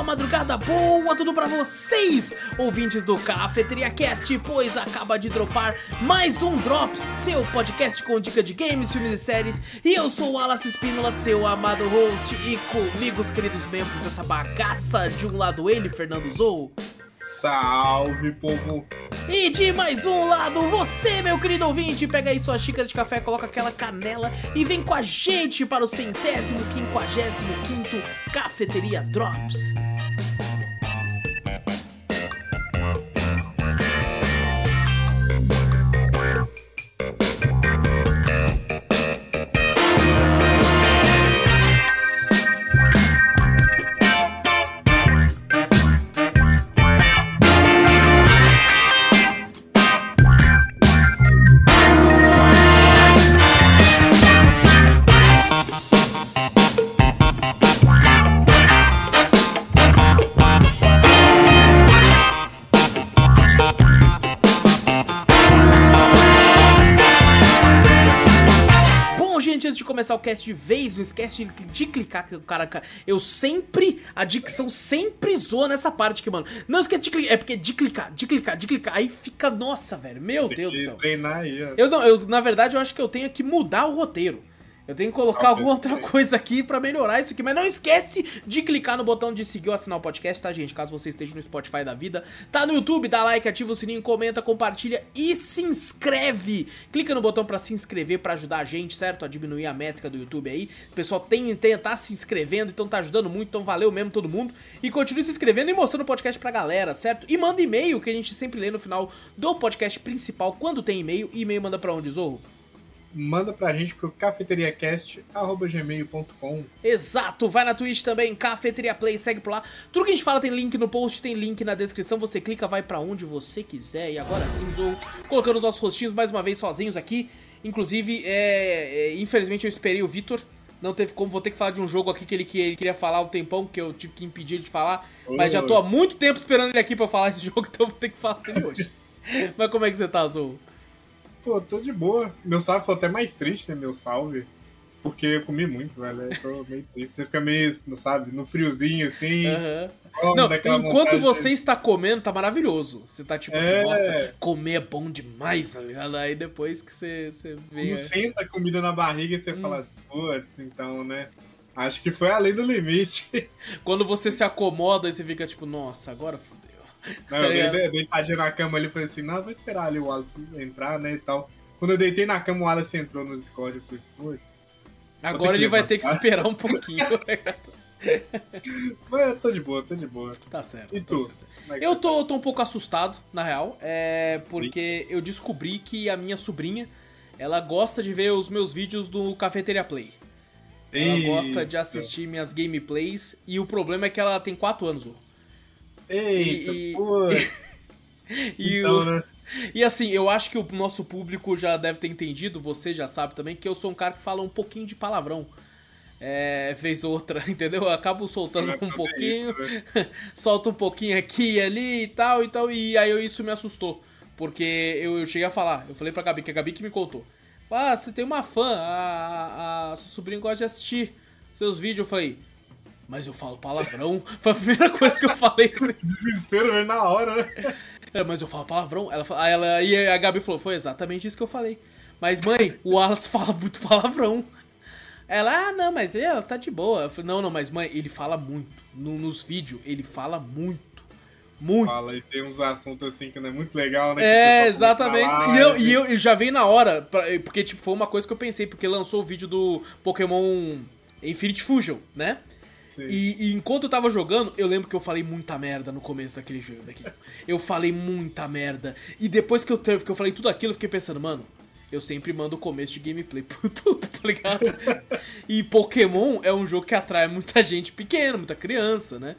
boa madrugada, boa tudo pra vocês, ouvintes do Cafeteria Cast, pois acaba de dropar mais um Drops, seu podcast com dica de games, filmes e séries. E eu sou o Alas Espínola, seu amado host, e comigo os queridos membros dessa bagaça, de um lado ele, Fernando Zou. Salve, povo! E de mais um lado, você, meu querido ouvinte, pega aí sua xícara de café, coloca aquela canela e vem com a gente para o centésimo, quinquagésimo quinto Cafeteria Drops. Começar o cast de vez, não esquece de, de clicar, que o cara. Eu sempre. A dicção sempre zoa nessa parte aqui, mano. Não esquece de clicar. É porque de clicar, de clicar, de clicar. Aí fica. Nossa, velho. Meu Deus do céu. treinar aí. Eu não, eu, na verdade, eu acho que eu tenho que mudar o roteiro. Eu tenho que colocar alguma outra coisa aqui pra melhorar isso aqui. Mas não esquece de clicar no botão de seguir ou assinar o podcast, tá, gente? Caso você esteja no Spotify da vida. Tá no YouTube, dá like, ativa o sininho, comenta, compartilha e se inscreve. Clica no botão pra se inscrever pra ajudar a gente, certo? A diminuir a métrica do YouTube aí. O pessoal tem, tem tá se inscrevendo, então tá ajudando muito. Então valeu mesmo todo mundo. E continue se inscrevendo e mostrando o podcast pra galera, certo? E manda e-mail que a gente sempre lê no final do podcast principal quando tem e-mail. E-mail manda pra onde, Zorro? Manda pra gente pro cafeteriacast.gmail.com. Exato, vai na Twitch também, Cafeteria Play, segue por lá. Tudo que a gente fala tem link no post, tem link na descrição, você clica, vai pra onde você quiser. E agora sim, Zou, colocando os nossos rostinhos mais uma vez sozinhos aqui. Inclusive, é, é, infelizmente eu esperei o Vitor. Não teve como, vou ter que falar de um jogo aqui que ele, que ele queria falar um tempão, que eu tive que impedir ele de falar. Mas já tô há muito tempo esperando ele aqui pra falar esse jogo, então vou ter que falar dele hoje. mas como é que você tá, Zou? Pô, tô de boa. Meu salve foi até mais triste, né? Meu salve. Porque eu comi muito, velho. Eu tô meio triste. Você fica meio, sabe, no friozinho assim. Come Não, enquanto vontade você está comendo, tá maravilhoso. Você tá tipo assim, É. nossa, comer é bom demais, tá ligado? Aí depois que você, você. Não senta a comida na barriga e você fala, putz, então, né? Acho que foi além do limite. Quando você se acomoda e você fica tipo, nossa, agora fodeu. Não, eu É. dei- deitadinho na cama ali, falei assim, não, vou esperar ali o Wallace entrar, né, e tal. Quando eu deitei na cama, o Wallace entrou no Discord, eu falei, putz. Agora ele vai ter que levantar. esperar um pouquinho. Mas eu tô de boa, tô de boa. tá certo. E tá tu? certo. É Eu você tô, tô um pouco assustado, na real, é porque eu descobri que a minha sobrinha, ela gosta de ver os meus vídeos do Cafeteria Play. tá? Ela Eita. gosta de assistir minhas gameplays e o problema é que ela tem 4 anos, ô. Eita, E- putz. E Então, o- né? E assim, eu acho que o nosso público já deve ter entendido, você já sabe também, que eu sou um cara que fala um pouquinho de palavrão. É, fez outra, entendeu? Eu acabo soltando É, um pouquinho, isso, né? solto um pouquinho aqui e ali e tal e tal, e aí eu- isso me assustou. Porque eu, eu cheguei a falar, eu falei pra Gabi, que a Gabi que me contou. Ah, você tem uma fã, a, a, a sua sobrinha gosta de assistir seus vídeos. Eu falei, mas eu falo palavrão. Foi a primeira coisa que eu falei. assim. Desespero na hora, né? É, mas eu falo palavrão. Ela, aí ela, e a Gabi falou, foi exatamente isso que eu falei. Mas, mãe, o Wallace fala muito palavrão. Ela, ah, não, mas ela tá de boa. Eu falei, não, não, mas mãe, ele fala muito. No- nos vídeos, ele fala muito. Muito. Fala, e tem uns assuntos assim que não é muito legal, né? É, exatamente. falar, E eu, né? e eu e já veio na hora, pra- porque tipo, foi uma coisa que eu pensei, porque lançou o vídeo do Pokémon Infinite Fusion, né? E, e enquanto eu tava jogando, eu lembro que eu falei muita merda no começo daquele jogo daqui. Eu falei muita merda. E depois que eu, que eu falei tudo aquilo, eu fiquei pensando, mano, eu sempre mando o começo de gameplay pro YouTube, tá ligado? e Pokémon é um jogo que atrai muita gente pequena, muita criança, né?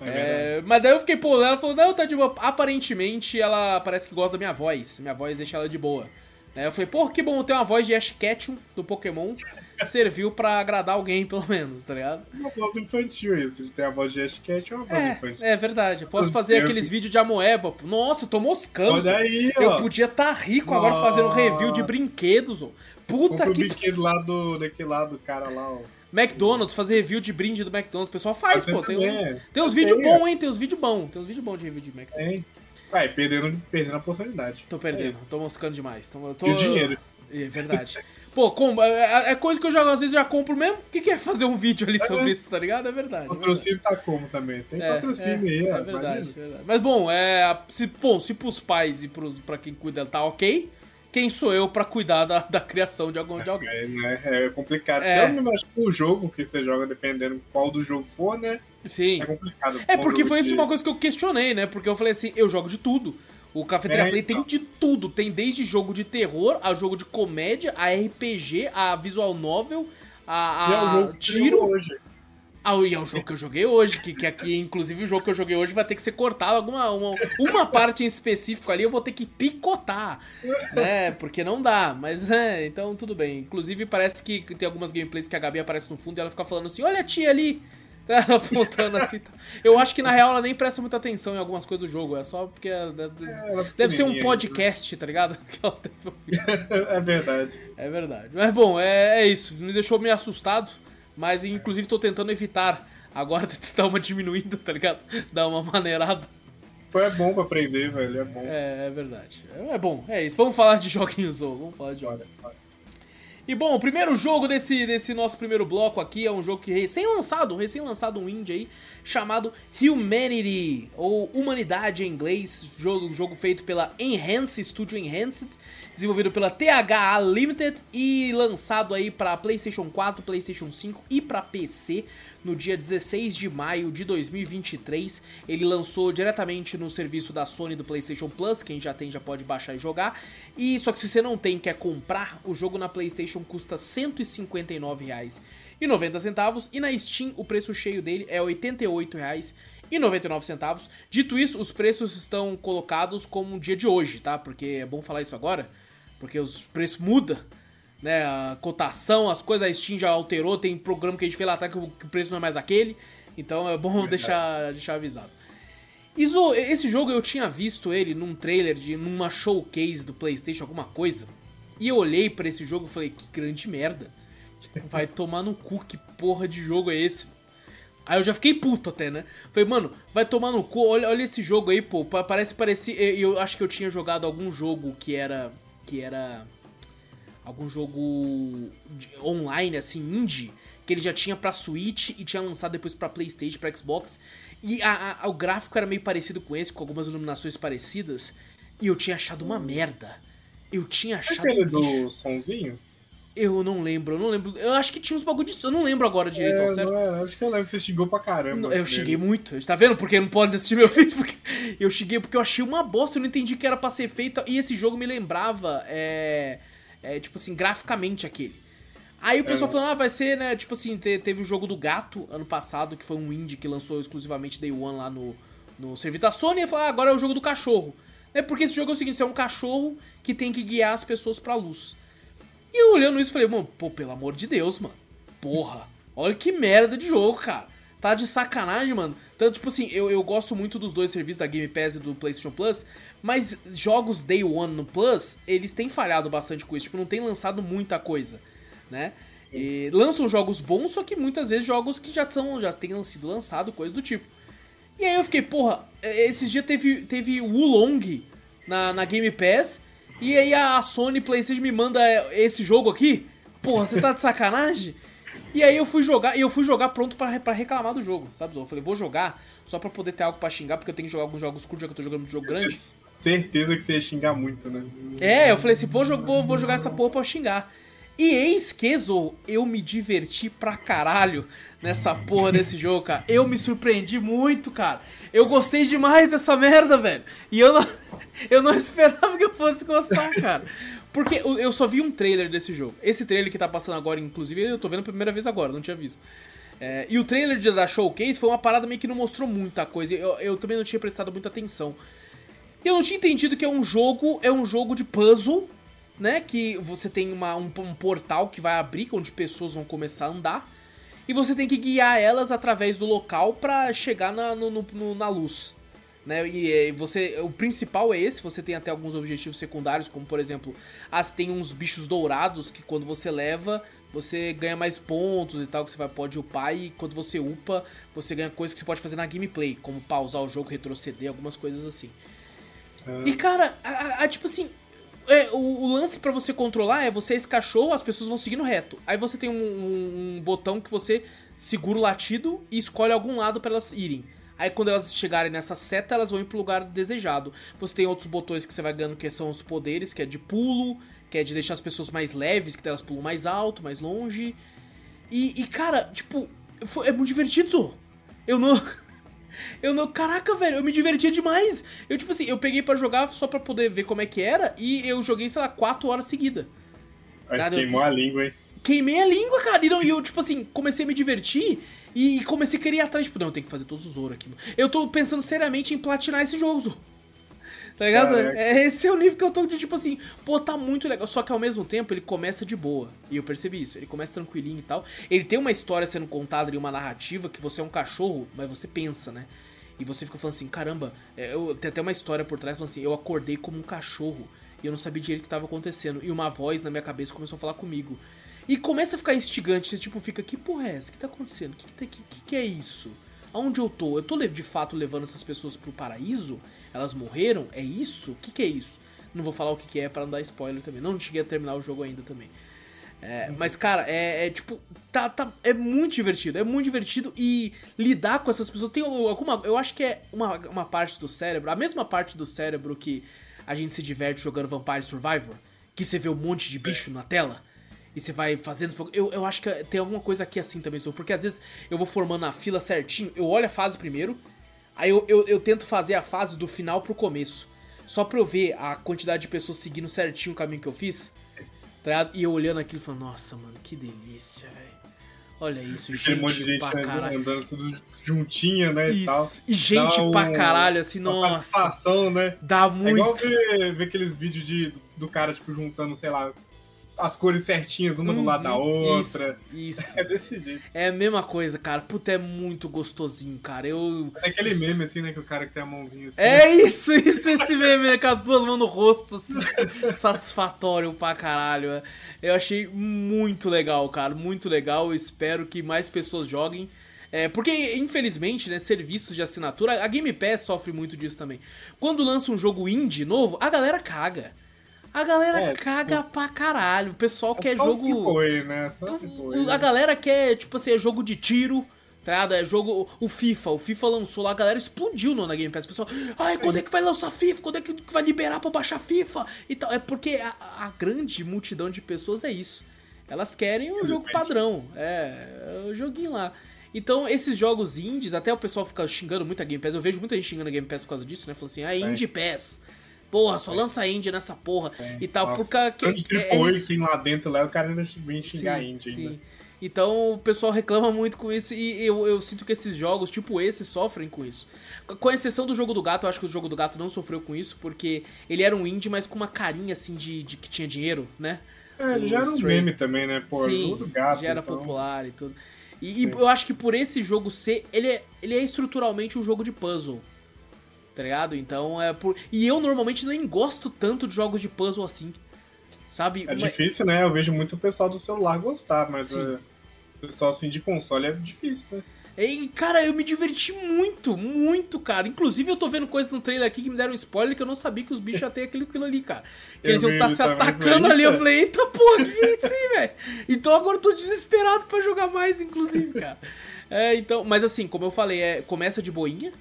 É É, mas daí eu fiquei, pô, ela falou, não, tá de boa. Aparentemente ela parece que gosta da minha voz. Minha voz deixa ela de boa. Aí eu falei, pô, que bom ter uma voz de Ash Ketchum do Pokémon. Serviu pra agradar alguém, pelo menos, tá ligado? Uma voz infantil isso, de ter a voz de Ash Cat é uma voz É, infantil. é verdade. Eu Posso Os fazer aqueles vídeos de Amoeba. Nossa, eu tô moscando. Olha aí, ó. Eu podia estar rico agora fazendo review de brinquedos. Zô. Puta Compra o que. brinquedo lá do, daquele lá do cara lá, ó. McDonald's, fazer review de brinde do McDonald's. O pessoal faz, Fazer pô. Tem, um, é. tem uns vídeos bons, hein? Tem uns vídeos bons. Tem uns vídeos bons de review de McDonald's. Tem. Vai, perdendo, perdendo a oportunidade. Tô É perdendo, isso. tô moscando demais. Tô, tô... E o dinheiro. É verdade. Pô, com, é, é coisa que eu já, às vezes já compro mesmo. O que, que é fazer um vídeo ali sobre isso, tá ligado? É verdade. é. Patrocínio tá como também? Tem É, patrocínio aí, é, é verdade, é verdade. Mas bom, é, se, bom, se pros pais e pros, pra quem cuida tá ok, quem sou eu pra cuidar da, da criação de, algum, de alguém? É, né? é complicado. É. Que o jogo que você joga, dependendo qual do jogo for, né? Sim. É complicado. É porque foi isso de- uma coisa que eu questionei, né? Porque eu falei assim, eu jogo de tudo. O Cafeteria É, Play então. tem de tudo. Tem desde jogo de terror, a jogo de comédia, a RPG, a visual novel, a, E é o a jogo tiro. hoje. Ah, e é o jogo que eu joguei hoje, que, que aqui, inclusive, o jogo que eu joguei hoje vai ter que ser cortado. Alguma, uma, uma parte em específico ali eu vou ter que picotar, né? Porque não dá. Mas é, então tudo bem. Inclusive, parece que tem algumas gameplays que a Gabi aparece no fundo e ela fica falando assim: olha a tia ali. Tá ela apontando assim. tá. Eu acho que na real ela nem presta muita atenção em algumas coisas do jogo. É só porque. deve- Ela Deve ser um pequenininha, podcast, tá ligado? Que ela deve ouvir. É verdade. É verdade. Mas bom, é, é isso. Me deixou meio assustado. Mas inclusive tô tentando evitar. Agora tentar dar uma diminuída, tá ligado? Dar uma maneirada. É bom pra aprender, velho. É bom. É, é verdade. É, bom, é isso. Vamos falar de joguinhos ou Vamos falar de jogos. E bom, o primeiro jogo desse, desse nosso primeiro bloco aqui é um jogo que recém-lançado, recém-lançado um indie aí, chamado Humanity, ou Humanidade em inglês, jogo, jogo feito pela Enhance, Studio Enhanced, desenvolvido pela THA Limited e lançado aí para PlayStation 4, PlayStation 5 e para PC no dia 16 de maio de 2023. Ele lançou diretamente no serviço da Sony do PlayStation Plus, quem já tem já pode baixar e jogar. E só que se você não tem quer comprar, o jogo na PlayStation custa R$ 159,90 e na Steam o preço cheio dele é R$ 88,99. Dito isso, os preços estão colocados como um dia de hoje, tá? Porque é bom falar isso agora, porque os preços mudam né, a cotação, as coisas, a Steam já alterou, tem programa que a gente fez lá atrás que o preço não é mais aquele, então é bom deixar, deixar avisado. Iso, esse jogo eu tinha visto ele num trailer, de numa showcase do Playstation, alguma coisa, e eu olhei pra esse jogo e falei, que grande merda. Vai tomar no cu, que porra de jogo é esse? Aí eu já fiquei puto até, né? Falei, mano, vai tomar no cu, olha, olha esse jogo aí, pô, pa- parece parecer... Eu, eu acho que eu tinha jogado algum jogo que era... que era algum jogo de- online, assim, indie, que ele já tinha pra Switch e tinha lançado depois pra Playstation, pra Xbox. E a- a- o gráfico era meio parecido com esse, com algumas iluminações parecidas. E eu tinha achado uma merda. Eu tinha achado. aquele bicho, do sonzinho? Eu não lembro, eu não lembro. Eu acho que tinha uns bagulho disso. Eu não lembro agora direito ao É, certo. não acho que eu lembro que você xingou pra caramba. Não, Eu xinguei muito, tá vendo? Porque não pode assistir meu vídeo, porque eu xinguei porque eu achei uma bosta, eu não entendi que era pra ser feito, e esse jogo me lembrava, é, é, tipo assim, graficamente aquele. Aí o pessoal É. falando, ah, vai ser, né, tipo assim, te- teve o jogo do gato ano passado, que foi um indie que lançou exclusivamente Day One lá no, no serviço da Sony, e falou, ah, agora é o jogo do cachorro. Né, porque esse jogo é o seguinte, você é um cachorro que tem que guiar as pessoas pra luz. E eu olhando isso, falei, mano, pô, pelo amor de Deus, mano. Porra, olha que merda de jogo, cara. Tá de sacanagem, mano. Tanto, tipo assim, eu, eu gosto muito dos dois serviços, da Game Pass e do PlayStation Plus, mas jogos Day One no Plus, eles têm falhado bastante com isso. Tipo, não tem lançado muita coisa, né? E lançam jogos bons, só que muitas vezes jogos que já são, já tenham sido lançados, coisa do tipo. E aí eu fiquei, porra, esses dias teve, teve Wulong na, na Game Pass, e aí a Sony PlayStation me manda esse jogo aqui? Porra, você tá de sacanagem? E aí eu fui jogar, e eu fui jogar pronto pra, pra reclamar do jogo, sabe? Eu falei, vou jogar só pra poder ter algo pra xingar, porque eu tenho que jogar alguns jogos curtos, já que eu tô jogando um jogo grande. Certeza que você ia xingar muito, né? É, eu falei assim, vou, vou, vou jogar essa porra pra xingar. E eis que, Zou, eu me diverti pra caralho nessa porra desse jogo, cara. Eu me surpreendi muito, cara. Eu gostei demais dessa merda, velho. E eu não, eu não esperava que eu fosse gostar, cara. Porque eu só vi um trailer desse jogo. Esse trailer que tá passando agora, inclusive, eu tô vendo a primeira vez agora, não tinha visto. É, e o trailer da Showcase foi uma parada meio que não mostrou muita coisa. Eu, eu também não tinha prestado muita atenção. E eu não tinha entendido que é um jogo, é um jogo de puzzle, né? Que você tem uma, um, um portal que vai abrir, onde pessoas vão começar a andar. E você tem que guiar elas através do local pra chegar na, no- no- na luz. Né? E você, o principal é esse, você tem até alguns objetivos secundários, como por exemplo, as tem uns bichos dourados que quando você leva, você ganha mais pontos e tal, que você vai, pode upar, e quando você upa, você ganha coisas que você pode fazer na gameplay, como pausar o jogo, retroceder, algumas coisas assim. Ah. E cara, a, a, tipo assim, é, o, o, lance para você controlar é você é esse cachorro, as pessoas vão seguindo reto. Aí você tem um, um, um botão que você segura o latido e escolhe algum lado para elas irem. Aí quando elas chegarem nessa seta, elas vão ir pro lugar desejado. Você tem outros botões que você vai ganhando que são os poderes, que é de pulo, que é de deixar as pessoas mais leves, que elas pulam mais alto, mais longe. E, e cara, tipo, foi, é muito divertido. Eu não. Eu não. Caraca, velho, eu me divertia demais. Eu, tipo assim, eu peguei para jogar só pra poder ver como é que era. E eu joguei, sei lá, 4 horas seguidas. Queimou eu, a língua, hein? Queimei a língua, cara. E, não, e eu, tipo assim, comecei a me divertir. E comecei a querer ir atrás, tipo, não, eu tenho que fazer todos os ouro aqui. Eu tô pensando seriamente em platinar esse jogo. Tá ligado? É, esse é o nível que eu tô de tipo assim, pô, tá muito legal. Só que ao mesmo tempo ele começa de boa. E eu percebi isso. Ele começa tranquilinho e tal. Ele tem uma história sendo contada ali, uma narrativa, que você é um cachorro, mas você pensa, né? E você fica falando assim, caramba, é, eu, tem até uma história por trás falando assim, eu acordei como um cachorro e eu não sabia direito o que tava acontecendo. E uma voz na minha cabeça começou a falar comigo. E começa a ficar instigante, você tipo fica, que porra é essa? O que tá acontecendo? O que, que, que, que é isso? Aonde eu tô? Eu tô de fato levando essas pessoas pro paraíso? Elas morreram? É isso? O que, que é isso? Não vou falar o que, que é para não dar spoiler também. Não cheguei a terminar o jogo ainda também. É, mas, cara, é, é, tipo. Tá, tá, é muito divertido. É muito divertido e lidar com essas pessoas. Tem alguma. Eu acho que é uma, uma parte do cérebro, a mesma parte do cérebro que a gente se diverte jogando Vampire Survivor, que você vê um monte de bicho na tela e você vai fazendo. Eu, eu acho que tem alguma coisa aqui assim também, porque às vezes eu vou formando a fila certinho, eu olho a fase primeiro, aí eu, eu, eu tento fazer a fase do final pro começo. Só pra eu ver a quantidade de pessoas seguindo certinho o caminho que eu fiz. Tá e eu olhando aquilo e falando, nossa, mano, que delícia, velho. Olha isso, gente. Um monte de gente pra caralho. andando tudo juntinha, né? Isso. E, tal. e gente dá pra um, caralho, assim, nossa. Satisfação, né? Dá muito. É igual ver, ver aqueles vídeos de, do cara, tipo, juntando, sei lá, as cores certinhas, uma uhum, do lado da outra. Isso, isso. É desse jeito. É a mesma coisa, cara. Puta, é muito gostosinho, cara. Eu. É aquele meme, assim, né? Que o cara que tem a mãozinha assim. É isso, isso, esse meme, né, com as duas mãos no rosto, assim, satisfatório pra caralho. Eu achei muito legal, cara. Muito legal. Eu espero que mais pessoas joguem. É, porque, infelizmente, né, serviços de assinatura, a Game Pass sofre muito disso também. Quando lança um jogo indie novo, a galera caga. A galera é, caga tipo, pra caralho. O pessoal é quer jogo. Foi, né? Só foi, a galera quer, tipo assim, é jogo de tiro. Tá? É jogo. O FIFA, o FIFA lançou lá, a galera explodiu no, na Game Pass. O pessoal, ai, quando é que vai lançar FIFA? Quando é que vai liberar pra baixar FIFA? E tal. É porque a, a grande multidão de pessoas é isso. Elas querem o jogo padrão. É, é, o joguinho lá. Então, esses jogos indies, até o pessoal fica xingando muito a Game Pass. Eu vejo muita gente xingando a Game Pass por causa disso, né? Falando assim, ah, Indie Pass porra, só lança indie nessa porra é. e tal. Nossa, porque que, é, é tem lá dentro lá, o cara ainda vem xingar sim, indie sim. ainda. Então o pessoal reclama muito com isso e eu, eu sinto que esses jogos, tipo esse, sofrem com isso. Com exceção do jogo do gato, eu acho que o jogo do gato não sofreu com isso, porque ele era um indie, mas com uma carinha assim de, de que tinha dinheiro, né? É, ele já era um meme também, né? Pô, Sim, jogo do gato. Já era então... popular e tudo. E, e, eu acho que por esse jogo ser, ele é, ele é estruturalmente um jogo de puzzle. Tá ligado? Então é por. E eu normalmente nem gosto tanto de jogos de puzzle assim. Sabe? É difícil, né? Eu vejo muito o pessoal do celular gostar, mas é... o pessoal assim de console é difícil, né? E, cara, eu me diverti muito, muito, cara. Inclusive, eu tô vendo coisas no trailer aqui que me deram spoiler que eu não sabia que os bichos já tem aquilo, aquilo ali, cara. Que eles iam estar tá se atacando ali. Eu falei, eita porra, que é isso aí, velho? Então agora eu tô desesperado pra jogar mais, inclusive, cara. É, então, mas assim, como eu falei, é, começa de boinha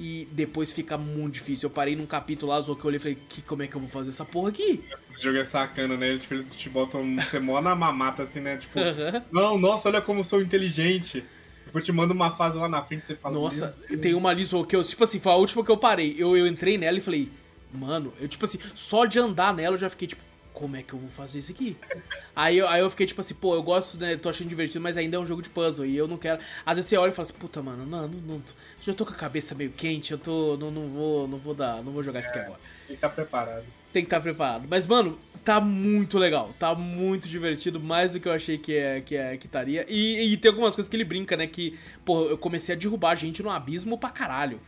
e depois fica muito difícil. Eu parei num capítulo lá, que eu olhei e falei, que, como é que eu vou fazer essa porra aqui? Esse jogo é sacana, né? Tipo, eles te botam, você mó na mamata, assim, né? Tipo, uhum. não, nossa, olha como eu sou inteligente. Tipo, te manda uma fase lá na frente você fala. Nossa, tem uma ali que eu, tipo assim, foi a última que eu parei. Eu, eu entrei nela e falei, mano, eu, tipo assim, só de andar nela eu já fiquei, tipo, como é que eu vou fazer isso aqui? aí, eu, aí eu fiquei tipo assim, pô, eu gosto, né? Tô achando divertido, mas ainda é um jogo de puzzle. E eu não quero. Às vezes você olha e fala assim, puta, mano, não, não, não. Já tô com a cabeça meio quente, eu tô. Não, não vou. Não vou dar. Não vou jogar é, isso aqui é, agora. Tem que estar tá preparado. Tem que estar tá preparado. Mas, mano, tá muito legal. Tá muito divertido, mais do que eu achei que é que é que estaria. E, e tem algumas coisas que ele brinca, né? Que, pô, eu comecei a derrubar gente no abismo pra caralho.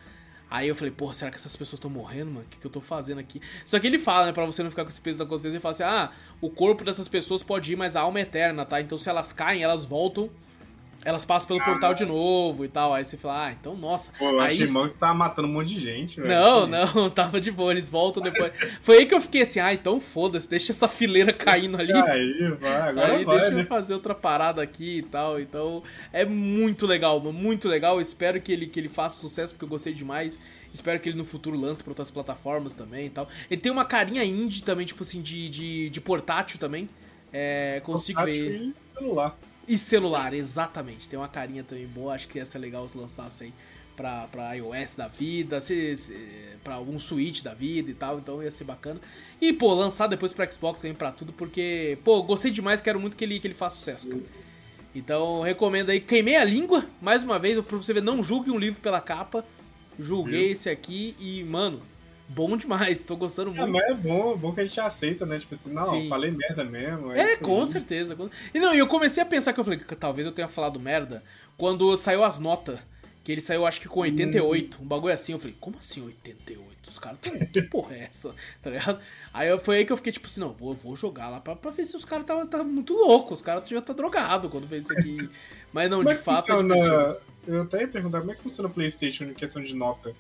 Aí eu falei, porra, será que essas pessoas estão morrendo, mano? O que, que eu tô fazendo aqui? Só que ele fala, né, pra você não ficar com esse peso da consciência, ele fala assim, ah, o corpo dessas pessoas pode ir, mas a alma é eterna, tá? Então se elas caem, elas voltam elas passam pelo ah, portal de novo e tal. Aí você fala, ah, então, nossa. Pô, eu aí... achei mal que você tava matando um monte de gente, velho. Não, não, tava de boa, eles voltam depois. Foi aí que eu fiquei assim, ah, então foda-se, deixa essa fileira caindo ali. Aí, vai, agora aí vai, deixa né? eu fazer outra parada aqui e tal. Então, é muito legal, muito legal. espero que ele, que ele faça sucesso, porque eu gostei demais. Espero que ele no futuro lance pra outras plataformas também e tal. Ele tem uma carinha indie também, tipo assim, de, de, de portátil também. É, consigo Portátil ver. E celular. E celular, exatamente. Tem uma carinha também boa. Acho que ia ser legal se lançasse aí pra, pra iOS da vida, se, se, pra algum Switch da vida e tal. Então ia ser bacana. E, pô, lançar depois pra Xbox também pra tudo, porque, pô, gostei demais. Quero muito que ele, que ele faça sucesso, cara. Então, recomendo aí. Queimei a língua, mais uma vez, pra você ver, não julgue um livro pela capa. Julguei Viu? esse aqui e, mano, bom demais. Tô gostando É, muito. mas é bom, é bom que a gente aceita, né? Tipo assim, não, Sim. falei merda mesmo. É, isso com aí. certeza. E não, e eu comecei a pensar que eu falei que talvez eu tenha falado merda quando saiu as notas. Que ele saiu, acho que com 88. Um bagulho assim. Eu falei, como assim 88? Os caras tão. Que porra é essa? Tá ligado? Aí foi aí que eu fiquei tipo assim, não, vou, vou jogar lá pra, pra ver se os caras estavam tá muito loucos. Os caras já tá drogado quando fez isso aqui. Mas não, Como é de que fato. é funciona... divertido. eu até ia perguntar como é que funciona o PlayStation em questão de nota.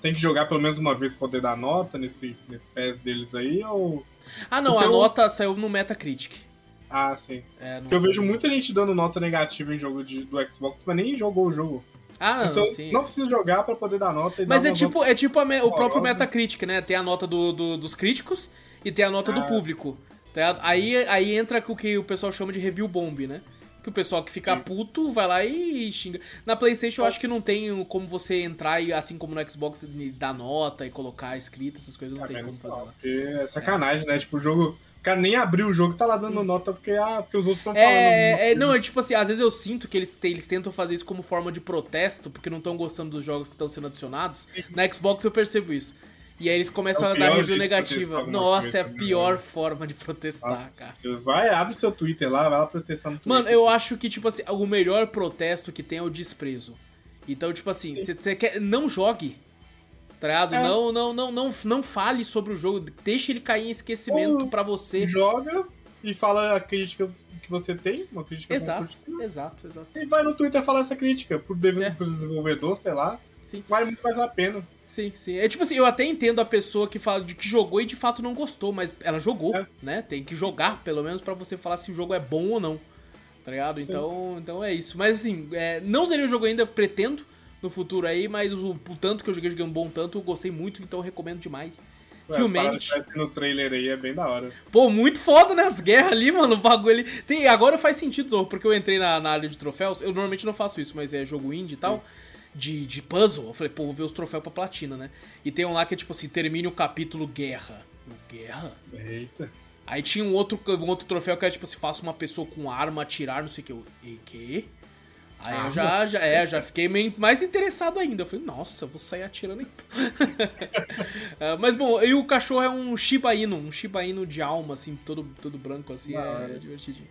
Você tem que jogar pelo menos uma vez pra poder dar nota nesse, nesse PES deles aí, ou. Ah, não, Porque a eu- nota saiu no Metacritic. Ah, sim. É, eu vejo muita gente dando nota negativa em jogo de, do Xbox, mas nem jogou o jogo. Ah, não, sim. não precisa jogar pra poder dar nota e Mas dar é tipo, é tipo a me- o próprio. Metacritic, né? Tem a nota do, do- dos críticos e tem a nota do Ah, público. tá? Aí, aí entra o que o pessoal chama de review bomb, né? Que o pessoal que fica Sim. puto vai lá e xinga. Na PlayStation eu acho que não tem como você entrar e, assim como no Xbox, e dar nota e colocar escrita, essas coisas não Ah, tem como fazer lá. Porque é sacanagem, né? Tipo, o jogo. O cara nem abriu o jogo, tá lá dando nota porque, ah, porque os outros estão falando. É, é, não, é tipo assim, às vezes eu sinto que eles, eles tentam fazer isso como forma de protesto, porque não estão gostando dos jogos que estão sendo adicionados. Na Xbox eu percebo isso. E aí eles começam É a dar review negativa. Nossa, é a também, pior né? forma de protestar, Nossa, cara. vai, abre seu Twitter lá, vai lá protestar no Twitter. Mano, eu acho que, tipo assim, o melhor protesto que tem é o desprezo. Então, tipo assim, você quer. Não jogue. Tá ligado? É. Não, não, não, não, não fale sobre o jogo. Deixa ele cair em esquecimento pra você. joga e fala a crítica que você tem, uma crítica Exato, construtiva, exato, exato. E vai no Twitter falar essa crítica pro, dev- É. pro desenvolvedor, sei lá. Sim. Vale muito mais a pena. Sim, sim. É tipo assim, eu até entendo a pessoa que fala de que jogou e de fato não gostou, mas ela jogou, É. né? Tem que jogar, pelo menos, pra você falar se o jogo é bom ou não. Tá ligado? Então, então é isso. Mas assim, é, não zerei o jogo ainda, pretendo no futuro aí, mas o, o tanto que eu joguei, joguei um bom tanto, eu gostei muito, então eu recomendo demais. Ué, Humanity. no trailer aí é bem da hora. Pô, muito foda, né? As guerras ali, mano, o bagulho ali. Tem, agora faz sentido, Zorro, porque eu entrei na, na área de troféus. Eu normalmente não faço isso, mas é jogo indie e tal. De, de puzzle. Eu falei, pô, vou ver os troféus pra platina, né? E tem um lá que é tipo assim: termine o capítulo guerra. Eu, guerra? Eita. Aí tinha um outro, um outro troféu que era tipo assim: faça uma pessoa com arma atirar, não sei o que. Eu, e que? Aí eu Arma? já, já, é, já fiquei meio mais interessado ainda. Eu falei, nossa, eu vou sair atirando em tudo. Ah, mas bom, e o cachorro é um Shiba Inu, um Shiba Inu de alma, assim, todo, todo branco, assim, Da é, hora. divertidinho.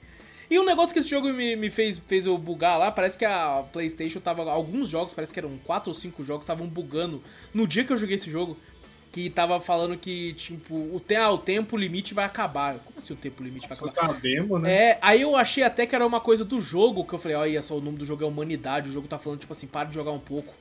E um negócio que esse jogo me, me fez, fez eu bugar lá, parece que a Playstation tava. Alguns jogos, parece que eram 4 ou 5 jogos, estavam bugando no dia que eu joguei esse jogo. Que tava falando que, tipo, o, te, ah, o tempo limite vai acabar. Como assim o tempo limite vai acabar? demo, né? É, aí eu achei até que era uma coisa do jogo, que eu falei, olha só, o nome do jogo é Humanidade, o jogo tá falando, tipo assim, para de jogar um pouco,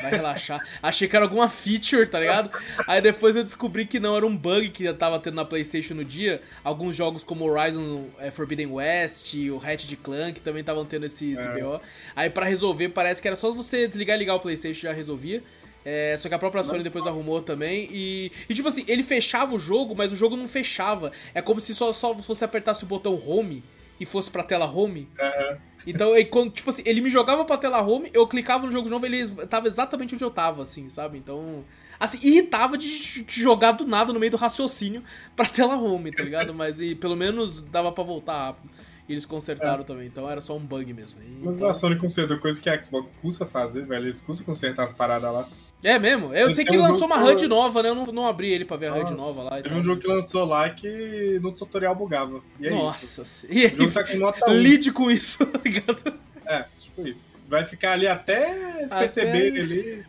vai relaxar. achei que era alguma feature, tá ligado? Aí depois eu descobri que não, era um bug que tava tendo na Playstation no dia. Alguns jogos como Horizon é, Forbidden West, o Ratchet Clank também estavam tendo esse, esse É. BO. Aí pra resolver, parece que era só você desligar e ligar o Playstation já resolvia. É, só que a própria Sony depois arrumou também. E, e, tipo assim, ele fechava o jogo, mas o jogo não fechava. É como se só, só você apertasse o botão home e fosse pra tela home. Aham. Então, aí, quando, tipo assim, ele me jogava pra tela home, eu clicava no jogo de novo, ele tava exatamente onde eu tava, assim, sabe? Então. Assim, irritava de, de jogar do nada no meio do raciocínio pra tela home, tá ligado? Mas e, pelo menos dava pra voltar rápido. E eles consertaram também, então era só um bug mesmo. E, Mas então- a Sony consertou coisa que a Xbox custa fazer, velho. Eles custam consertar as paradas lá. É mesmo? Eu sei que um lançou uma que- HUD nova, né? Eu não, não abri ele pra ver a HUD nova lá. Teve um jogo que lançou lá que no tutorial bugava. E é isso. Nossa, se- e O jogo tá com nota 1. lide com isso, tá ligado? É, tipo isso. Vai ficar ali até eles Até- perceberem ali.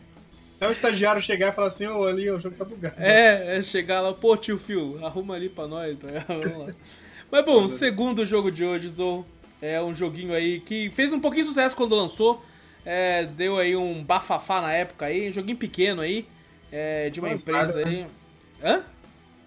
É o estagiário chegar e falar assim, ô, ali, o jogo tá bugado. É, é chegar lá, pô, tio Phil, arruma ali pra nós, tá? Vamos lá. Mas bom, o segundo jogo de hoje, Zou, é um joguinho aí que fez um pouquinho de sucesso quando lançou. É, deu aí um bafafá na época aí, um joguinho pequeno aí, é, de uma Quase empresa nada, aí. né? Hã?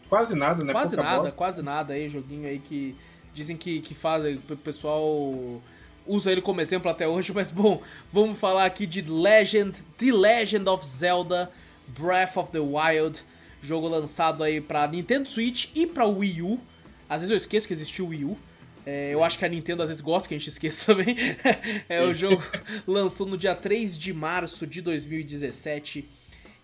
Quase nada, né? Quase Pouca nada, bosta. quase nada aí, joguinho aí que dizem que, que faz, o pessoal usa ele como exemplo até hoje, mas bom, vamos falar aqui de Legend, The Legend of Zelda Breath of the Wild, jogo lançado aí pra Nintendo Switch e pra Wii U. Às vezes eu esqueço que existiu o Wii U. É, eu acho que a Nintendo às vezes gosta que a gente esqueça também. é, o jogo lançou no dia 3 de março de 2017.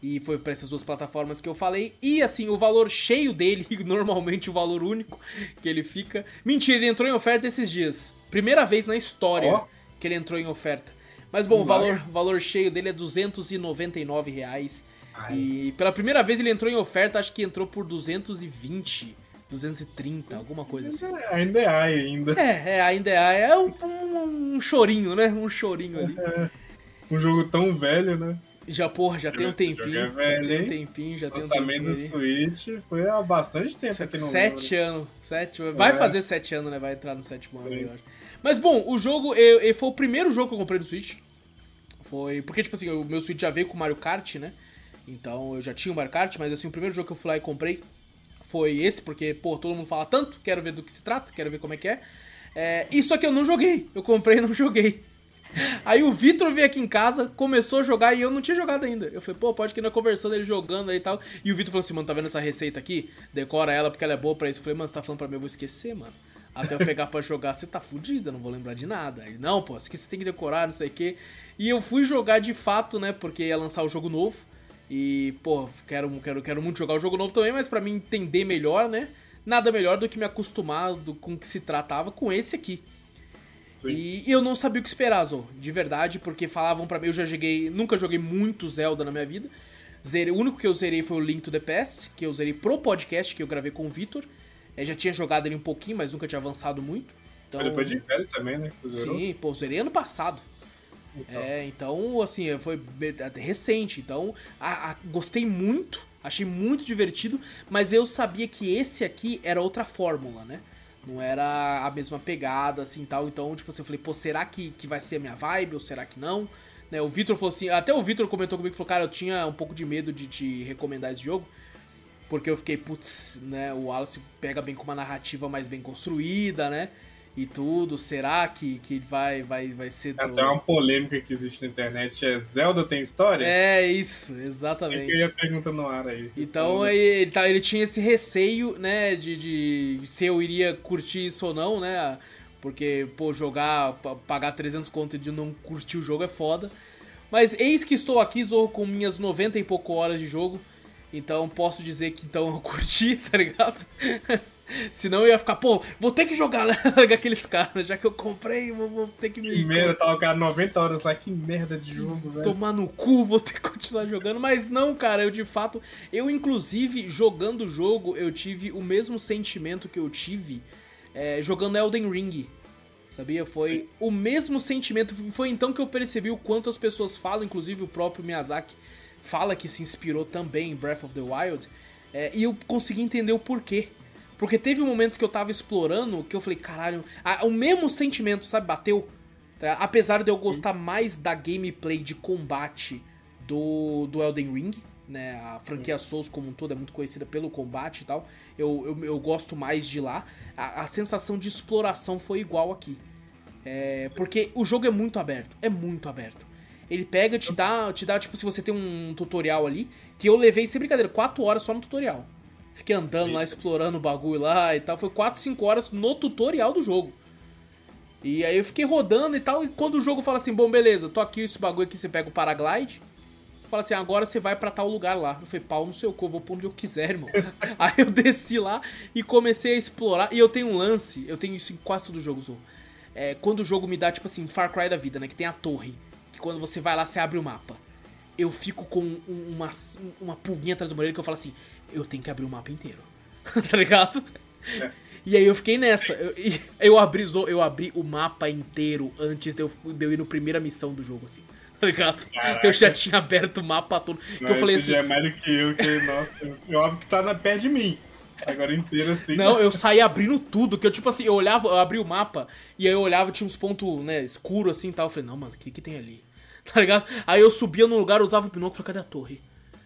E foi para essas duas plataformas que eu falei. E assim, o valor cheio dele, normalmente o valor único que ele fica. Mentira, ele entrou em oferta esses dias. Primeira vez na história Ó. que ele entrou em oferta. Mas bom, o valor, valor cheio dele é 299 reais. Ai. E pela primeira vez ele entrou em oferta, acho que entrou por 220, 230, alguma coisa assim. É, ainda é AI ainda. É, é ainda é, é um, um- um chorinho, né? Um chorinho ali. Um jogo tão velho, né? Já, porra, já tem um tempinho. é velho, já tem um tempinho, já tem um tempinho do. Switch foi há bastante tempo aqui no Sete anos. Sete, vai É. fazer sete anos, né? Vai entrar no sétimo ano, eu acho. Mas bom, o jogo eu, eu- foi o primeiro jogo que eu comprei no Switch. Foi. Porque, tipo assim, o meu Switch já veio com o Mario Kart, né? Então eu já tinha o Mario Kart, mas assim, o primeiro jogo que eu fui lá e comprei foi esse, porque, pô, todo mundo fala tanto, quero ver do que se trata, quero ver como é que é. é e só que eu não joguei. Eu comprei e não joguei. Aí o Vitor veio aqui em casa, começou a jogar e eu não tinha jogado ainda. Eu falei, pô, pode que na conversando ele jogando aí e tal. E o Vitor falou assim, mano, tá vendo essa receita aqui? Decora ela porque ela é boa pra isso. Eu falei, mano, você tá falando pra mim, eu vou esquecer, mano. Até eu pegar pra jogar, você tá fudido, eu não vou lembrar de nada. Ele, não, pô, isso aqui você tem que decorar, não sei o quê. E eu fui jogar de fato, né, porque ia lançar o jogo novo. E, pô, quero, quero, quero muito jogar o jogo novo também, mas pra mim entender melhor, né, nada melhor do que me acostumar do, com o que se tratava com esse aqui. Sim. E eu não sabia o que esperar, Zo, de verdade, porque falavam pra mim, eu já joguei, nunca joguei muito Zelda na minha vida. Zerei, o único que eu zerei foi o Link to the Past, que eu zerei pro podcast que eu gravei com o Vitor. Eu já tinha jogado ele um pouquinho, mas nunca tinha avançado muito. Então, Foi depois de velho também, né? Sim, pô, zerei ano passado. Então. É, então, assim, foi recente. Então, a- a- gostei muito, achei muito divertido, mas eu sabia que esse aqui era outra fórmula, né? Não era a mesma pegada, assim, tal. Então, tipo assim, eu falei, pô, será que, que vai ser a minha vibe ou será que não? Né, o Vitor falou assim, até o Vitor comentou comigo, falou, cara, eu tinha um pouco de medo de te recomendar esse jogo, porque eu fiquei, putz, né, o Wallace pega bem com uma narrativa mais bem construída, né? E tudo, será que, que vai, vai, vai ser... Até do- uma polêmica que existe na internet é Zelda tem história? É isso, exatamente. eu ia perguntar no ar aí? Então ele, tá- ele tinha esse receio, né, de, de se eu iria curtir isso ou não, né? Porque, pô, jogar, pa- pagar 300 conto de não curtir o jogo é foda. Mas eis que estou aqui, Zorro, com minhas 90 e pouco horas de jogo. Então posso dizer que então eu curti, tá ligado? Senão eu ia ficar, pô, vou ter que jogar aqueles caras, já que eu comprei, vou, vou ter que me. Que merda, tava o cara 90 horas lá, que merda de jogo, velho. tomar no cu, vou ter que continuar jogando. Mas não, cara, eu de fato, eu inclusive jogando o jogo, eu tive o mesmo sentimento que eu tive é, jogando Elden Ring. Sabia? Foi o mesmo sentimento. Foi então que eu percebi o quanto as pessoas falam, inclusive o próprio Miyazaki fala que se inspirou também em Breath of the Wild. é, e eu consegui entender o porquê. Porque teve momentos que eu tava explorando que eu falei, caralho, a- o mesmo sentimento, sabe, bateu. Tá? Apesar de eu gostar mais da gameplay de combate do, do Elden Ring, né? A franquia Souls como um todo é muito conhecida pelo combate e tal. Eu, eu, eu gosto mais de lá. A, a sensação de exploração foi igual aqui. É, porque o jogo é muito aberto. É muito aberto. Ele pega, te dá, te dá, tipo, se você tem um tutorial ali, que eu levei, sem brincadeira, 4 horas só no tutorial. Fiquei andando lá, explorando o bagulho lá e tal. Foi 4, 5 horas no tutorial do jogo. E aí eu fiquei rodando e tal, e quando o jogo fala assim, bom, beleza, tô aqui, esse bagulho aqui, você pega o paraglide, fala assim, agora você vai pra tal lugar lá. Eu falei, pau no seu cu, vou pra onde eu quiser, irmão. aí eu desci lá e comecei a explorar, e eu tenho um lance, eu tenho isso em quase todo jogo, Zou. É, quando o jogo me dá, tipo assim, Far Cry da vida, né, que tem a torre, que quando você vai lá, você abre o mapa. Eu fico com um- uma, uma pulguinha atrás do orelha que eu falo assim, eu tenho que abrir o mapa inteiro. tá ligado? E aí eu fiquei nessa. Eu, eu, abri, eu abri o mapa inteiro antes de eu, de eu ir no primeira missão do jogo, assim. tá ligado? Caraca. Eu já tinha aberto o mapa todo. Não, que eu falei assim. É mais do que eu, que, nossa, eu óbvio que tá na pé de mim. Agora inteiro assim. Não, eu saí abrindo tudo, que eu tipo assim, eu olhava, eu abri o mapa, e aí eu olhava, tinha uns pontos, né, escuro assim e tal. Eu falei, não, mano, o que que tem ali? Tá ligado? Aí eu subia num lugar, usava o binóculo e falei, cadê a torre?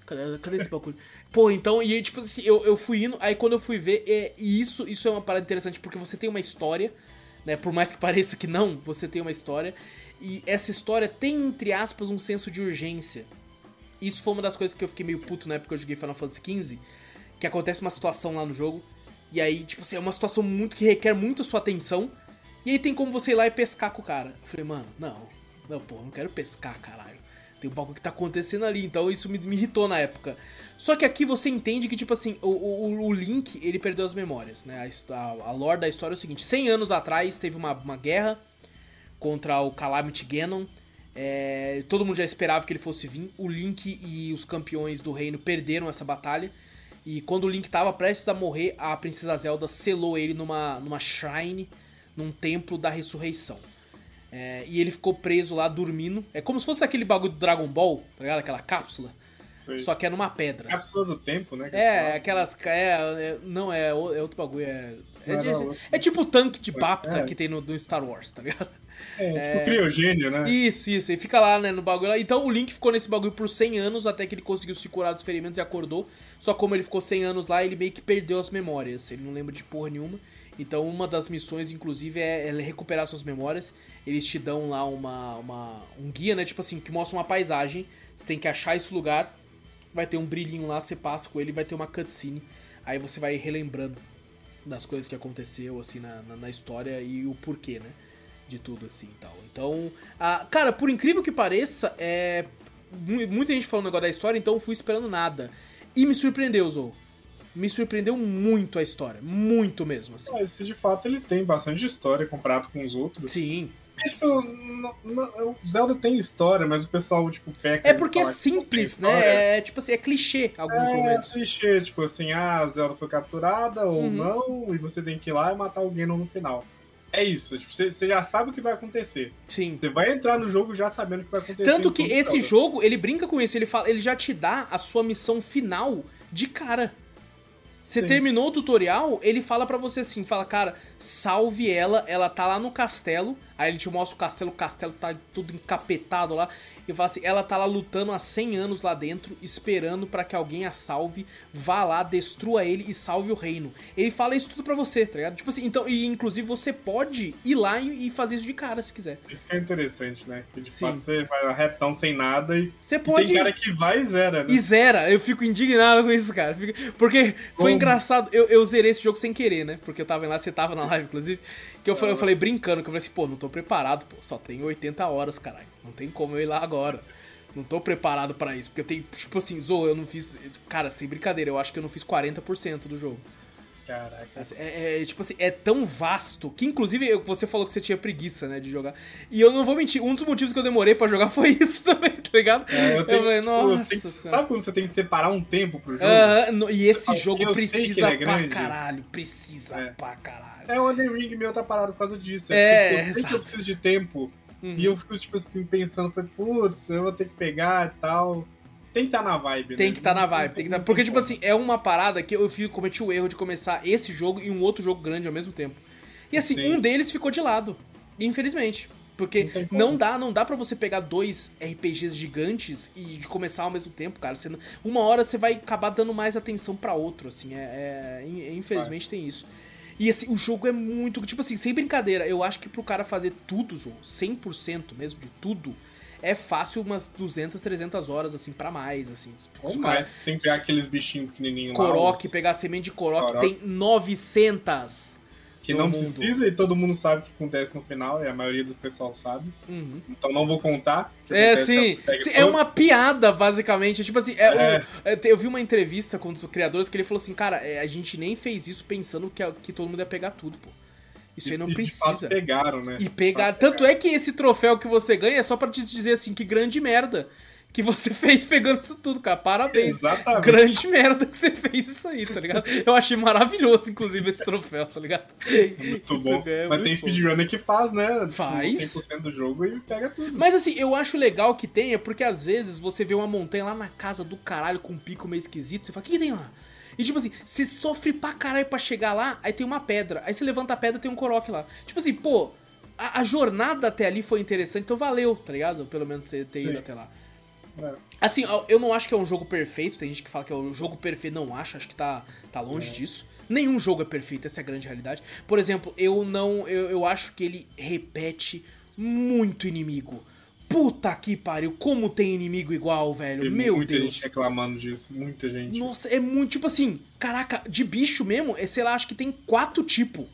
Cadê, cadê esse bagulho? Pô, então, e tipo assim, eu, eu fui indo, aí quando eu fui ver, é, e isso, isso é uma parada interessante, porque você tem uma história, né? Por mais que pareça que não, você tem uma história. E essa história tem, entre aspas, um senso de urgência. Isso foi uma das coisas que eu fiquei meio puto na época que eu joguei Final Fantasy XV. Que acontece uma situação lá no jogo. E aí, tipo assim, é uma situação muito que requer muito a sua atenção. E aí tem como você ir lá e pescar com o cara. Eu falei, mano, não. Não, pô, não quero pescar, caralho. Tem um bagulho que tá acontecendo ali. Então isso me, me irritou na época. Só que aqui você entende que, tipo assim, o, o, o Link, ele perdeu as memórias, né? A, a, a lore da história é o seguinte: 100 anos atrás teve uma, uma guerra contra o Calamity Ganon. É, todo mundo já esperava que ele fosse vir. O Link e os campeões do reino perderam essa batalha. E quando o Link estava prestes a morrer, a Princesa Zelda selou ele numa, numa shrine, num templo da ressurreição. É, e ele ficou preso lá dormindo. É como se fosse aquele bagulho do Dragon Ball, tá ligado? Aquela cápsula. Só que é numa pedra. Cápsula do tempo, né? É, aquelas. É, é, não, é, é outro bagulho. É, é, de, é tipo o tanque de Bapta é. que tem no, no Star Wars, tá ligado? É, tipo criogênio, né? Isso, isso. E fica lá, né, no bagulho. Então o Link ficou nesse bagulho por 100 anos até que ele conseguiu se curar dos ferimentos e acordou. Só como ele ficou 100 anos lá, ele meio que perdeu as memórias. Ele não lembra de porra nenhuma. Então uma das missões, inclusive, é, é recuperar suas memórias. Eles te dão lá uma, uma, um guia, né? Tipo assim, que mostra uma paisagem. Você tem que achar esse lugar. Vai ter um brilhinho lá, você passa com ele vai ter uma cutscene. Aí você vai relembrando das coisas que aconteceu, assim, na, na, na história e o porquê, né? De tudo, assim, e tal. Então, a, cara, por incrível que pareça, é... Muita gente um negócio da história, então eu fui esperando nada. E me surpreendeu, Zou me surpreendeu muito a história. Muito mesmo, assim. Mas de fato ele tem bastante história comparado com os outros. Sim. É, tipo, o Zelda tem história, mas o pessoal, tipo, peca. É porque é simples, né? É tipo assim, é clichê alguns é, momentos. É clichê, tipo assim, ah, a Zelda foi capturada ou uhum. não, e você tem que ir lá e matar alguém no final. É isso, tipo, você, você já sabe o que vai acontecer. Sim. Você vai entrar no jogo já sabendo o que vai acontecer. Tanto que esse Zelda. jogo, ele brinca com isso, ele, fala, ele já te dá a sua missão final de cara. Você terminou o tutorial, ele fala para você assim, fala, cara, salve ela, ela tá lá no castelo. Aí ele te mostra o castelo, o castelo tá tudo encapetado lá e fala assim: ela tá lá lutando há 100 anos lá dentro, esperando para que alguém a salve, vá lá, destrua ele e salve o reino. Ele fala isso tudo para você, tá ligado? Tipo assim, então, e inclusive você pode ir lá e, fazer isso de cara se quiser. Isso que é interessante, né? Que de fato você vai retão sem nada e. Você pode. tem cara que vai e zera, né? E zera. Eu fico indignado com isso, cara. Porque foi engraçado. Eu, eu zerei esse jogo sem querer, né? Porque eu tava lá, você tava na live, inclusive. Que eu falei, eu falei brincando, que eu falei assim, pô, não tô preparado, pô, só tenho 80 horas, caralho. Não tem como eu ir lá agora. Não tô preparado para isso. Porque eu tenho, tipo assim, Zo, eu não fiz. Cara, sem brincadeira, eu acho que eu não fiz 40% do jogo. Caraca. É, é, tipo assim, é tão vasto que, inclusive, você falou que você tinha preguiça, né, de jogar. E eu não vou mentir, um dos motivos que eu demorei para jogar foi isso também, tá ligado? É, eu, tenho, eu falei, tipo, nossa. Que, sabe quando você tem que separar um tempo pro jogo? Uh, e esse jogo precisa é pra caralho. Precisa é. pra caralho. É, o Elden Ring meu tá parado por causa disso. É, é tipo, eu sei que eu preciso de tempo Uhum. E eu fico, tipo assim, pensando, falei, putz, eu vou ter que pegar e tal. Tem que estar tá na vibe, Tem né? que estar tá na vibe. Tem que tá... Porque, tipo assim, é uma parada que eu fico, cometi o erro de começar esse jogo e um outro jogo grande ao mesmo tempo. E assim, Sim. um deles ficou de lado. Infelizmente. Porque não, não dá, não dá para você pegar dois RPGs gigantes e de começar ao mesmo tempo, cara. Você uma hora você vai acabar dando mais atenção para outro, assim. É, é... Infelizmente vai. tem isso. E assim, o jogo é muito. Tipo assim, sem brincadeira, eu acho que pro cara fazer tudo, 100% mesmo de tudo, é fácil umas 200, 300 horas, assim, para mais, assim. Ou mais, você tem que pegar aqueles bichinhos pequenininhos Korok, lá. pegar a semente de Korok, tem 900 que não mundo. precisa e todo mundo sabe o que acontece no final, e a maioria do pessoal sabe. Uhum. Então não vou contar. É, sim. sim é uma piada, basicamente. Tipo assim, é, é. é. eu vi uma entrevista com um dos criadores que ele falou assim, cara, é, a gente nem fez isso pensando que, que todo mundo ia pegar tudo, pô. Isso aí não e, precisa. E pegaram, né? E pegaram. Tanto é que esse troféu que você ganha é só para te dizer assim, que grande merda que você fez pegando isso tudo, cara. Parabéns. Exatamente. Grande merda que você fez isso aí, tá ligado? Eu achei maravilhoso, inclusive, esse troféu, tá ligado? Muito bom. É, Mas tem speedrunner que faz, né? Faz. 100% do jogo e pega tudo. Mas assim, eu acho legal que tenha, porque às vezes você vê uma montanha lá na casa do caralho com um pico meio esquisito, você fala, o que, que tem lá? E tipo assim, você sofre pra caralho pra chegar lá, aí tem uma pedra. Aí você levanta a pedra tem um coroque lá. Tipo assim, pô, a, a, jornada até ali foi interessante, então valeu, tá ligado? Pelo menos você ter Sim. ido até lá. É. Assim, eu não acho que é um jogo perfeito. Tem gente que fala que é o um jogo perfeito. Não acho, acho que tá, tá longe é. disso. Nenhum jogo é perfeito, essa é a grande realidade. Por exemplo, eu não. Eu, eu acho que ele repete muito inimigo. Puta que pariu, como tem inimigo igual, velho. Tem Meu muita Deus. Muita gente reclamando disso, muita gente. Nossa, é muito, tipo assim, caraca, de bicho mesmo, é, sei lá, acho que tem quatro tipos.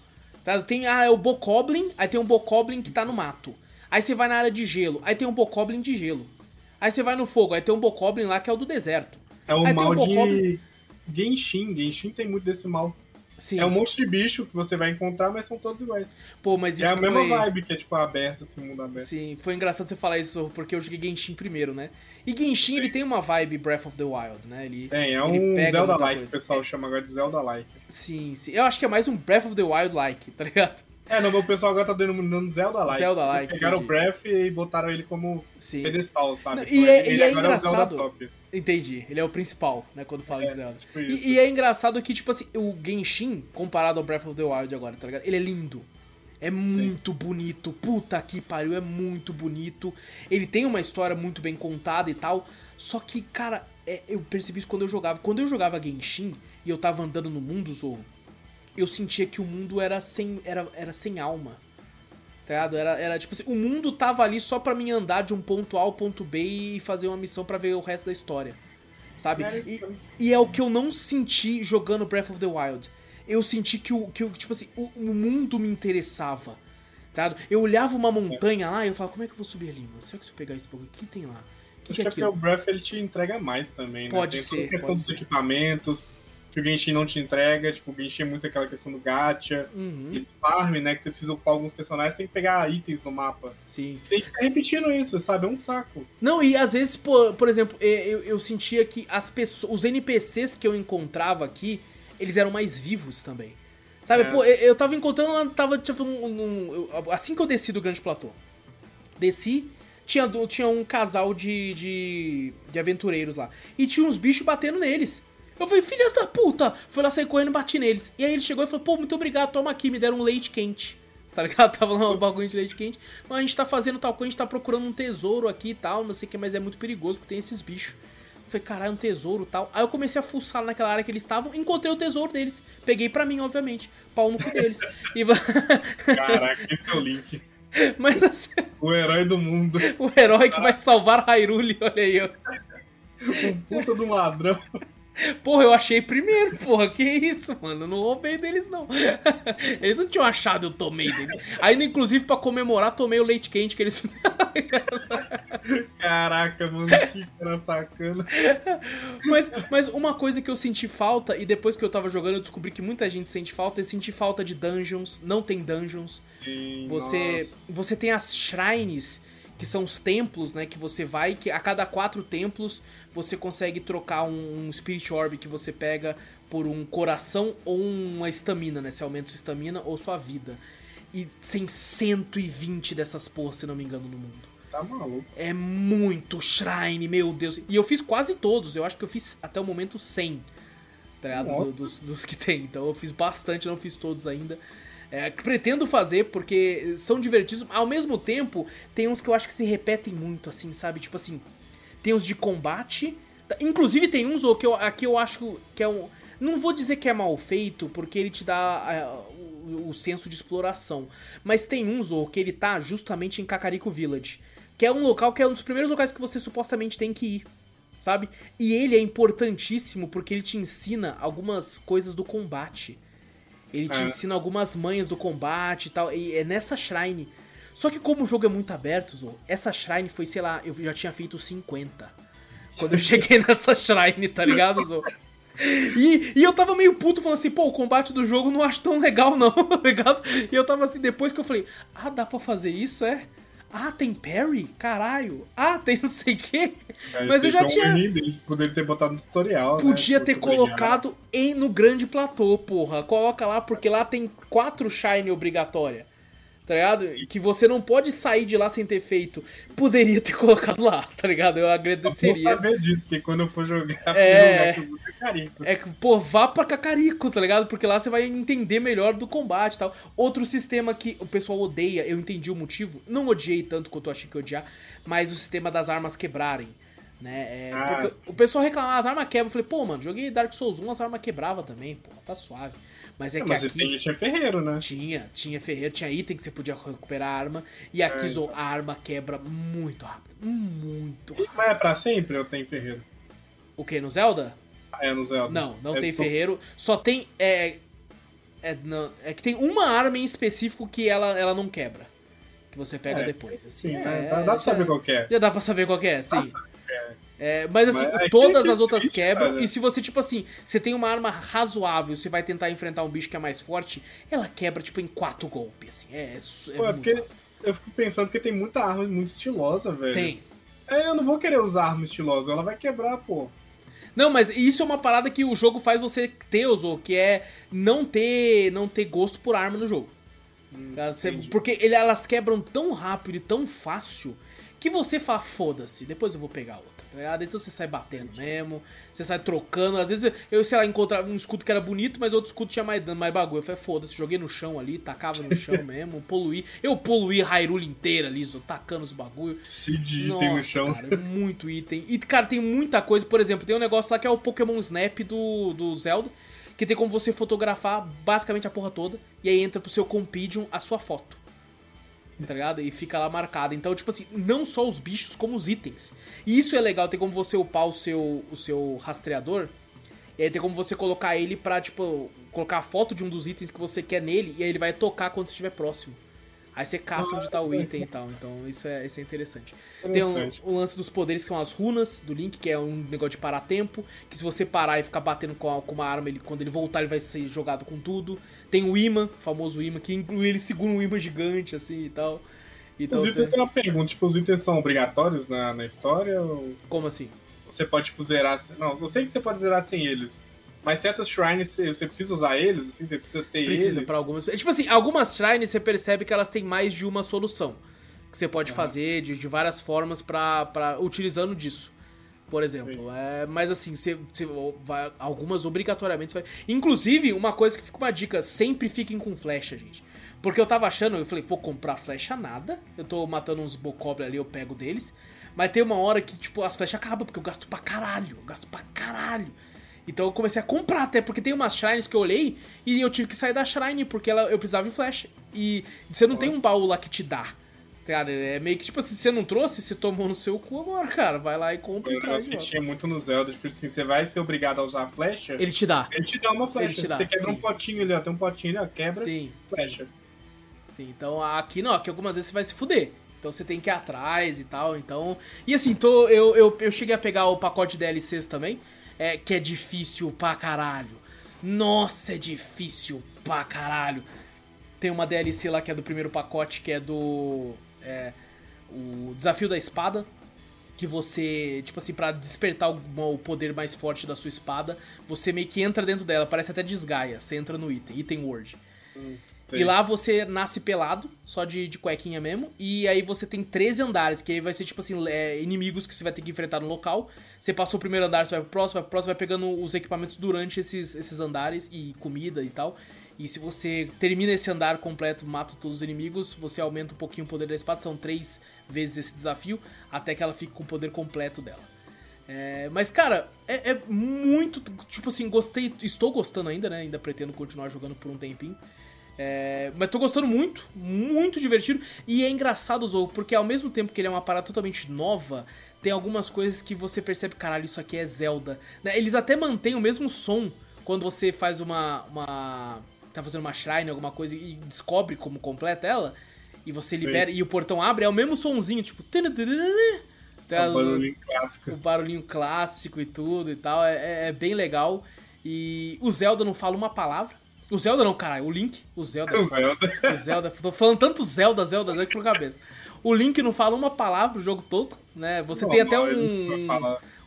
Tá? Tem, ah, é o Bokoblin, aí tem um Bokoblin que tá no mato. Aí você vai na área de gelo, aí tem um Bokoblin de gelo. Aí você vai no fogo, aí tem um Bokoblin lá que é o do deserto. É o aí mal um de Genshin, Genshin tem muito desse mal. Sim. É um monte de bicho que você vai encontrar, mas são todos iguais. Pô, mas isso É a mesma foi... vibe que é, tipo, aberto, assim, mundo aberto. Sim, foi engraçado você falar isso, porque eu joguei Genshin primeiro, né? E Genshin, Sim. ele tem uma vibe Breath of the Wild, né? Ele, tem, é um Zelda-like, o pessoal chama agora de Zelda-like. Sim, sim. Eu acho que é mais um Breath of the Wild-like, tá ligado? É, não, o pessoal agora tá denominando Zelda-like. Zelda-like. Pegaram entendi. o Breath e botaram ele como Sim. pedestal, sabe? Não, e, é, e é engraçado. É entendi, ele é o principal, né, quando fala é, de Zelda. Tipo e, e, é engraçado que, tipo assim, o Genshin, comparado ao Breath of the Wild agora, tá ligado? Ele é lindo. É muito Sim. bonito. Puta que pariu, é muito bonito. Ele tem uma história muito bem contada e tal. Só que, cara, é, eu percebi isso quando eu jogava. Quando eu jogava Genshin e eu tava andando no mundo, Zorro, eu sentia que o mundo era sem, era, era sem alma. Tá ligado? Era, era tipo assim, o mundo tava ali só pra mim andar de um ponto A ao ponto B e fazer uma missão para ver o resto da história. Sabe? É e, e, é o que eu não senti jogando Breath of the Wild. Eu senti que o, que, tipo assim, o, o mundo me interessava. Tá? Eu olhava uma montanha lá e eu falava, como é que eu vou subir ali, mano? Será que se eu pegar esse pouco, o que tem lá? O que, que é, é porque o Breath ele te entrega mais também, né? Pode tem ser. A questão dos ser. equipamentos, que o Genshin não te entrega. Tipo, o Genshin é muito aquela questão do gacha Uhum. e farm, né? Que você precisa upar alguns personagens, tem que pegar itens no mapa. Sim. Você fica repetindo isso, sabe? É um saco. Não, e às vezes, por, por exemplo, eu, eu sentia que as pessoas, os NPCs que eu encontrava aqui, eles eram mais vivos também. Sabe, É. pô, eu, eu tava encontrando lá, tava tipo, um, um- assim que eu desci do grande platô. Desci, tinha, tinha um casal de, de, de aventureiros lá. E tinha uns bichos batendo neles. Eu falei, filhas da puta! Fui lá sair correndo e bati neles. E aí ele chegou e falou, pô, muito obrigado, toma aqui, me deram um leite quente. Tá ligado? Tava lá um bagulho de leite quente. Mas a gente tá fazendo tal coisa, a gente tá procurando um tesouro aqui e tal, não sei o que, mas é muito perigoso porque tem esses bichos. Eu falei, caralho, um tesouro e tal. Aí eu comecei a fuçar naquela área que eles estavam, encontrei o tesouro deles. Peguei pra mim, obviamente. Pau no cu deles. E... Caraca, esse é o Link. mas assim, O herói do mundo. o herói que vai salvar Hyrule, olha aí, ó. Um puta um ladrão. Porra, eu achei primeiro, porra. Que isso, mano? Eu não roubei deles, não. Eles não tinham achado, eu tomei deles. Ainda, inclusive, pra comemorar, tomei o leite quente que eles. Caraca, mano, que cara sacana. mas, mas uma coisa que eu senti falta, e depois que eu tava jogando, eu descobri que muita gente sente falta, é sentir falta de dungeons. Não tem dungeons. Sim, Você, nossa. você tem as shrines, que são os templos, né? Que você vai, que a cada quatro templos você consegue trocar um, um Spirit Orb que você pega por um coração ou uma estamina, né? Se aumenta sua estamina ou sua vida. E tem 120 dessas porras, se não me engano, no mundo. Tá maluco. É muito shrine, meu Deus. E eu fiz quase todos, eu acho que eu fiz até o momento 100. Tá ligado? Dos, dos que tem. Então eu fiz bastante, não fiz todos ainda. É, pretendo fazer porque são divertidos. Ao mesmo tempo, tem uns que eu acho que se repetem muito, assim, sabe? Tipo assim, tem os de combate. Inclusive tem uns que eu, aqui eu acho que é um. Não vou dizer que é mal feito, porque ele te dá é, o, o senso de exploração. Mas tem uns, que ele tá justamente em Kakariko Village. Que é um local que é um dos primeiros locais que você supostamente tem que ir. Sabe? E ele é importantíssimo porque ele te ensina algumas coisas do combate. Ele te É. ensina algumas manhas do combate e tal. E é nessa shrine. Só que como o jogo é muito aberto, Zo, essa shrine foi, sei lá, eu já tinha feito 50. Quando eu cheguei nessa shrine, tá ligado, Zo? E, e eu tava meio puto falando assim, pô, o combate do jogo não acho tão legal não, tá ligado? E eu tava assim, depois que eu falei, ah, dá pra fazer isso, é? Ah, tem parry? Caralho. Ah, tem não sei o quê. É, Mas eu já tinha. Eles poderiam ter botado no tutorial. Né? Podia né? ter colocado em, no grande platô, porra. Coloca lá, porque lá tem quatro Shine obrigatória tá ligado? Que você não pode sair de lá sem ter feito. Poderia ter colocado lá, tá ligado? Eu agradeceria. Eu saber disso, que quando eu for jogar, é... jogar com Cacarico. É que, pô, vá pra Cacarico, tá ligado? Porque lá você vai entender melhor do combate e tal. Outro sistema que o pessoal odeia, eu entendi o motivo. Não odiei tanto quanto eu achei que ia odiar, mas o sistema das armas quebrarem. Né? É, ah, o pessoal reclamava, as armas quebram. Eu falei, pô, mano, joguei Dark Souls 1, as armas quebravam também, pô, tá suave. Mas é, que mas aqui. tinha ferreiro, né? Tinha, tinha ferreiro, tinha item que você podia recuperar a arma. E aqui é, a arma quebra muito rápido. Muito rápido. Mas é pra sempre ou tem ferreiro? O que? No Zelda? É, no Zelda. Não, não é tem ferreiro. Só tem. É, é, não, é que tem uma arma em específico que ela, ela não quebra. Que você pega é, depois. Assim, sim, é, dá, dá pra saber qual é. Já dá pra saber qual é, sim. É, mas assim, mas, é todas as outras triste, quebram. Cara. E se você, tipo assim, você tem uma arma razoável, você vai tentar enfrentar um bicho que é mais forte, ela quebra, tipo, em quatro golpes, assim. É, é, Pô, é porque eu fico pensando que tem muita arma muito estilosa, velho. Tem. É, eu não vou querer usar arma estilosa, ela vai quebrar, pô. Não, mas isso é uma parada que o jogo faz você ter, Ozo, que é não ter, não ter gosto por arma no jogo. Hum, você, porque ele, elas quebram tão rápido e tão fácil que você fala, foda-se, depois eu vou pegar outra tá ligado? Então você sai batendo mesmo, você sai trocando. Às vezes eu, sei lá, encontrava um escudo que era bonito, mas outro escudo tinha mais dano, mais bagulho. Eu falei, foda-se, joguei no chão ali, tacava no chão mesmo, poluí. Eu poluí Hyrule inteira ali, zo, tacando os bagulho. Cheio de Nossa, item no chão. Cara, muito item. E, cara, tem muita coisa. Por exemplo, tem um negócio lá que é o Pokémon Snap do, do Zelda. Que tem como você fotografar basicamente a porra toda. E aí entra pro seu Compendium a sua foto tá ligado? E fica lá marcado. Então, tipo assim, não só os bichos, como os itens. E isso é legal, tem como você upar o seu, o seu rastreador. E aí tem como você colocar ele pra, tipo, colocar a foto de um dos itens que você quer nele. E aí ele vai tocar quando você estiver próximo. Aí você caça onde tá o item e tal. Então isso é, isso é interessante. interessante. Tem o, o, lance dos poderes que são as runas do Link, que é um negócio de parar tempo. Que se você parar e ficar batendo com, a, com uma arma, ele, quando ele voltar, ele vai ser jogado com tudo. Tem o imã, o famoso imã, que ele segura um imã gigante assim e tal. Então, os itens tem uma pergunta, tipo, os itens são obrigatórios na, na história? Ou... Como assim? Você pode, tipo, zerar. Não, eu sei que você pode zerar sem eles. Mas certas shrines você precisa usar eles, assim, você precisa ter precisa eles. para algumas. Tipo assim, algumas shrines você percebe que elas têm mais de uma solução que você pode uhum. fazer de, de várias formas para utilizando disso. Por exemplo, é, mas assim, você, você vai, algumas obrigatoriamente vai. Inclusive, uma coisa que fica uma dica: sempre fiquem com flecha, gente. Porque eu tava achando, eu falei, vou comprar flecha nada. Eu tô matando uns bocobre ali, eu pego deles. Mas tem uma hora que, tipo, as flechas acabam, porque eu gasto pra caralho. Eu gasto pra caralho. Então eu comecei a comprar até, porque tem umas shrines que eu olhei e eu tive que sair da shrine, porque ela, eu precisava de flash. E você não tem um baú lá que te dá. Cara, é meio que tipo assim, você não trouxe, você tomou no seu cu agora, cara. Vai lá e compra eu e traz. Eu tinha muito no Zelda, tipo assim, você vai ser obrigado a usar a flecha. Ele te dá. Ele te dá uma flecha. Ele te dá, você quebra sim. um potinho ali, ó. Tem um potinho ali, ó. Quebra, sim, flecha. Sim. sim. então aqui não, aqui algumas vezes você vai se fuder. Então você tem que ir atrás e tal. Então. E assim, tô, eu, eu, eu cheguei a pegar o pacote de DLCs também é, que é difícil pra caralho. Nossa, é difícil pra caralho. Tem uma DLC lá que é do primeiro pacote, que é do. É, o Desafio da Espada. Que você, tipo assim, pra despertar o, o poder mais forte da sua espada, você meio que entra dentro dela, parece até desgaia. Você entra no item, item word. Hum. E lá você nasce pelado, só de, de cuequinha mesmo. E aí você tem 13 andares, que aí vai ser tipo assim, é, inimigos que você vai ter que enfrentar no local. Você passou o primeiro andar, você vai pro próximo, vai pro próximo, vai pegando os equipamentos durante esses, esses andares e comida e tal. E se você termina esse andar completo, mata todos os inimigos, você aumenta um pouquinho o poder da espada. São três vezes esse desafio, até que ela fique com o poder completo dela. É, mas, cara, é, é, muito. Tipo assim, gostei. Estou gostando ainda, né? Ainda pretendo continuar jogando por um tempinho. É, mas tô gostando muito, muito divertido. E é engraçado, Zou, porque ao mesmo tempo que ele é uma parada totalmente nova, tem algumas coisas que você percebe, caralho, isso aqui é Zelda. Né, eles até mantêm o mesmo som quando você faz uma. uma tá fazendo uma shrine, alguma coisa, e descobre como completa ela, e você libera, Sim. e o portão abre, é o mesmo sonzinho, tipo. Tá, o barulhinho clássico. O barulhinho clássico e tudo e tal. É, é, é bem legal. E o Zelda não fala uma palavra O Zelda não, caralho, o Link, o Zelda. O Zelda. O Zelda. Tô falando tanto Zelda, Zelda, Zelda que na cabeça. O Link não fala uma palavra o jogo todo, né? Você Não, tem até não, um.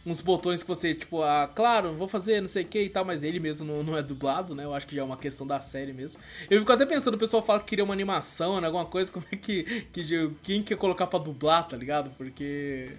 Uns botões que você, tipo, ah, claro, vou fazer não sei o que e tal, mas ele mesmo não, não é dublado, né? Eu acho que já é uma questão da série mesmo. Eu fico até pensando, o pessoal fala que queria uma animação, né? Alguma coisa, como é que, que. Quem quer colocar pra dublar, tá ligado? Porque.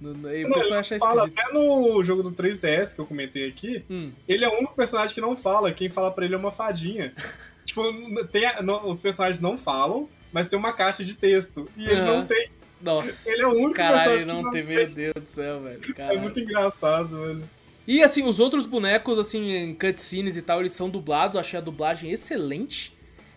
O pessoal ele acha fala esquisito. até no jogo do 3DS que eu comentei aqui, Hum. ele é o único personagem que não fala. Quem fala pra ele é uma fadinha. tipo, tem a- os personagens não falam, mas tem uma caixa de texto. E ele Aham. não tem. Nossa. Ele é o único Caralho, que não tem, meu Deus do céu, velho. É Caralho. muito engraçado, velho. E assim, os outros bonecos, assim, em cutscenes e tal, eles são dublados. Eu achei a dublagem excelente.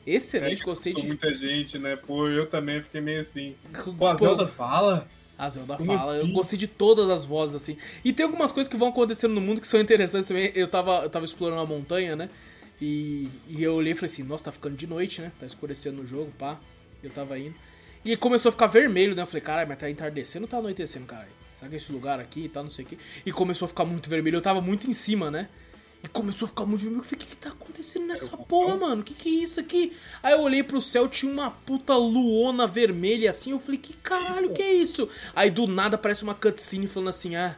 Excelente, É, gostei de. muita gente, né? Pô, eu também fiquei meio assim. Pô, a Zelda fala? A Zelda Como fala, eu assim? gostei de todas as vozes, assim. E tem algumas coisas que vão acontecendo no mundo que são interessantes também. Eu tava, eu tava explorando a montanha, né? E, e eu olhei e falei assim, nossa, tá ficando de noite, né? Tá escurecendo no jogo, pá. Eu tava indo. E começou a ficar vermelho, né? Eu falei, caralho, mas tá entardecendo ou tá anoitecendo, caralho? Será que é esse lugar aqui e tal, não sei o quê? E começou a ficar muito vermelho. Eu tava muito em cima, né? E começou a ficar muito vermelho. Eu falei, o que que tá acontecendo nessa porra, mano? O que que é isso aqui? Aí eu olhei pro céu, tinha uma puta luona vermelha assim. Eu falei, que caralho, que é isso? Aí do nada aparece uma cutscene falando assim, ah.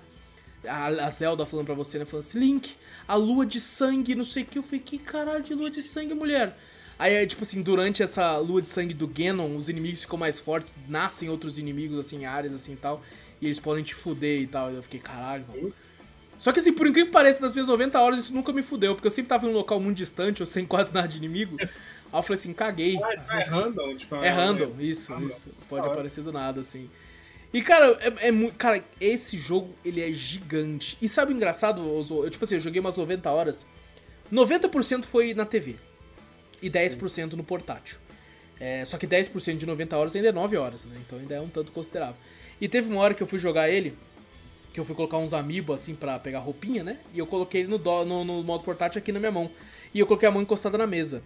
A Zelda falando pra você, né? Falando assim, Link, a lua de sangue, não sei o que. Eu falei, que caralho de lua de sangue, mulher? Aí, é, tipo assim, durante essa lua de sangue do Ganon, os inimigos ficam mais fortes, nascem outros inimigos, assim, áreas, assim, e tal. E eles podem te fuder e tal. Eu fiquei, caralho, mano. Só que assim, por incrível que pareça, nas minhas 90 horas isso nunca me fudeu, porque eu sempre tava em um local muito distante, ou sem quase nada de inimigo. Aí eu falei assim, caguei. Ah, é random, tipo, É random, isso, random. isso. Pode aparecer do nada, assim. E, cara, é, é muito. Cara, esse jogo, ele é gigante. E sabe o engraçado? Eu, tipo assim, eu joguei umas 90 horas. 90% foi na TV. E 10% no portátil. É, só que 10% de 90 horas ainda é 9 horas, né? Então ainda é um tanto considerável. E teve uma hora que eu fui jogar ele, que eu fui colocar uns amiibo assim pra pegar roupinha, né? E eu coloquei ele no, do- no, no modo portátil aqui na minha mão. E eu coloquei a mão encostada na mesa.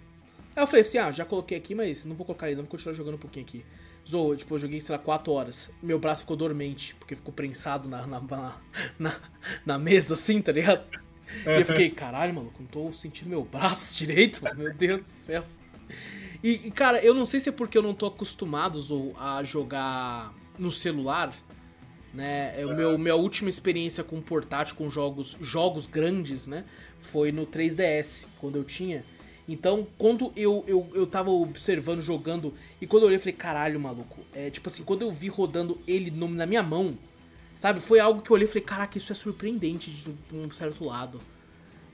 Aí eu falei assim, ah, já coloquei aqui, mas não vou colocar ele, não vou continuar jogando um pouquinho aqui. Zou, tipo, eu joguei, sei lá, 4 horas. Meu braço ficou dormente, porque ficou prensado na, na, na, na mesa, assim, tá ligado? E eu fiquei, caralho, maluco, não tô sentindo meu braço direito, mano, meu Deus do céu. E, cara, eu não sei se é porque eu não tô acostumado, a jogar no celular, né? É, o meu, minha última experiência com portátil, com jogos, jogos grandes, né? Foi no 3DS, quando eu tinha. Então, quando eu, eu, eu tava observando, jogando, e quando eu olhei, eu falei, caralho, maluco. É tipo assim, quando eu vi rodando ele no- na minha mão, sabe? Foi algo que eu olhei e falei, caraca, isso é surpreendente de um certo lado.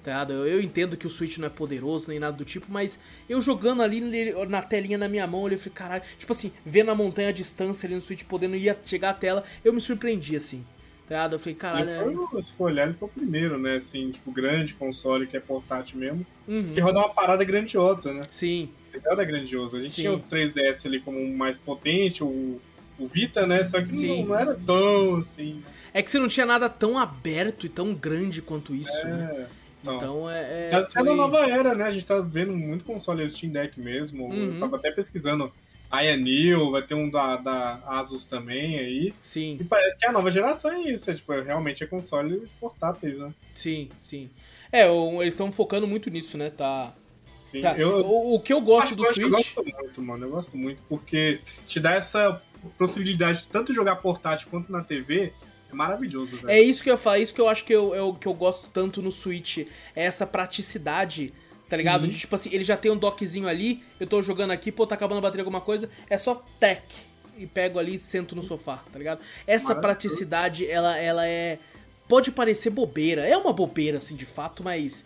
Tá ligado? Eu, eu entendo que o Switch não é poderoso nem nada do tipo, mas eu jogando ali na telinha na minha mão, eu olhei e falei, caralho, tipo assim, vendo a montanha à distância ali no Switch, podendo ir chegar à tela, eu me surpreendi assim. Tá ligado? Eu falei, caralho, Ele é... foi, se for olhar, ele foi o primeiro, né? Assim, tipo, grande console que é portátil mesmo. Uhum. Que roda uma parada grandiosa, né? Sim, Esse era grandioso. A gente Sim. tinha o 3DS ali como mais potente, o, o Vita, né? Só que não, não era tão assim. É que você não tinha nada tão aberto e tão grande quanto isso, né? É, não. Então é. é Tá foi- a nova era, né? A gente tá vendo muito console Steam Deck mesmo. Uhum. Eu tava até pesquisando. A Anil, vai ter um da, da Asus também aí. Sim, E parece que a nova geração é isso. É, tipo, realmente é consoles portáteis, né? sim, sim. É, eles estão focando muito nisso, né? Tá. Sim, tá. eu, O, o que eu gosto do eu Switch. gosto muito, mano. Eu gosto muito, porque te dá essa possibilidade de tanto jogar portátil quanto na TV. É maravilhoso, velho. É isso que eu falo, isso que eu acho que eu, eu- que eu gosto tanto no Switch. É essa praticidade, tá ligado? De tipo assim, ele já tem um dockzinho ali, eu tô jogando aqui, pô, tá acabando a bateria alguma coisa, é só tech. E pego ali e sento no sofá, tá ligado? Essa praticidade, ela, ela é. Pode parecer bobeira, é uma bobeira, assim, de fato, mas.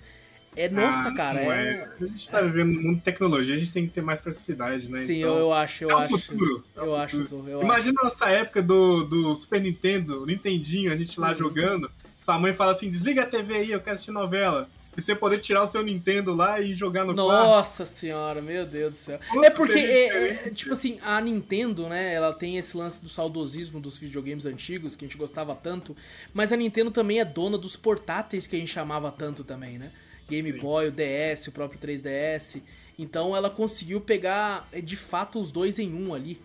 É, nossa, Ah, cara, não é. A gente tá vivendo um mundo de tecnologia, a gente tem que ter mais praticidade, né? Sim, Então, eu, eu acho, eu é acho. futuro, é eu acho. Zou, eu Imagina nossa época do, do Super Nintendo, Nintendinho, a gente lá Uhum. jogando. Sua mãe fala assim: desliga a TV aí, eu quero assistir novela. E você poder tirar o seu Nintendo lá e jogar no quarto. Nossa senhora, meu Deus do céu. Quanto É porque, é, é, tipo assim, a Nintendo, né, ela tem esse lance do saudosismo dos videogames antigos, que a gente gostava tanto, mas a Nintendo também é dona dos portáteis que a gente chamava tanto também, né? Game Sim. Boy, o DS, o próprio 3DS. Então ela conseguiu pegar, é, de fato, os dois em um ali.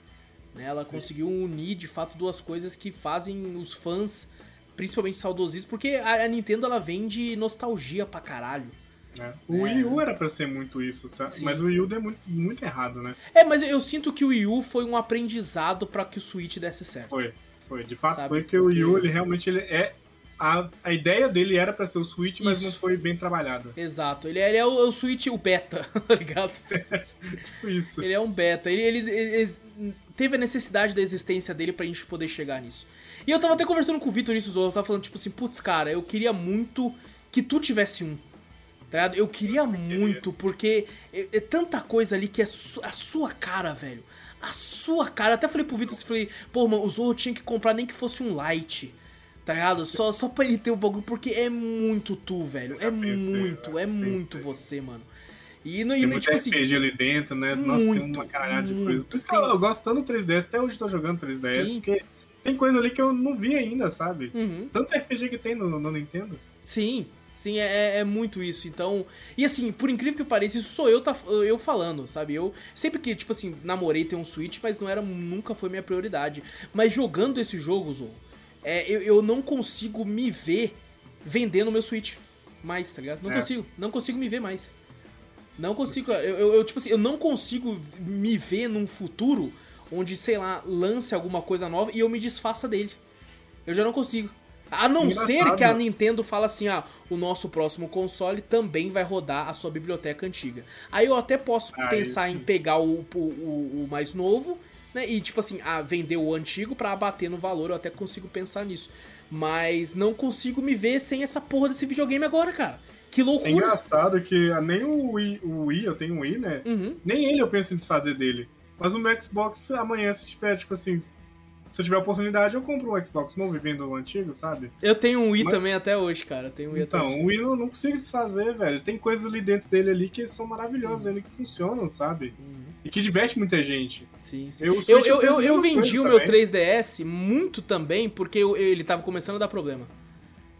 Né? Ela conseguiu unir, de fato, duas coisas que fazem os fãs, principalmente saudosistas, porque a, Nintendo ela vende nostalgia pra caralho. É. O é. Wii U era pra ser muito isso, mas o Wii U deu muito, muito errado, né? É, mas eu sinto que o Wii U foi um aprendizado para que o Switch desse certo. Foi, foi. De fato, Sabe? foi que o Wii U, ele realmente ele é a, a ideia dele era para ser o Switch, mas Isso. não foi bem trabalhado. Exato. Ele é, ele é o, o Switch, o beta, tá ligado? tipo isso. Ele é um beta. Ele, ele, ele, teve a necessidade da existência dele pra gente poder chegar nisso. E eu tava até conversando com o Vitor isso, eu tava falando, tipo assim, putz, cara, eu queria muito que tu tivesse um. Tá ligado? Eu queria muito, porque é, é, tanta coisa ali que é su a sua cara, velho. A sua cara. Eu até falei pro Vitor, falei, pô, mano, o Zorro tinha que comprar nem que fosse um light Tá ligado? Só, só pra ele ter o um bagulho, porque é muito tu, velho. É pensei, muito, é muito você, mano. E no tem muito tipo RPG assim, ali dentro, né? Nossa, muito, tem uma caralhada de coisa. Por isso que eu, eu, gosto tanto do 3DS, até hoje tô jogando 3DS, Sim. porque tem coisa ali que eu não vi ainda, sabe? Uhum. Tanto RPG que tem no, no Nintendo. Sim, Sim, é, é, muito isso. Então. E assim, por incrível que pareça, isso sou eu, tá, eu falando, sabe? Eu sempre que, tipo assim, namorei ter um Switch, mas não era. Nunca foi minha prioridade. Mas jogando esse jogo, Zou, é, eu, eu não consigo me ver vendendo meu Switch mais, tá ligado? Não é. consigo, não consigo me ver mais. Não consigo, eu, eu, eu, tipo assim, eu não consigo me ver num futuro onde, sei lá, lance alguma coisa nova e eu me desfaça dele. Eu já não consigo. A não Engraçado. ser que a Nintendo fala assim, ah, o nosso próximo console também vai rodar a sua biblioteca antiga. Aí eu até posso ah, pensar em pegar o, o, o, o mais novo né? E tipo assim, a vender o antigo para abater no valor, eu até consigo pensar nisso. Mas não consigo me ver sem essa porra desse videogame agora, cara. Que loucura. É engraçado que nem o Wii, o Wii eu tenho um Wii, né? Uhum. Nem ele eu penso em desfazer dele. Mas o meu Xbox, amanhã, se tiver, tipo assim, se eu tiver oportunidade, eu compro um Xbox novo e vendo o antigo, sabe? Eu tenho um Wii Mas... também até hoje, cara. Eu tenho um Wii então, o Wii eu não consigo desfazer, velho. Tem coisas ali dentro dele ali que são maravilhosas, uhum. ali que funcionam, sabe? Uhum. E que diverte muita gente. Sim, sim. Eu, eu, eu, eu, eu vendi o meu também. 3DS muito também porque eu, ele tava começando a dar problema.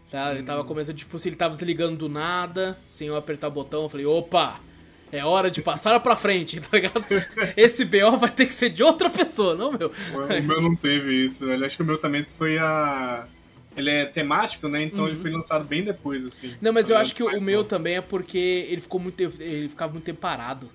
Tá? Ele hum. tava começando, tipo, se ele tava desligando do nada, sem eu apertar o botão, eu falei, opa! É hora de passar pra frente, tá ligado? Esse BO vai ter que ser de outra pessoa, não meu. O meu não teve isso, velho. Acho que o meu também foi a. Ele é temático, né? Então uhum. ele foi lançado bem depois, assim. Não, mas eu acho que o meu também é porque ele ficou muito ele ficava muito tempo parado.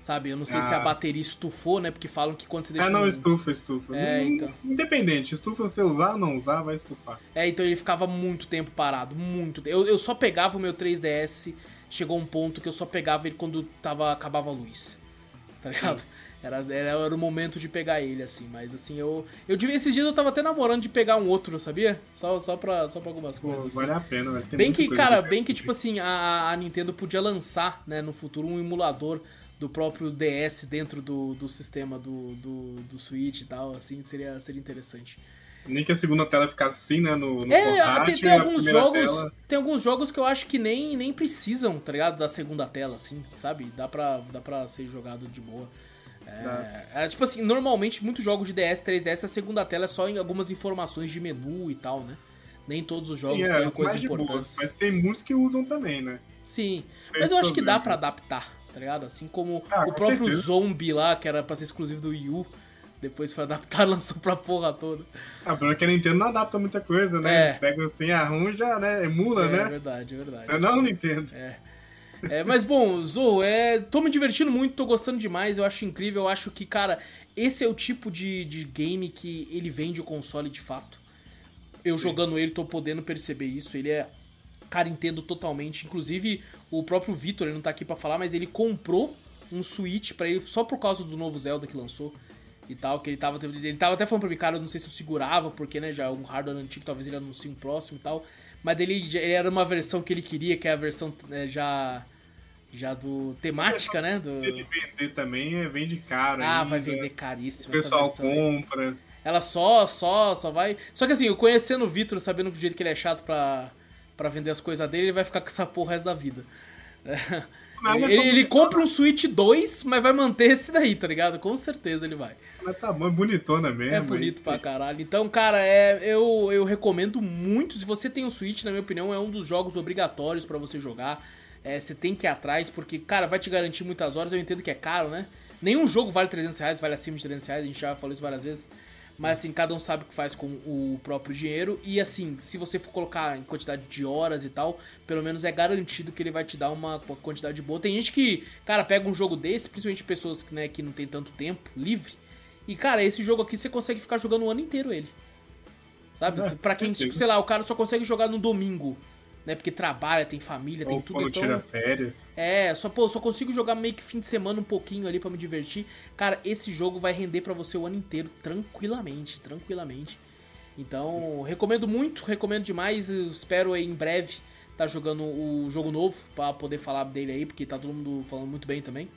Sabe? Eu não sei ah. se a ah. bateria estufou, né? Porque falam que quando você deixa. Ah, não, um... estufa, estufa. É, então. Independente, estufa você usar ou não usar, vai estufar. É, então ele ficava muito tempo parado, muito tempo. Eu, eu só pegava o meu 3DS chegou um ponto que eu só pegava ele quando tava, acabava a luz. Tá ligado? Era, era, era o momento de pegar ele, assim, mas assim, eu. eu Esses dias eu tava até namorando de pegar um outro, sabia? Só, só, pra, só pra algumas coisas. Pô, assim. Vale a pena, velho. Bem que, cara, bem que, tipo assim, a, a Nintendo podia lançar, né, no futuro, um emulador do próprio DS dentro do, do sistema do, do, do Switch e tal, assim, seria, seria interessante. Nem que a segunda tela ficasse assim, né? No, no é, portátil, tem, tem alguns jogos. Tela... Tem alguns jogos que eu acho que nem, nem precisam, tá ligado? Da segunda tela, assim, sabe? Dá pra, dá pra ser jogado de boa. É, é, tipo assim, normalmente muitos jogos de DS, 3DS, a segunda tela é só em algumas informações de menu e tal, né? Nem todos os jogos Sim, é, têm coisas importantes. mas tem muitos que usam também, né? Sim, mas eu acho que dá para adaptar, tá ligado? Assim como ah, o próprio certeza. Zombie lá, que era pra ser exclusivo do Wii U, depois foi adaptado, lançou pra porra toda. Ah, porque a Nintendo não adapta muita coisa, né? É. Eles pegam assim, arranja, né? Emula, é, né? É verdade, é verdade. Eu não, Nintendo. É. É, mas bom, Zou, é, tô me divertindo muito, tô gostando demais, eu acho incrível, eu acho que, cara, esse é o tipo de, de game que ele vende o console de fato. Eu Sim. jogando ele, tô podendo perceber isso, ele é. Cara, entendo totalmente. Inclusive, o próprio Victor, ele não tá aqui para falar, mas ele comprou um Switch para ele só por causa do novo Zelda que lançou e tal, que ele tava, ele tava até falando pra mim, cara, eu não sei se eu segurava, porque, né, já é um hardware antigo, talvez ele anuncie um próximo e tal, mas ele, ele era uma versão que ele queria, que é a versão né, já já do temática, né? Do... Se ele vender também, é, vende caro. Ah, ainda. vai vender caríssimo. O pessoal compra. Ela só, só, só vai. Só que assim, eu conhecendo o Vitor, sabendo do jeito que ele é chato pra, pra vender as coisas dele, ele vai ficar com essa porra o resto da vida. Ele, ele, ele compra um Switch 2, mas vai manter esse daí, tá ligado? Com certeza ele vai. Mas tá bom, é bonitona mesmo. É bonito pra caralho. Então, cara, é, eu, eu recomendo muito. Se você tem um Switch, na minha opinião, é um dos jogos obrigatórios para você jogar. É, você tem que ir atrás, porque, cara, vai te garantir muitas horas. Eu entendo que é caro, né? Nenhum jogo vale 300 reais, vale acima de 300 reais. A gente já falou isso várias vezes. Mas assim, cada um sabe o que faz com o próprio dinheiro. E assim, se você for colocar em quantidade de horas e tal, pelo menos é garantido que ele vai te dar uma, quantidade boa. Tem gente que, cara, pega um jogo desse, principalmente pessoas né, que não tem tanto tempo livre. E, cara, esse jogo aqui você consegue ficar jogando o ano inteiro ele. Sabe? É, pra quem, tipo, sei lá, o cara só consegue jogar no domingo né? Porque trabalha, tem família, Ou tem tudo. Quando então, tira férias. É, só, pô, só consigo jogar meio que fim de semana um pouquinho ali para me divertir. Cara, esse jogo vai render para você o ano inteiro, tranquilamente, tranquilamente. Então, Sim. recomendo muito, recomendo demais. espero aí em breve tá jogando o jogo novo para poder falar dele aí, porque tá todo mundo falando muito bem também.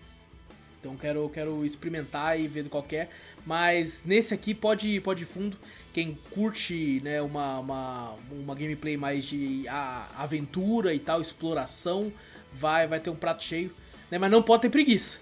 Então quero, quero experimentar e ver do qualquer. É. Mas nesse aqui pode, pode ir fundo. Quem curte né, uma, uma, uma gameplay mais de a, aventura e tal, exploração, vai, vai ter um prato cheio. Né, mas não pode ter preguiça.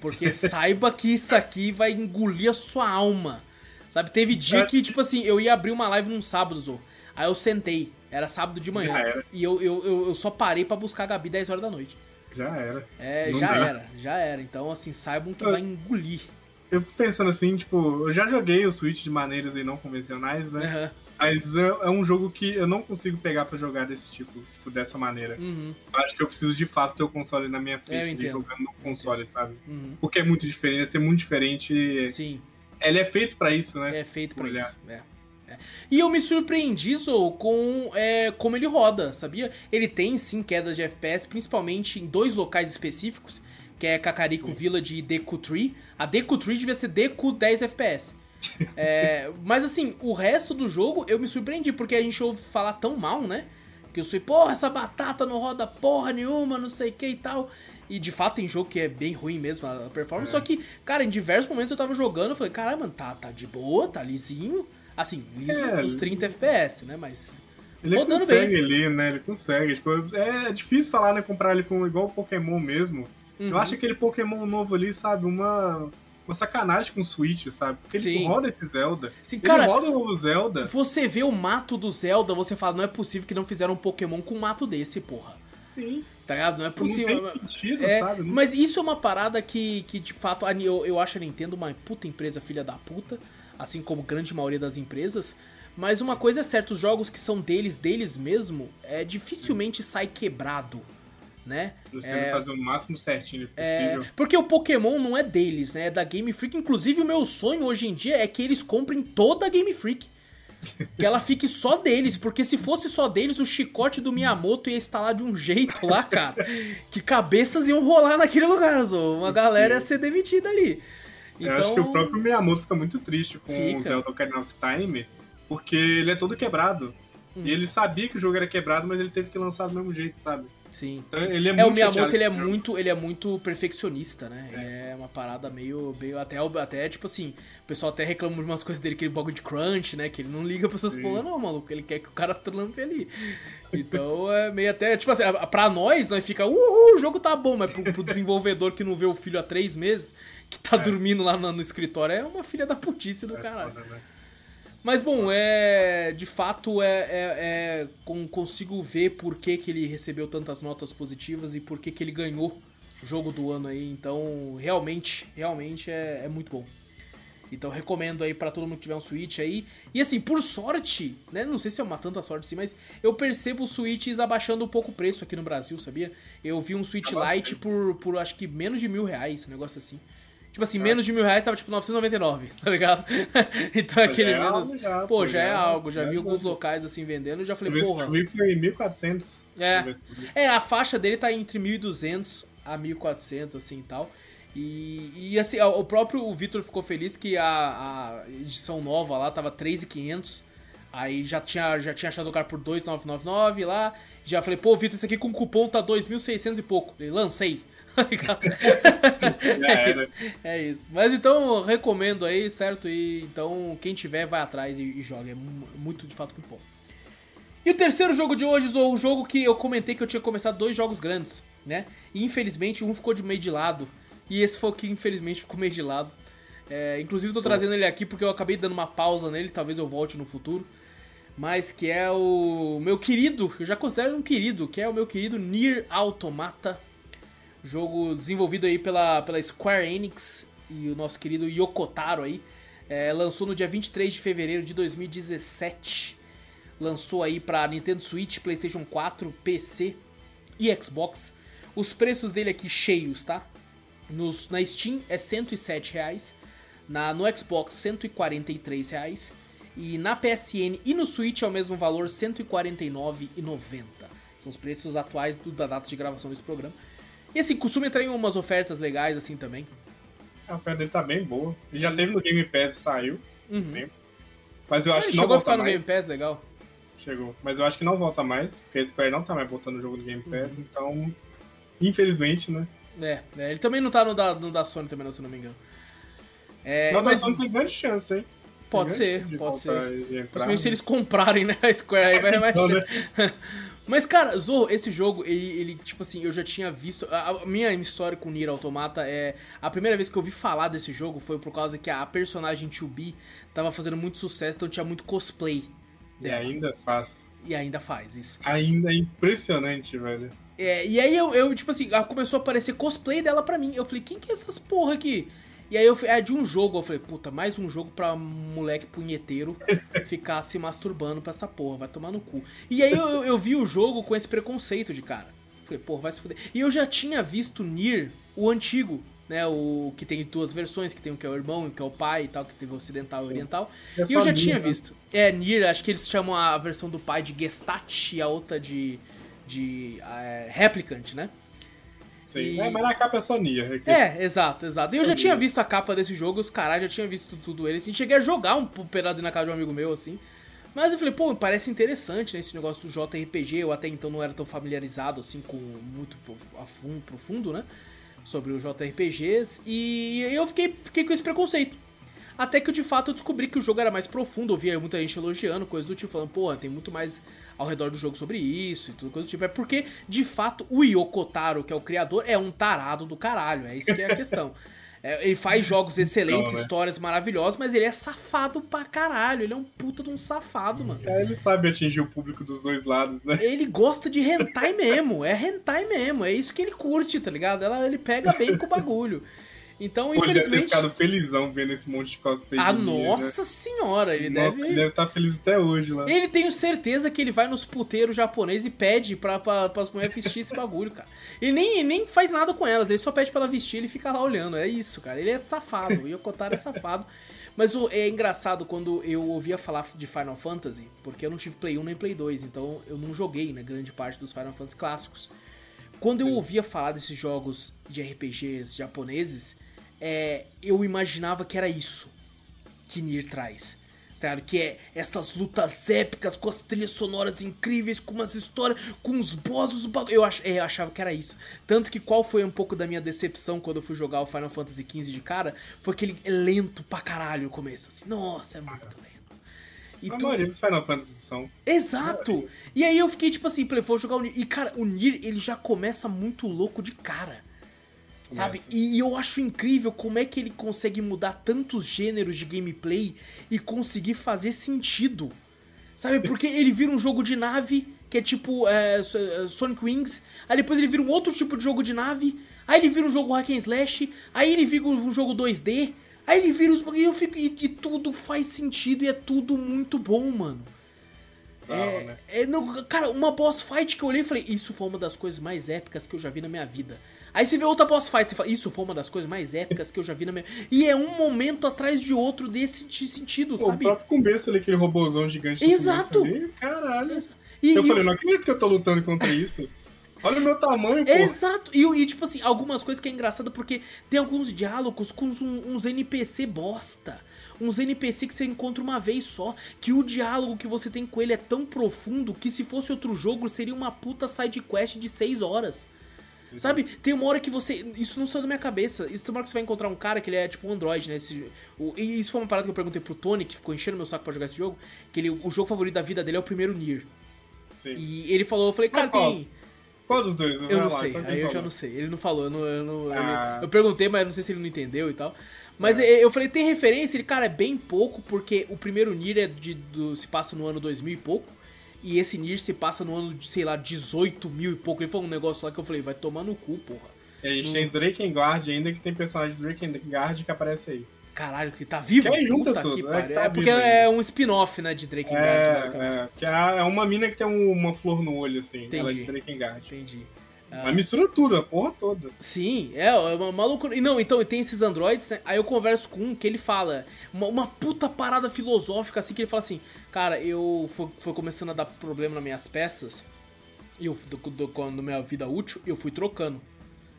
Porque saiba que isso aqui vai engolir a sua alma. Sabe, teve dia que, tipo assim, eu ia abrir uma live num sábado, Zô. Aí eu sentei, era sábado de manhã. E eu, eu, eu, eu, só parei para buscar a Gabi 10 horas da noite. Já era. É, Não já dá. era, já era. Então, assim, saibam que vai engolir. Eu fico pensando assim, tipo, eu já joguei o Switch de maneiras aí não convencionais, né? Uhum. Mas é, é, um jogo que eu não consigo pegar para jogar desse tipo, tipo, dessa maneira. Uhum. Acho que eu preciso de fato ter o console na minha frente e jogando no console, sabe? Uhum. Porque é muito diferente, vai ser muito diferente. Sim. Ele é feito para isso, né? É feito para isso. É. E eu me surpreendi, Zou, com é, como ele roda, sabia? Ele tem sim quedas de FPS, principalmente em dois locais específicos, que é Kakariko Village e Deku Tree. A Deku Tree devia ser Deku 10 FPS. é, mas assim, o resto do jogo eu me surpreendi, porque a gente ouve falar tão mal, né? Que eu sei, porra, essa batata não roda porra nenhuma, não sei o que e tal. E de fato tem jogo que é bem ruim mesmo a performance. É. Só que, cara, em diversos momentos eu tava jogando, eu falei, caramba, mano, tá, tá de boa, tá lisinho. Assim, liso é, uns 30 FPS, né? Mas. Ele consegue bem. ali, né? Ele consegue. Tipo, é difícil falar, né? Comprar ele com igual Pokémon mesmo. Uhum. Eu acho aquele Pokémon novo ali, sabe? Uma uma sacanagem com o Switch, sabe? Porque Sim. ele roda esse Zelda. Sim, ele cara, roda o Zelda. Você vê o mato do Zelda, você fala, não é possível que não fizeram um Pokémon com um mato desse, porra. Sim. Tá ligado? Não é possível. Não tem sentido, é, sabe? Mas isso é uma parada que, que de fato, eu, eu acho a Nintendo uma puta empresa filha da puta, assim como grande maioria das empresas. Mas uma coisa é certa, os jogos que são deles, deles mesmo, é dificilmente sai quebrado, né? Você é, fazer o máximo certinho possível. É, porque o Pokémon não é deles, né? É da Game Freak. Inclusive, o meu sonho hoje em dia é que eles comprem toda a Game Freak. que ela fique só deles, porque se fosse só deles, o chicote do Miyamoto ia instalar de um jeito lá, cara, que cabeças iam rolar naquele lugar, Zô. Uma galera ia ser demitida ali. Então... Eu acho que o então próprio Miyamoto fica muito triste com fica. o Zelda Ocarina of Time, porque ele é todo quebrado. Hum. E ele sabia que o jogo era quebrado, mas ele teve que lançar do mesmo jeito, sabe? Sim. Então, ele é, é o Miyamoto ele é muito, ele é muito perfeccionista, né? É. é uma parada meio, meio até até tipo assim, o pessoal até reclama de umas coisas dele aquele bagulho de crunch, né? Que ele não liga pra essas porra não, maluco, ele quer que o cara trampe ali. Então é meio até, tipo assim, pra nós, nós fica, uhul, o jogo tá bom, mas pro, pro desenvolvedor que não vê o filho há três meses, que tá é. dormindo lá no, no, escritório, é uma filha da putice do é, caralho. Foda, né? Mas bom, é. De fato, é, é, é com, consigo ver por que, que ele recebeu tantas notas positivas e por que, que ele ganhou jogo do ano aí. Então, realmente, realmente é, é muito bom. Então recomendo aí para todo mundo que tiver um Switch aí. E assim, por sorte, né? Não sei se é uma tanta sorte assim, mas eu percebo os Switches abaixando um pouco o preço aqui no Brasil, sabia? Eu vi um Switch Lite por, por acho que menos de mil reais, um negócio assim. Tipo assim, menos de mil reais tava tipo 999, tá ligado? então aquele é menos. Já, pô, já é algo. Já, vi alguns locais assim vendendo e já falei, porra. Eu foi 1.400. É. É, a faixa dele tá entre 1.200 a 1.400, assim e tal. E, e assim, o próprio Vitor ficou feliz que a, a edição nova lá tava 3.500. Aí já tinha, já tinha achado o cara por 2.999 lá. Já falei, pô, Vitor, isso aqui com cupom tá 2.600 e pouco. Ele, lancei. É, isso, é isso. Mas então, recomendo aí, certo? E então, quem tiver, vai atrás e, e joga. É muito, de fato, muito bom. E o terceiro jogo de hoje, o jogo que eu comentei que eu tinha começado dois jogos grandes, né? E infelizmente um ficou de meio de lado. E esse foi o que infelizmente ficou meio de lado. É, inclusive tô trazendo ele aqui porque eu acabei dando uma pausa nele, talvez eu volte no futuro. Mas que é o meu querido, eu já considero um querido, que é o meu querido Nier Automata Jogo desenvolvido aí pela, pela Square Enix e o nosso querido Yokotaro aí. É, lançou no dia 23 de fevereiro de 2017. Lançou aí pra Nintendo Switch, PlayStation 4, PC e Xbox. Os preços dele aqui cheios, tá? Nos, na Steam é 107 reais. Na, no Xbox, 143 reais. E na PSN e no Switch é o mesmo valor, R$ 149,90. São os preços atuais do, da data de gravação desse programa. E assim, costuma entrar em umas ofertas legais assim também. A oferta dele tá bem boa. Ele já teve no Game Pass e saiu. Uhum. Mas eu acho Ele que não chegou a volta ficar no mais. Game Pass, legal. Chegou. Mas eu acho que não volta mais, porque a Square não tá mais botando o jogo no Game Pass, Uhum. então. Infelizmente, né? É, é, ele também não tá no da, no da Sony também, não, se eu não me engano. É, não, mas mas não tem grande chance, hein? Pode ser, pode ser. e Principalmente se eles comprarem, né, a Square, aí vai mais Então, né? Mas, cara, Zorro, esse jogo, ele, ele, tipo assim, eu já tinha visto. A, a minha história com Nier Automata é. A primeira vez que eu ouvi falar desse jogo foi por causa que a personagem 2B tava fazendo muito sucesso, então tinha muito cosplay. E dela. ainda faz. E ainda faz isso. Ainda é impressionante, velho. É, e aí eu, eu, tipo assim, começou a aparecer cosplay dela pra mim. Eu falei, quem que é essas porra aqui? E aí eu é de um jogo. Eu falei, puta, mais um jogo pra moleque punheteiro ficar se masturbando pra essa porra, vai tomar no cu. E aí eu, eu vi o jogo com esse preconceito de cara. Falei, porra, vai se fuder. E eu já tinha visto Nier, o antigo, né? O que tem duas versões, que tem o que é o irmão, o que é o pai e tal, que teve o ocidental e Sim. oriental. É e eu já Nier, tinha né? visto. É, Nier, acho que eles chamam a versão do pai de Gestat e a outra de. de. é, Replicant, né? Sim. E- É, mas na capa é só Nier. É, que- É, exato, exato. E eu já tinha vi. visto a capa desse jogo, os caras já tinha visto tudo ele, assim, cheguei a jogar um pedaço na casa de um amigo meu, assim. Mas eu falei, pô, parece interessante, né, esse negócio do JRPG, eu até então não era tão familiarizado, assim, com muito a fundo, profundo, né, sobre os JRPGs, e eu fiquei, fiquei com esse preconceito. Até que de fato eu descobri que o jogo era mais profundo, eu via muita gente elogiando, coisa do tipo, falando, pô, tem muito mais ao redor do jogo sobre isso e tudo, coisa do tipo. É porque, de fato, o Yoko Taro, que é o criador, é um tarado do caralho, é isso que é a questão. É, ele faz jogos excelentes, Não, né? histórias maravilhosas, mas ele é safado pra caralho, ele é um puta de um safado, mano. É, ele sabe atingir o público dos dois lados, né? Ele gosta de hentai mesmo, é hentai mesmo, é isso que ele curte, tá ligado? Ela, ele pega bem com o bagulho. Então, Pô, ele deve ter infelizmente... ficado felizão vendo esse monte de cosplay Ah, de Nier, né? nossa senhora, ele Nossa, deve... ele deve estar feliz até hoje lá. Ele tenho certeza que ele vai nos puteiros japoneses e pede pra, pra, pras mulheres vestir esse bagulho, cara. Ele nem, nem faz nada com elas, ele só pede pra ela vestir e ele fica lá olhando. É isso, cara. Ele é safado. O Yokotaro é safado. Mas o- é engraçado quando eu ouvia falar de Final Fantasy, porque eu não tive Play 1 nem Play 2, então eu não joguei, né, grande parte dos Final Fantasy clássicos. Quando eu ouvia falar desses jogos de RPGs japoneses, é, eu imaginava que era isso que Nier traz. Tá? ligado? Que é essas lutas épicas com as trilhas sonoras incríveis, com umas histórias, com os bosses, o bagulho. Eu, ach, é, eu achava que era isso. Tanto que qual foi um pouco da minha decepção quando eu fui jogar o Final Fantasy XV de cara, foi que ele é lento pra caralho o começo. Assim, nossa, é muito lento. E A tu- maioria dos Final Fantasy são. Exato! E aí eu fiquei tipo assim, falei, vou jogar o Nier. E cara, o Nier ele já começa muito louco de cara. Sabe? Começa. E eu acho incrível como é que ele consegue mudar tantos gêneros de gameplay e conseguir fazer sentido. Sabe? Porque ele vira um jogo de nave, que é tipo é, é, Sonic Wings, aí depois ele vira um outro tipo de jogo de nave, aí ele vira um jogo hack and slash, aí ele vira um jogo 2D, aí ele vira os e eu fico. E, e tudo faz sentido e é tudo muito bom, mano. É, né? é, não, cara, uma boss fight que eu olhei e falei, isso foi uma das coisas mais épicas que eu já vi na minha vida. Aí você vê outra boss fight e fala, isso foi uma das coisas mais épicas que eu já vi na minha E é um momento atrás de outro desse de sentido, Pô, o sabe? próprio começo ali, aquele robôzão gigante. Exato. ali, caralho. E, eu e- falei, não acredito que eu tô lutando contra isso. Olha o meu tamanho, pô. Exato. E, e, tipo assim, algumas coisas que é engraçado porque tem alguns diálogos com uns, uns NPC bosta. Uns NPC que você encontra uma vez só. Que o diálogo que você tem com ele é tão profundo que se fosse outro jogo seria uma puta side quest de 6 horas. Sabe? Tem uma hora que você. Isso não saiu da minha cabeça. Isso tem uma hora que você vai encontrar um cara que ele é tipo um android, né? Esse, o- e isso foi uma parada que eu perguntei pro Tony, que ficou enchendo meu saco pra jogar esse jogo. Que ele, o jogo favorito da vida dele é o primeiro Nier. Sim. E ele falou, eu falei, cara, qual? tem. Qual dos dois? Eu não lá, sei, então aí eu já falou? não sei. Ele não falou, eu, não, eu, não- ele- Ah. eu perguntei, mas eu não sei se ele não entendeu e tal. Mas eu, eu falei, tem referência? Ele, cara, é bem pouco, porque o primeiro Nier é de, do, se passa no ano 2000 e pouco. E esse Nier se passa no ano de, sei lá, 18 mil e pouco. Ele falou um negócio lá que eu falei, vai tomar no cu, porra. E a gente tem Drakengard ainda, que tem personagem de Drakengard que aparece aí. caralho, que tá vivo? Que junta Puta tudo. É, tá é, porque é um spin-off, né, de Drakengard, é, basicamente. É, que é, é uma mina que tem uma flor no olho, assim. Entendi. Ela é de Drakengard. Entendi. Ah. Mas mistura tudo, a porra toda. Sim, é, é uma maluco. E não, então tem esses androids, né? Aí eu converso com um que ele fala uma, uma puta parada filosófica, assim, que ele fala assim: Cara, eu foi, foi começando a dar problema nas minhas peças. E eu, do, do, do, na minha vida útil, eu fui trocando.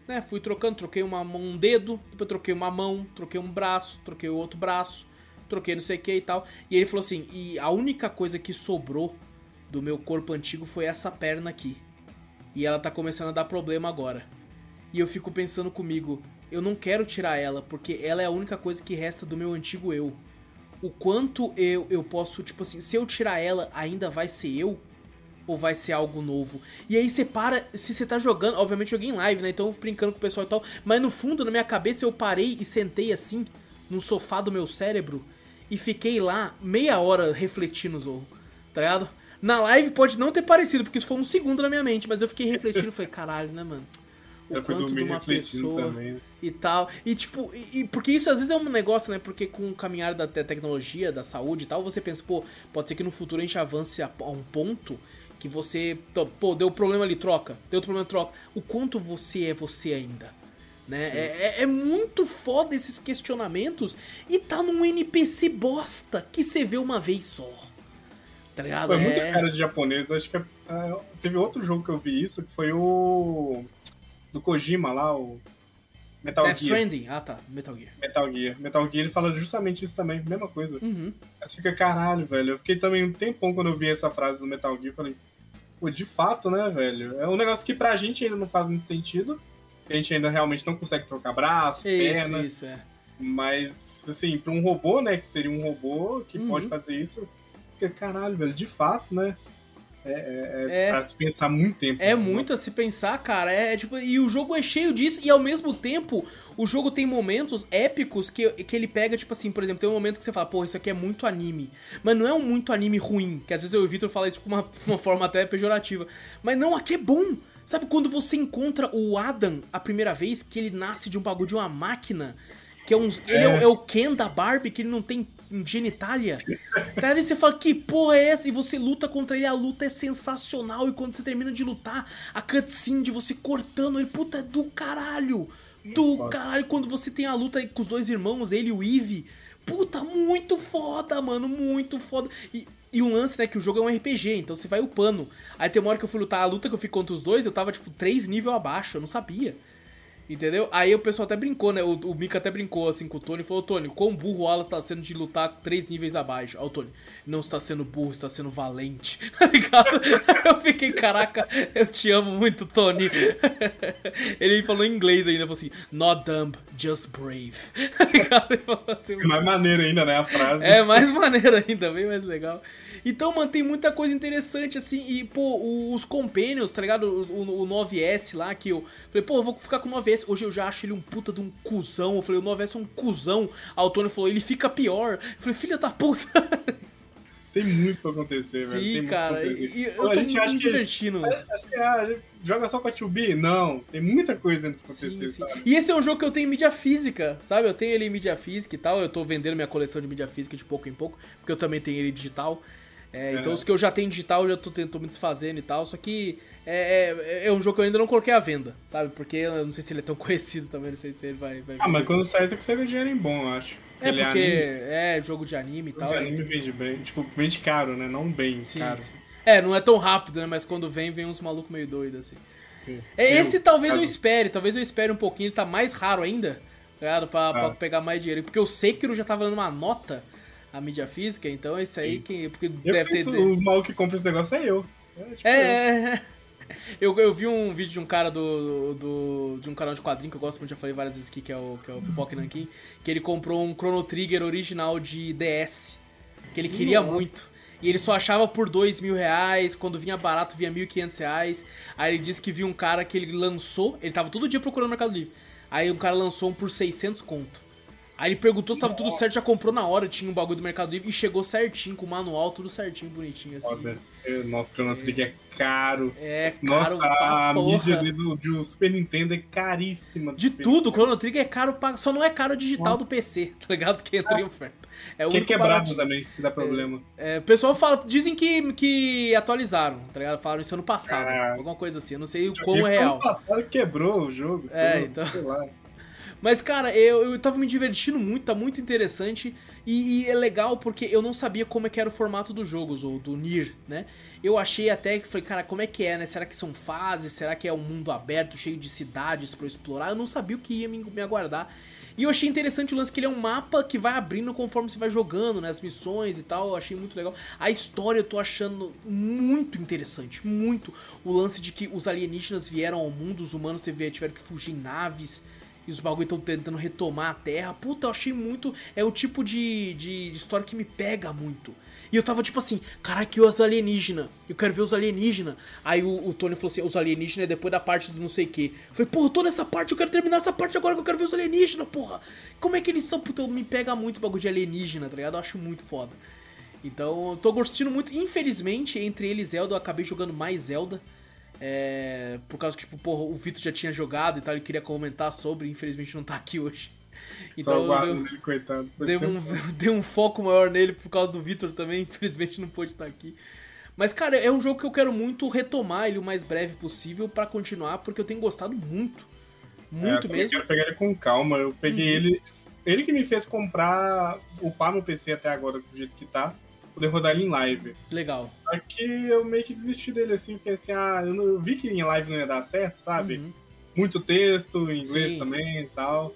Né? Fui trocando, troquei uma, um dedo, depois troquei uma mão, troquei um braço, troquei o outro braço, troquei não sei o que e tal. E ele falou assim: E a única coisa que sobrou do meu corpo antigo foi essa perna aqui. E ela tá começando a dar problema agora. E eu fico pensando comigo, eu não quero tirar ela, porque ela é a única coisa que resta do meu antigo eu. O quanto eu, eu posso, tipo assim, se eu tirar ela, ainda vai ser eu? Ou vai ser algo novo? E aí você para, se você tá jogando, obviamente joguei em live, né? Então brincando com o pessoal e tal, mas no fundo, na minha cabeça, eu parei e sentei assim, no sofá do meu cérebro, e fiquei lá meia hora refletindo, Zorro. Tá ligado? Na live pode não ter parecido, porque isso foi um segundo na minha mente, mas eu fiquei refletindo falei, caralho, né, mano? O eu quanto de uma pessoa também. e tal. E tipo, e, e, porque isso às vezes é um negócio, né? Porque com o caminhar da tecnologia, da saúde e tal, você pensa, pô, pode ser que no futuro a gente avance a, a um ponto que você, pô, deu problema ali, troca. Deu problema, troca. O quanto você é você ainda. Né? É, é, é, muito foda esses questionamentos e tá num NPC bosta que você vê uma vez só tá ligado? Foi é... muito cara de japonês. Acho que é, é, teve outro jogo que eu vi isso, que foi o. do Kojima lá, o. Metal Death Gear. Stranding. Ah, tá. Metal Gear. Metal Gear. Metal Gear, ele fala justamente isso também, mesma coisa. Uhum. Aí você fica, caralho, velho. Eu fiquei também um tempão quando eu vi essa frase do Metal Gear, falei, pô, de fato, né, velho? É um negócio que pra gente ainda não faz muito sentido. A gente ainda realmente não consegue trocar braço, isso, perna. Isso, é. Mas, assim, pra um robô, né, que seria um robô que uhum. pode fazer isso, porque, caralho, velho, de fato, né? É, é, é, é pra se pensar muito tempo. É né? muito a se pensar, cara. É, tipo, e o jogo é cheio disso, e ao mesmo tempo, o jogo tem momentos épicos que, que ele pega, tipo assim, por exemplo, tem um momento que você fala, pô, isso aqui é muito anime. Mas não é um muito anime ruim, que às vezes eu e o Victor fala isso com uma, uma forma até pejorativa. Mas não, aqui é bom. Sabe quando você encontra o Adam a primeira vez, que ele nasce de um bagulho de uma máquina? Que é uns. Ele é, é, o, é o Ken da Barbie, que ele não tem genitália. Tá aí você fala, que porra é essa? E você luta contra ele, a luta é sensacional. E quando você termina de lutar, a cutscene de você cortando ele, puta, é do caralho. Do caralho. Quando você tem a luta com os dois irmãos, ele e o Eve. Puta, muito foda, mano, muito foda. E, e um lance, né, que o jogo é um RPG, então você vai upando. Aí tem uma hora que eu fui lutar, a luta que eu fui contra os dois, eu tava, tipo, três níveis abaixo, eu não sabia. Entendeu? Aí o pessoal até brincou, né? O, o Mika até brincou assim com o Tony e falou: Tony, quão burro o Alan está sendo de lutar três níveis abaixo? Aí o Tony, não está sendo burro, está sendo valente. Tá eu fiquei, caraca, eu te amo muito, Tony. Ele falou em inglês ainda, falou assim: Not dumb, just brave. Tá assim, mais maneiro ainda, né? A frase. É, mais maneiro ainda, bem mais legal. Então, mano, tem muita coisa interessante, assim. E, pô, os Companions, tá ligado? O, o, o 9S lá, que eu falei, pô, eu vou ficar com o 9S. Hoje eu já acho ele um puta de um cuzão. Eu falei, o 9S é um cuzão. A Tony falou, ele fica pior. Eu falei, filha da puta. Tem muito pra acontecer, Sim, velho. Sim, cara. E, eu tô me divertindo. Que, assim, ah, joga só pra 2B? Não. Tem muita coisa dentro pra acontecer, sim, sim. E esse é um jogo que eu tenho em mídia física, sabe? Eu tenho ele em mídia física e tal. Eu tô vendendo minha coleção de mídia física de pouco em pouco, porque eu também tenho ele digital. É, então os que eu já tenho digital eu já tô, tô me desfazendo e tal, só que é, é, é, um jogo que eu ainda não coloquei à venda, sabe? Porque eu não sei se ele é tão conhecido também, não sei se ele vai. vai ah, mas quando sai você consegue dinheiro em bom, eu acho. É ele é porque é, é, jogo de anime e tal. Jogo de anime vende bem, tipo, vende caro, né? Não bem sim, caro. Sim. É, não é tão rápido, né? Mas quando vem, vem uns malucos meio doidos, assim. Sim. É, esse eu, talvez caso... eu espere, talvez eu espere um pouquinho, ele tá mais raro ainda, tá ligado? Pra, ah. pra pegar mais dinheiro. Porque o Sekiro já tava dando uma nota a mídia física, então é isso aí que. Porque eu deve ter. Os malucos que compram esse negócio é eu. É, tipo é, eu. É, é. Eu, eu vi um vídeo de um cara do, do, de um canal de quadrinho que eu gosto muito, já falei várias vezes aqui, que é o, que é o Pipoque Nankin, que ele comprou um Chrono Trigger original de DS, que ele queria Nossa. muito. E ele só achava por dois mil reais, quando vinha barato vinha mil e quinhentos reais. Aí ele disse que viu um cara que ele lançou, ele tava todo dia procurando no Mercado Livre. Aí o cara lançou um por 600 conto. Aí ele perguntou se tava tudo certo, já comprou na hora, tinha um bagulho do Mercado Livre e chegou certinho, com o manual, tudo certinho, bonitinho, assim. Foda. Nossa, Chrono Trigger é caro. É caro Nossa, a porra. mídia do, do Super Nintendo é caríssima. De tudo, o Chrono Trigger é caro, pra... só não é caro digital Nossa. do PC, tá ligado? Que entra em oferta. É o que é quebrado também, que dá problema. É, é, o pessoal fala, dizem que, que atualizaram, tá ligado? Falaram isso ano passado, ah, alguma coisa assim, eu não sei o quão é real. Ano passado quebrou o jogo. É, então... Sei lá. Mas, cara, eu, eu tava me divertindo muito, tá muito interessante. E, e, é legal porque eu não sabia como é que era o formato dos jogos, ou do Nier, né? Eu achei até que falei, cara, como é que é, né? Será que são fases? Será que é um mundo aberto, cheio de cidades para explorar? Eu não sabia o que ia me, me aguardar. E eu achei interessante o lance que ele é um mapa que vai abrindo conforme você vai jogando, né? As missões e tal, eu achei muito legal. A história eu tô achando muito interessante, muito. O lance de que os alienígenas vieram ao mundo, os humanos tiveram que fugir em naves e os bagulho estão tentando retomar a Terra. Puta, eu achei muito. É o tipo de, de, de história que me pega muito. E eu tava tipo assim, caraca, os alienígenas? Eu quero ver os alienígenas. Aí o, o, Tony falou assim: os alienígenas é depois da parte do não sei o que. Eu falei, porra, eu tô nessa parte, eu quero terminar essa parte agora que eu quero ver os alienígenas, porra. Como é que eles são? Puta, me pega muito o bagulho de alienígena, tá ligado? Eu acho muito foda. Então, tô gostando muito. Infelizmente, entre ele e Zelda, eu acabei jogando mais Zelda. É, por causa que, tipo, porra, o Vitor já tinha jogado e tal, ele queria comentar sobre, infelizmente não tá aqui hoje. Então deu, dele, coitado, deu, um, deu um foco maior nele por causa do Vitor também, infelizmente não pôde estar aqui. Mas, cara, é um jogo que eu quero muito retomar ele o mais breve possível para continuar, porque eu tenho gostado muito. Muito é, mesmo. Eu quero pegar ele com calma. Eu peguei uhum. ele. Ele que me fez comprar, upar no PC até agora, do jeito que tá poder rodar ele em live. Legal. Aqui eu meio que desisti dele assim, porque assim, ah, eu, não, eu vi que em live não ia dar certo, sabe? Uhum. Muito texto, em inglês Sim. também e tal.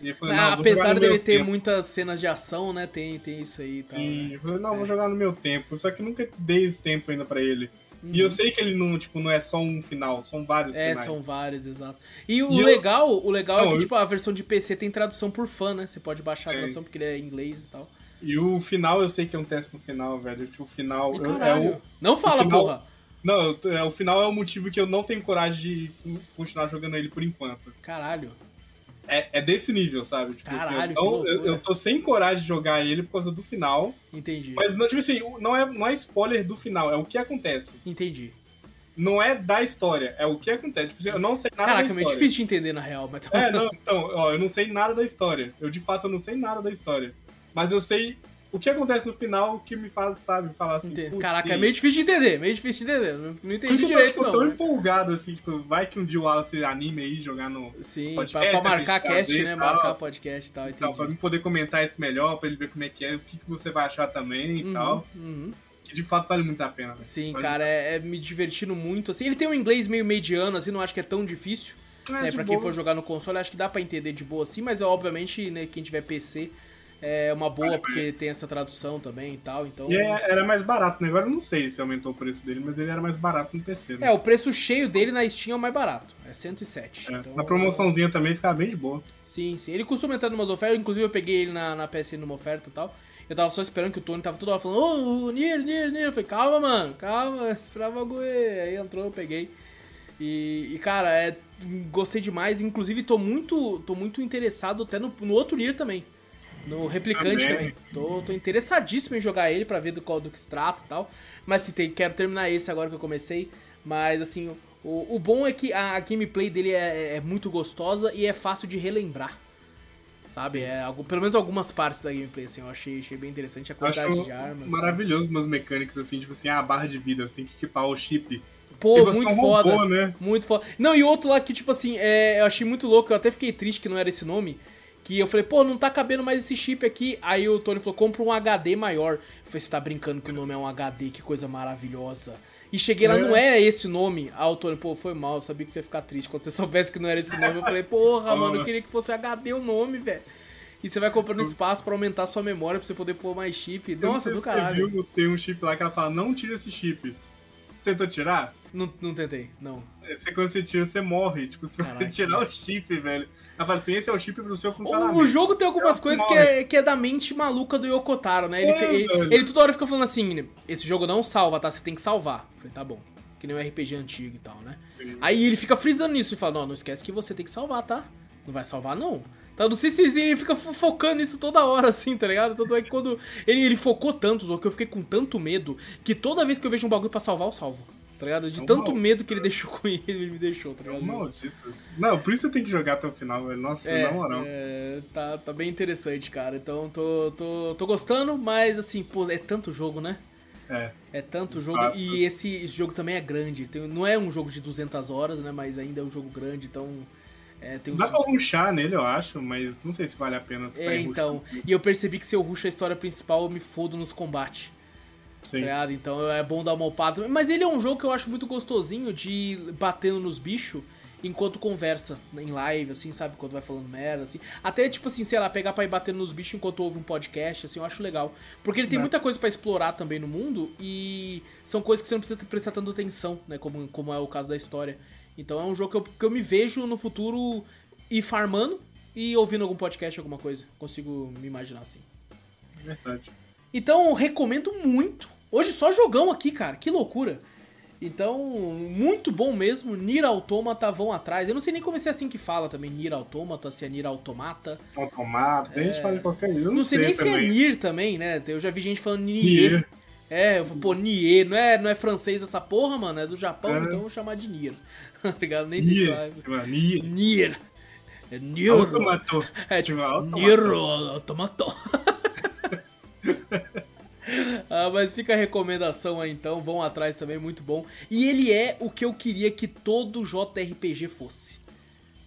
E falei, ah, apesar dele ter tempo. muitas cenas de ação, né? Tem, tem isso aí e tal. Sim, né? eu falei, não, é. vou jogar no meu tempo. Só que nunca dei esse tempo ainda pra ele. Uhum. E eu uhum. sei que ele não, tipo, não é só um final, são vários é, finais. são vários, exato. E o e legal, eu... o legal não, é que, eu... tipo, a versão de PC tem tradução por fã, né? Você pode baixar a é. tradução porque ele é em inglês e tal. E o final, eu sei que é um teste no final, velho. Tipo, o final. é o, não fala, final, porra! Não, é, o final é o motivo que eu não tenho coragem de continuar jogando ele por enquanto. Caralho. É, é desse nível, sabe? Tipo, Caralho, assim, eu, eu, eu, tô sem coragem de jogar ele por causa do final. Entendi. Mas, não, tipo assim, não é, não é spoiler do final, é o que acontece. Entendi. Não é da história, é o que acontece. Tipo assim, eu não sei nada Caraca, da história. Caraca, é difícil de entender na real, mas tá É, não, então, ó, eu não sei nada da história. Eu, de fato, eu não sei nada da história. Mas eu sei o que acontece no final que me faz, sabe, falar assim. Caraca, é meio difícil de entender, meio difícil de entender. Não, entendi eu direito, tô, não. Eu tô tão empolgado, assim, tipo, vai que um dia o Wallace anime aí jogar no. Sim, podcast, pra, pra marcar cast, né? Marcar podcast e tal. Então, pra mim poder comentar isso melhor, pra ele ver como é que é, o que, que você vai achar também e uhum, tal. Uhum. Que de fato vale muito a pena. Né? Sim, vale cara, é, é, me divertindo muito. Assim, ele tem um inglês meio mediano, assim, não acho que é tão difícil. É, né, pra boa. quem for jogar no console, acho que dá pra entender de boa assim, mas obviamente, né, quem tiver PC é uma boa porque tem essa tradução também e tal, então... E é, era mais barato, né? Agora eu não sei se aumentou o preço dele, mas ele era mais barato no PC, né? É, o preço cheio dele na Steam é o mais barato, é 107. É, então, na promoçãozinha também ficava bem de boa. Sim, sim. Ele costuma entrar numas ofertas, inclusive eu peguei ele na, na PSN numa oferta e tal. Eu tava só esperando que o Tony tava toda hora falando, ô, oh, Nier, Nier, Nier. Eu falei, calma, mano, calma, esperava o Aí entrou, eu peguei. E, e, cara, é, gostei demais. Inclusive, tô muito, tô muito interessado até no, no outro Nier também. No replicante também. Tô, tô, interessadíssimo em jogar ele para ver do qual do que se trata e tal. Mas se tem, quero terminar esse agora que eu comecei. Mas assim, o, o bom é que a gameplay dele é, é, muito gostosa e é fácil de relembrar. Sabe? É, pelo menos algumas partes da gameplay, assim, eu achei, achei bem interessante a quantidade Acho de armas. Maravilhoso umas mecânicas, assim, tipo assim, ah, a barra de vida, você tem que equipar o chip. Pô, muito é foda. Robô, né? Muito foda. Não, e outro lá que, tipo assim, é, eu achei muito louco, eu até fiquei triste que não era esse nome que eu falei, pô, não tá cabendo mais esse chip aqui. Aí o Tony falou, compra um HD maior. Eu falei, você tá brincando que o nome é um HD, que coisa maravilhosa. E cheguei lá, é. não é esse nome. Aí o Tony, pô, foi mal, eu sabia que você ia ficar triste quando você soubesse que não era esse nome. Eu falei, porra, mano, eu queria que fosse HD o nome, velho. E você vai comprando espaço para aumentar sua memória, pra você poder pôr mais chip. Nossa, do caralho. Viu, tem um chip lá que ela fala, não tira esse chip. Você tentou tirar? Não, não tentei, não. Você, quando você tira, você morre. Tipo, você vai tirar o chip, velho. Ela fala assim, esse é o chip pro seu funcionamento. O jogo tem algumas é coisas que é, que é da mente maluca do Yokotaro, né? Ele, é, ele, ele, toda hora fica falando assim, esse jogo não salva, tá? Você tem que salvar. Eu falei, tá bom. Que nem um RPG antigo e tal, né? Sim. Aí ele fica frisando nisso e fala, não, não esquece que você tem que salvar, tá? Não vai salvar, não. Então, não sei se ele fica focando isso toda hora, assim, tá ligado? Tanto é que quando ele, ele focou tanto, que eu fiquei com tanto medo, que toda vez que eu vejo um bagulho pra salvar, eu salvo. Tá ligado? De é um tanto maldito. medo que ele deixou com ele, ele me deixou, tá ligado? É um maldito. Não, por isso você tem que jogar até o final, velho. Nossa, é, na moral. É, tá, tá bem interessante, cara. Então, tô, tô, tô gostando, mas assim, pô, é tanto jogo, né? É. É tanto jogo. Fato. E esse, esse, jogo também é grande. Tem, não é um jogo de 200 horas, né? Mas ainda é um jogo grande, então. É, tem um Dá pra ruxar nele, eu acho, mas não sei se vale a pena. É, então. E eu percebi que se eu ruxo a história principal, eu me fodo nos combates. Sim. Tá então é bom dar uma opada. Mas ele é um jogo que eu acho muito gostosinho de ir batendo nos bichos enquanto conversa em live, assim, sabe? Quando vai falando merda, assim. Até, tipo assim, sei lá, pegar pra ir batendo nos bichos enquanto ouve um podcast, assim, eu acho legal. Porque ele tem é. muita coisa para explorar também no mundo e são coisas que você não precisa prestar tanta atenção, né? Como, como é o caso da história. Então é um jogo que eu, que eu me vejo no futuro ir farmando e ouvindo algum podcast, alguma coisa. Consigo me imaginar assim. Verdade. Então, recomendo muito. Hoje só jogão aqui, cara. Que loucura. Então, muito bom mesmo. Nier Automata vão atrás. Eu não sei nem como é assim que fala também. Nier Automata, se é Nier Automata. Automata, tem é... gente fala qualquer coisa. Não, não sei, sei nem também. se é Nier também, né? Eu já vi gente falando Nier. Nier. É, pô, Nier. Não é, não é francês essa porra, mano. É do Japão, é. então vou chamar de Nier. tá ligado? Nem Nier. sei se vai. Nier. Nier. É Nier. Automato. É tipo, Nier Automato. ah, mas fica a recomendação aí então, vão atrás também, muito bom. E ele é o que eu queria que todo JRPG fosse.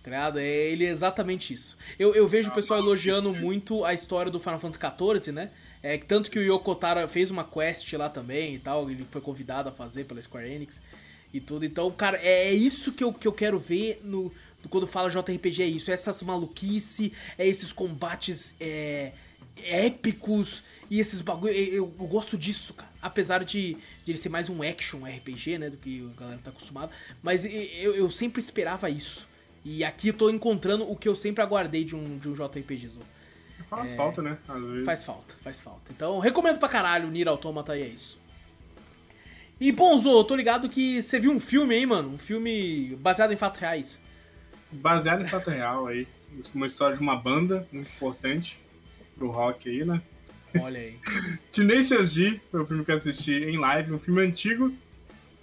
Tá é, ele é exatamente isso. Eu, eu vejo o pessoal elogiando muito a história do Final Fantasy XIV, né? É, tanto que o Yoko Taro fez uma quest lá também e tal, ele foi convidado a fazer pela Square Enix e tudo. Então, cara, é, é isso que eu, que eu quero ver no quando fala JRPG, é isso. É essas maluquice, é esses combates é, épicos e esses bagulho, eu, eu, gosto disso, cara. Apesar de, de, ele ser mais um action RPG, né? Do que a galera tá acostumada. Mas eu, eu sempre esperava isso. E aqui eu tô encontrando o que eu sempre aguardei de um, de um JRPG. Faz é, falta, né? Às vezes. Faz falta, faz falta. Então, recomendo pra caralho o Nier Automata e é isso. E, bom, Zo, eu tô ligado que você viu um filme aí, mano. Um filme baseado em fatos reais. Baseado em fato real aí. Uma história de uma banda muito importante pro rock aí, né? Olha aí. Tenacious D foi o filme que eu assisti em live, um filme antigo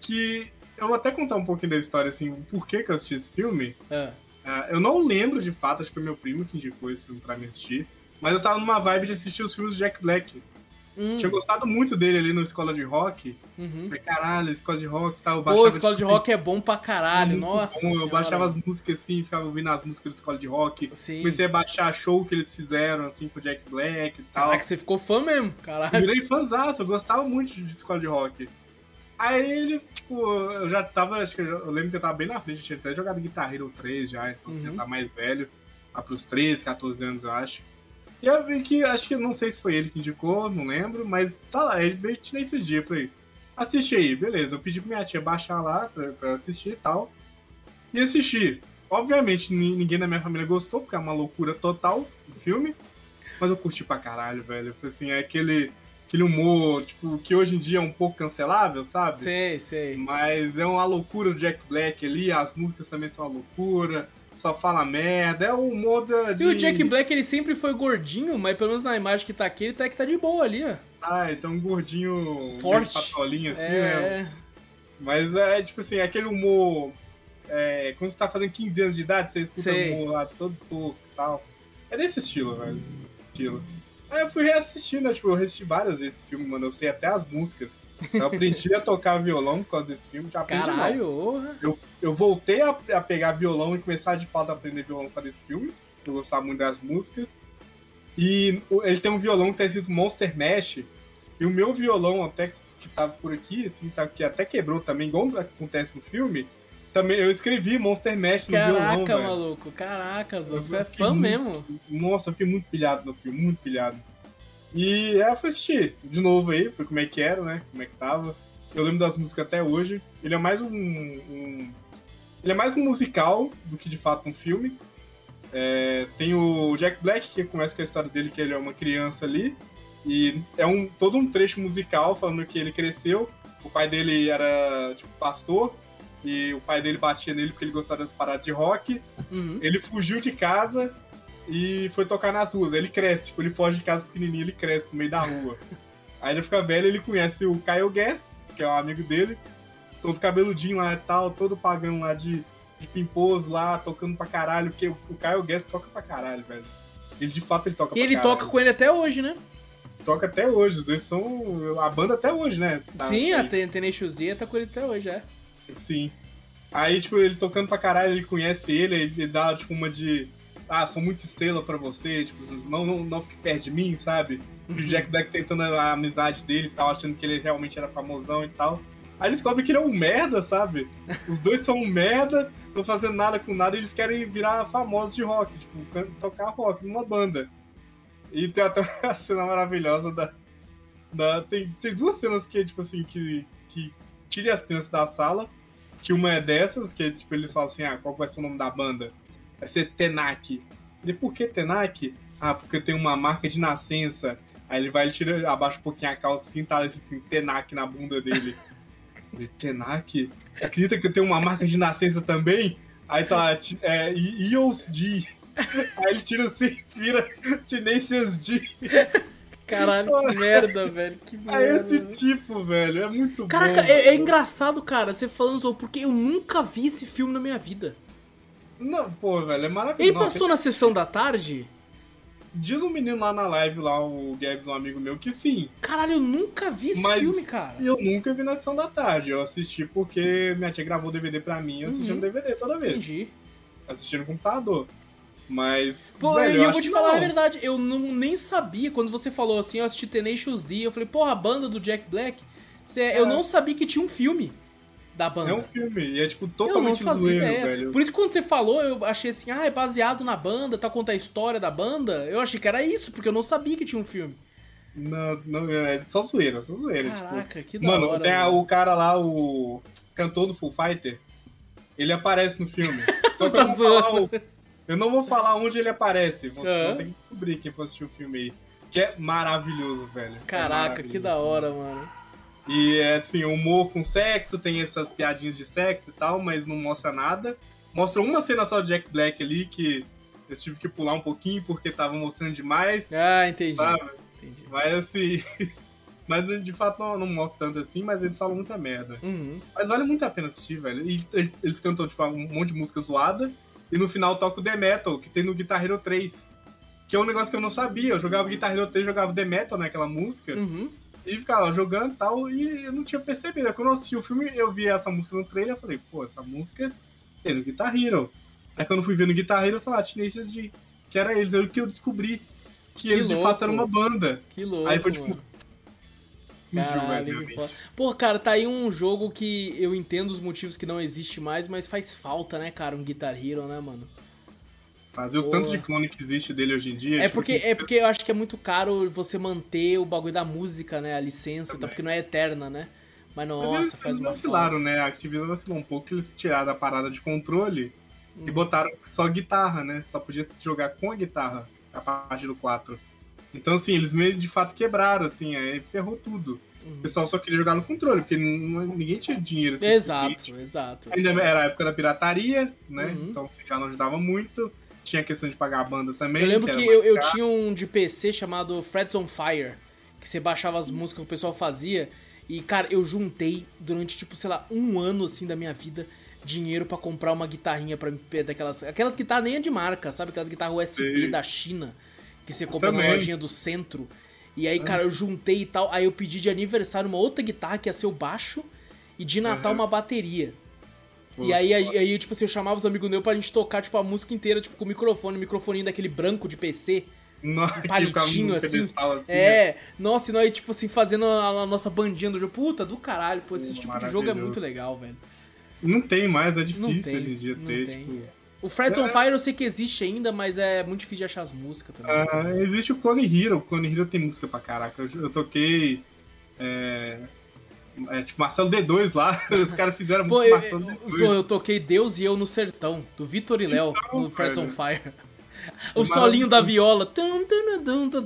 que eu vou até contar um pouquinho da história, assim, por que, que eu assisti esse filme. É. Uh, eu não lembro de fato, acho que foi meu primo que indicou esse filme pra me assistir. Mas eu tava numa vibe de assistir os filmes de Jack Black. Hum. Tinha gostado muito dele ali no Escola de Rock. Uhum. Falei, caralho, Escola de Rock e tal. Pô, Escola tipo, de Rock assim, é bom pra caralho, nossa. Bom. Eu baixava as músicas assim, ficava ouvindo as músicas do Escola de Rock. Sim. Comecei a baixar show que eles fizeram, assim, com o Jack Black e tal. Caraca, você ficou fã mesmo, caralho. Eu virei fãzaço, eu gostava muito de Escola de Rock. Aí ele, tipo, eu já tava, acho que eu, eu lembro que eu tava bem na frente, eu tinha até jogado Guitar Hero 3 já, então uhum. assim, já tá mais velho, lá pros 13, 14 anos, eu acho. E eu vi que, acho que não sei se foi ele que indicou, não lembro, mas tá lá, ele veio nesse dia. Eu falei, assiste aí, beleza. Eu pedi pra minha tia baixar lá pra, pra assistir e tal. E assisti. Obviamente, ninguém da minha família gostou, porque é uma loucura total o filme. Mas eu curti pra caralho, velho. Assim, é aquele, aquele humor, tipo, que hoje em dia é um pouco cancelável, sabe? Sei, sei. Mas é uma loucura do Jack Black ali, as músicas também são uma loucura só fala merda. É o humor de... E o Jack Black, ele sempre foi gordinho, mas pelo menos na imagem que tá aqui, ele tá que tá de boa ali, ó. Ah, então um gordinho... Forte. Patolinho assim, é... né? Mas é, tipo assim, aquele humor... É, quando você tá fazendo 15 anos de idade, você escuta Sei. um humor lá todo tosco e tal. É desse estilo, velho. Estilo. Aí eu fui reassistir, né? Tipo, eu assisti várias vezes esse filme, mano. Eu sei até as músicas. Eu aprendi a tocar violão por causa desse filme, já aprendi Caralho, eu, eu voltei a, a, pegar violão e começar de fato a aprender violão por causa desse filme. Eu gostava muito das músicas. E ele tem um violão que tá escrito Monster Mash. E o meu violão, até que tava por aqui, assim, tá, que até quebrou também, igual acontece no filme. Também eu escrevi Monster Mash no Caraca, violão. Caraca, maluco. Caraca, Zô, é fã muito, mesmo. Nossa, eu fiquei muito pilhado no filme, muito pilhado. E aí eu fui assistir de novo aí, foi como é que era, né? Como é que tava. Eu lembro das músicas até hoje. Ele é mais um, um ele é mais um musical do que de fato um filme. É, tem o Jack Black, que começa com a história dele, que ele é uma criança ali. E é um, todo um trecho musical falando que ele cresceu. O pai dele era, tipo, pastor. e o pai dele batia nele porque ele gostava das paradas de rock. Uhum. Ele fugiu de casa e foi tocar nas ruas. Aí ele cresce, tipo, ele foge de casa pequenininho, ele cresce no meio da rua. Aí ele fica velho, ele conhece o Kyle Gass, que é um amigo dele, todo cabeludinho lá e tal, todo pagando lá de, de pimposo lá, tocando pra caralho, porque o, Kyle Gass toca pra caralho, velho. Ele de fato ele toca E ele caralho. toca com ele até hoje, né? Toca até hoje, os dois são a banda até hoje, né? Tá, Sim, a Tenacious D tá com ele até hoje, é. Sim. Aí, tipo, ele tocando pra caralho, ele conhece ele, ele dá, tipo, uma de. Ah, sou muito estrela pra você, tipo, não, não, não fique perto de mim, sabe? O uhum. Jack Black tentando a amizade dele e tal, achando que ele realmente era famosão e tal. Aí descobre que ele é um merda, sabe? Os dois são um merda, não fazendo nada com nada e eles querem virar famosos de rock, tipo, tocar rock numa banda. E tem até uma cena maravilhosa da. da tem, tem duas cenas que, tipo assim, que, que tire as crianças da sala que uma é dessas, que tipo, eles falam assim, ah, qual vai ser o nome da banda? Vai ser Tenak. E por que Tenak? Ah, porque tem uma marca de nascença. Aí ele vai, ele tira, abaixa um pouquinho a calça assim, tá assim, Tenak na bunda dele. Ele, Tenak? Acredita que eu tenho uma marca de nascença também? Aí tá é, EOS D. Aí ele tira assim, vira Tenacious D. Caralho, que merda, velho. Que merda. É esse tipo, velho. É muito Caraca, bom. É, é, engraçado, cara, você falando isso, porque eu nunca vi esse filme na minha vida. Não, pô, velho, é maravilhoso. Ele passou na sessão da tarde? Diz um menino lá na live, lá, o Gabs, um amigo meu, que sim. Caralho, eu nunca vi esse Mas filme, cara. Eu nunca vi na sessão da tarde. Eu assisti porque minha tia gravou o DVD pra mim, eu assisti uhum. no DVD toda vez. Entendi. Assisti no computador. Mas. Pô, velho, eu, eu vou te falar não. a verdade, eu não, nem sabia. Quando você falou assim, eu assisti Tenacious D, eu falei, porra, a banda do Jack Black. É. Eu não sabia que tinha um filme da banda. É um filme, e é tipo totalmente zoeiro, velho. Por isso que quando você falou, eu achei assim, ah, é baseado na banda, tá conta a história da banda. Eu achei que era isso, porque eu não sabia que tinha um filme. Não, não é só zoeira, só zoeira. Tipo. Caraca, tipo, que da Mano, hora, tem mano. o cara lá, o cantor do Full Fighter, ele aparece no filme. Só que tá eu, não falar o, eu não vou falar onde ele aparece, você uhum. tem que descobrir quem for assistir o filme aí. Que é maravilhoso, velho. É Caraca, é maravilhoso, que da hora, mano. E é assim, humor com sexo, tem essas piadinhas de sexo e tal, mas não mostra nada. Mostra uma cena só de Jack Black ali que eu tive que pular um pouquinho porque tava mostrando demais. Ah, entendi. Sabe? entendi. Mas assim. mas de fato não, não mostra tanto assim, mas eles falam muita merda. Uhum. Mas vale muito a pena assistir, velho. E eles cantam, tipo, um monte de música zoada. E no final toca o The Metal, que tem no Guitar Hero 3. Que é um negócio que eu não sabia. Eu jogava Guitar Hero 3, jogava The Metal, né? Aquela música. Uhum. E ficava jogando e tal, e eu não tinha percebido. Quando eu assisti o filme, eu vi essa música no trailer, eu falei, pô, essa música tem no Guitar Hero. Aí quando eu fui ver no Guitar Hero, eu falei, ah, Tenacious D, que era eles. Aí que eu descobri que, que eles louco. de fato eram uma banda. Que louco, Aí foi tipo... Mano. Caralho, Pô, cara, tá aí um jogo que eu entendo os motivos que não existe mais, mas faz falta, né, cara, um Guitar Hero, né, mano? Fazer o tanto de clone que existe dele hoje em dia. É, tipo porque, assim, é porque eu acho que é muito caro você manter o bagulho da música, né? A licença, tá, porque não é eterna, né? Mas nossa, Mas eles, faz eles vacilaram, né? A Activision vacilou um pouco, eles tiraram a parada de controle hum. e botaram só guitarra, né? Só podia jogar com a guitarra a partir do 4. Então, assim, eles meio de fato quebraram, assim, aí ferrou tudo. Uhum. O pessoal só queria jogar no controle, porque ninguém tinha dinheiro assim. Exato, exato. Ainda era a época da pirataria, né? Uhum. Então assim, já não ajudava muito tinha questão de pagar a banda também. Eu lembro que, que eu, eu, tinha um de PC chamado Freds on Fire, que você baixava as músicas que o pessoal fazia. E, cara, eu juntei durante, tipo, sei lá, um ano, assim, da minha vida, dinheiro para comprar uma guitarrinha pra MP daquelas. Aquelas guitarras nem é de marca, sabe? Aquelas guitarras USB Sim. da China, que você compra na lojinha do centro. E aí, cara, eu juntei e tal. Aí eu pedi de aniversário uma outra guitarra que ia ser o baixo. E de Natal uhum. uma bateria. E aí, aí, aí, tipo assim, eu chamava os amigos meus pra gente tocar, tipo, a música inteira, tipo, com o microfone, o microfoninho daquele branco de PC. Nossa, um palitinho assim. assim. É, né? nossa, e nós, tipo assim, fazendo a, a, nossa bandinha do jogo. Puta, do caralho, pô, esse tipo de jogo é muito legal, velho. Não tem mais, é difícil tem, hoje em dia ter, tem. tipo. O Freds é. on Fire eu sei que existe ainda, mas é muito difícil de achar as músicas também. Ah, existe o Clone Hero. O Clone Hero tem música pra caraca. Eu, eu toquei. É, é, tipo, Marcelo D2 lá, os caras fizeram Pô, muito eu, Marcelo D2. Eu, eu toquei Deus e Eu no Sertão, do Vitor e Léo, então, no Freds on Fire. O solinho da viola.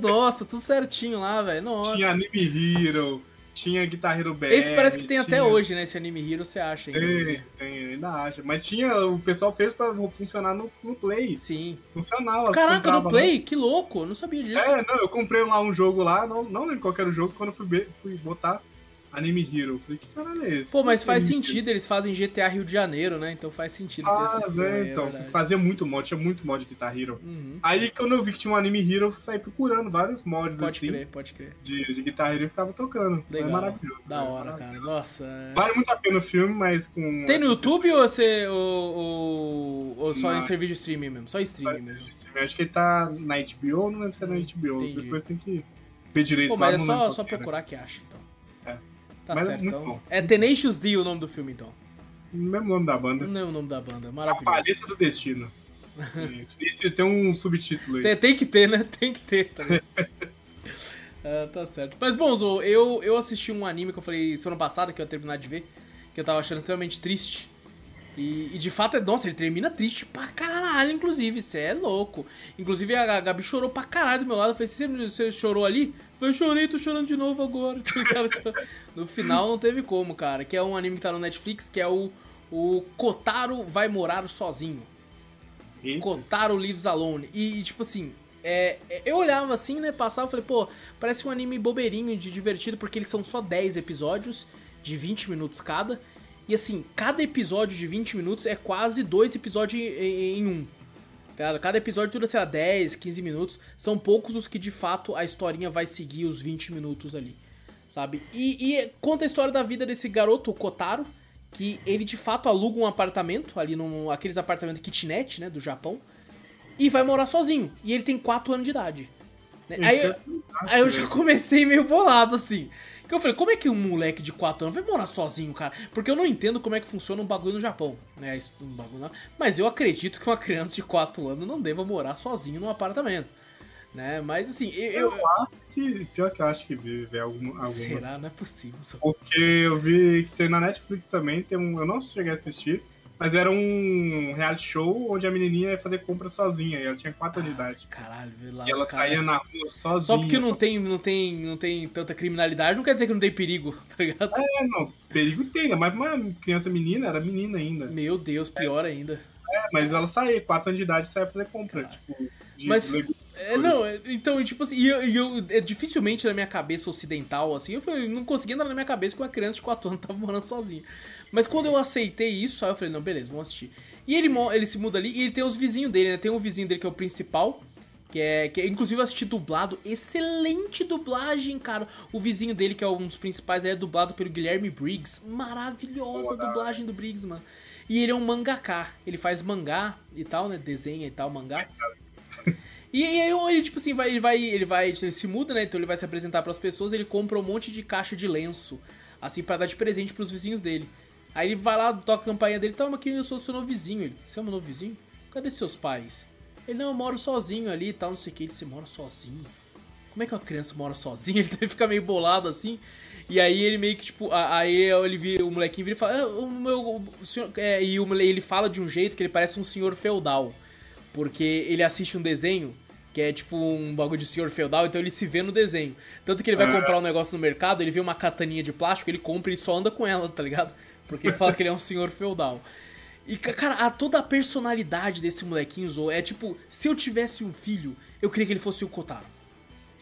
Nossa, tudo certinho lá, velho. Tinha Anime Hero, tinha Guitar Hero BR. Esse parece que tem tinha... até hoje, né? Esse Anime Hero você acha ainda. Tem, tem, ainda acha. Mas tinha, o pessoal fez pra funcionar no, no Play. Sim. Funcionava. Caraca, no Play? Né? Que louco, eu não sabia disso. É, não, eu comprei lá um jogo lá, não, não lembro qual era o jogo, quando eu fui, fui botar Anime Hero. Falei, que caralho é esse? Pô, mas faz sentido, eles fazem GTA Rio de Janeiro, né? Então faz sentido ah, ter essas coisas. É, então, é fazia muito mod, tinha muito mod de Guitar Hero. Uhum. Aí quando eu vi que tinha um Anime Hero, eu saí procurando vários mods pode assim. Pode crer, pode crer. De, de Guitar Hero e ficava tocando. Legal. É maravilhoso. Da hora, cara. Nossa. É. Vale muito a pena o filme, mas com. Tem no YouTube ou, você, ou, ou, ou só não. em serviço de streaming mesmo? Só streaming só mesmo. Streaming. Acho que ele tá na HBO, não lembro se é na HBO. Entendi. Depois tem que ver direito Pô, mas é só, só procurar que acha, então. Tá Mas é certo, é então. É Tenacious D o nome do filme, então. Não é o nome da banda. Não é o nome da banda, maravilhoso. A paleta do destino. Esse tem um subtítulo aí. Tem, tem, que ter, né? Tem que ter, tá ah, tá certo. Mas, bom, Zo, eu, eu assisti um anime que eu falei semana passada, que eu ia terminar de ver, que eu tava achando extremamente triste. E, e, de fato, é, nossa, ele termina triste pra caralho, inclusive, você é louco. Inclusive, a Gabi chorou pra caralho do meu lado. Eu falei, você, você chorou ali? Eu chorei, tô chorando de novo agora. Tá no final não teve como, cara. Que é um anime que tá no Netflix, que é o, o Kotaro vai morar sozinho. E? Kotaro Lives Alone. E, tipo assim, é, é eu olhava assim, né, passava e falei, pô, parece um anime bobeirinho de divertido, porque eles são só 10 episódios, de 20 minutos cada. E assim, cada episódio de 20 minutos é quase dois episódios em, em um. Tá? Cada episódio dura, sei lá, 10, 15 minutos. São poucos os que de fato a historinha vai seguir os 20 minutos ali. Sabe? E, e conta a história da vida desse garoto, o Kotaro, que ele de fato aluga um apartamento, ali num aqueles apartamentos kitnet, né, do Japão, e vai morar sozinho. E ele tem 4 anos de idade. Né? Aí, aí eu já comecei meio bolado assim. Eu falei, como é que um moleque de 4 anos vai morar sozinho, cara? Porque eu não entendo como é que funciona um bagulho no Japão, né? Um bagulho. Mas eu acredito que uma criança de 4 anos não deva morar sozinho num apartamento. Né? Mas assim, eu. Eu acho que. Pior que eu acho que vi, algum, algumas. Será? Não é possível. Só. Porque eu vi que tem na Netflix também, tem um. Eu não cheguei a assistir, mas era um reality show onde a menininha ia fazer compra sozinha. E ela tinha 4 anos de idade. Caralho, lá. E ela cara... saía na rua sozinha. Só porque não tem, não, tem, não tem tanta criminalidade, não quer dizer que não tem perigo, tá ligado? É, não. Perigo tem? Mas uma criança menina era menina ainda. Meu Deus, pior é. ainda. É, mas ela saía, 4 anos de idade, saía fazer compra. Caralho. Tipo, de mas... É, não, é, então, tipo assim, e eu, eu, é, dificilmente na minha cabeça ocidental, assim, eu, eu não conseguia entrar na minha cabeça que uma criança de 4 anos tava morando sozinha. Mas quando eu aceitei isso, aí eu falei, não, beleza, vamos assistir. E ele, ele se muda ali e ele tem os vizinhos dele, né? Tem um vizinho dele que é o principal, que é, que é, inclusive eu assisti dublado, excelente dublagem, cara. O vizinho dele, que é um dos principais, é dublado pelo Guilherme Briggs. Maravilhosa a dublagem do Briggs, mano. E ele é um mangaká, ele faz mangá e tal, né? Desenha e tal, mangá. E, e aí ele, tipo assim, vai, ele vai, ele vai, ele se muda, né? Então ele vai se apresentar para as pessoas, ele compra um monte de caixa de lenço, assim, para dar de presente para os vizinhos dele. Aí ele vai lá, toca a campainha dele, toma aqui, eu sou seu novo vizinho. Ele, você é meu novo vizinho? Cadê seus pais? Ele, não, eu moro sozinho ali e tal, não sei o que. Ele, você mora sozinho? Como é que uma criança mora sozinha? Ele fica meio bolado assim. E aí ele meio que, tipo, aí ele vira, o molequinho vira e fala, ah, o meu, o senhor, é, e o, ele fala de um jeito que ele parece um senhor feudal. Porque ele assiste um desenho que é tipo um bagulho de senhor feudal, então ele se vê no desenho. Tanto que ele vai ah. comprar um negócio no mercado, ele vê uma cataninha de plástico, ele compra e só anda com ela, tá ligado? Porque ele fala que ele é um senhor feudal. E, cara, a, toda a personalidade desse molequinho Zou é tipo, se eu tivesse um filho, eu queria que ele fosse o Kotaro.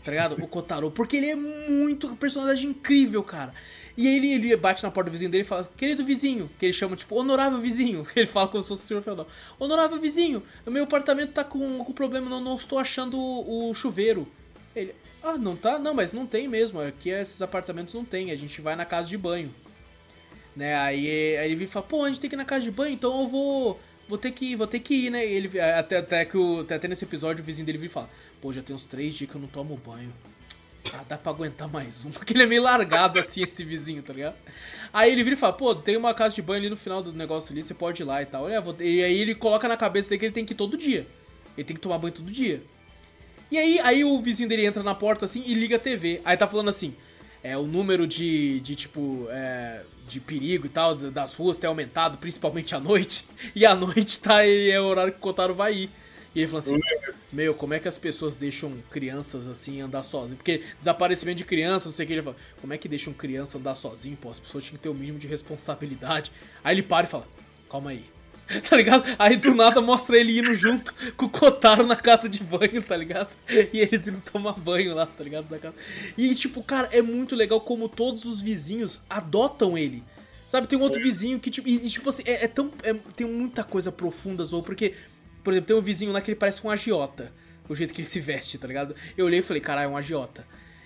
Tá ligado? O Kotaro. Porque ele é muito. personagem incrível, cara. E aí ele, ele bate na porta do vizinho dele e fala, querido vizinho, que ele chama, tipo, honorável vizinho. Ele fala como se fosse o senhor feudal. Honorável vizinho, meu apartamento tá com, com problema, não, não estou achando o, o chuveiro. Ele, ah, não tá? Não, mas não tem mesmo. Aqui esses apartamentos não tem. A gente vai na casa de banho. Né? Aí, aí ele vem e fala, pô, a gente tem que ir na casa de banho, então eu vou. Vou ter que, vou ter que ir, né? Ele, até, até que o, até nesse episódio o vizinho dele vem e fala, pô, já tem uns três dias que eu não tomo banho. Ah, dá pra aguentar mais um, porque ele é meio largado assim, esse vizinho, tá ligado? Aí ele vira e fala, pô, tem uma casa de banho ali no final do negócio ali, você pode ir lá e tal. Olha, e aí ele coloca na cabeça dele que ele tem que ir todo dia. Ele tem que tomar banho todo dia. E aí, aí o vizinho dele entra na porta assim e liga a TV. Aí tá falando assim, é, o número de, de tipo, é, de perigo e tal, das ruas tem aumentado, principalmente à noite. E à noite tá é o horário que o Kotaro vai ir. E ele falou assim: Meu, como é que as pessoas deixam crianças assim andar sozinhas? Porque desaparecimento de criança, não sei o que. Ele fala: Como é que deixam criança andar sozinho? Pô, as pessoas tinham que ter o mínimo de responsabilidade. Aí ele para e fala: Calma aí. Tá ligado? Aí do nada mostra ele indo junto com o Kotaro na casa de banho, tá ligado? E eles indo tomar banho lá, tá ligado? Da casa. E tipo, cara, é muito legal como todos os vizinhos adotam ele. Sabe, tem um outro vizinho que, tipo, e, tipo assim, é, é tão. É, tem muita coisa profunda, Zou, porque, por exemplo, tem um vizinho lá que ele parece um agiota. O jeito que ele se veste, tá ligado? Eu olhei e falei, caralho, é um agiota.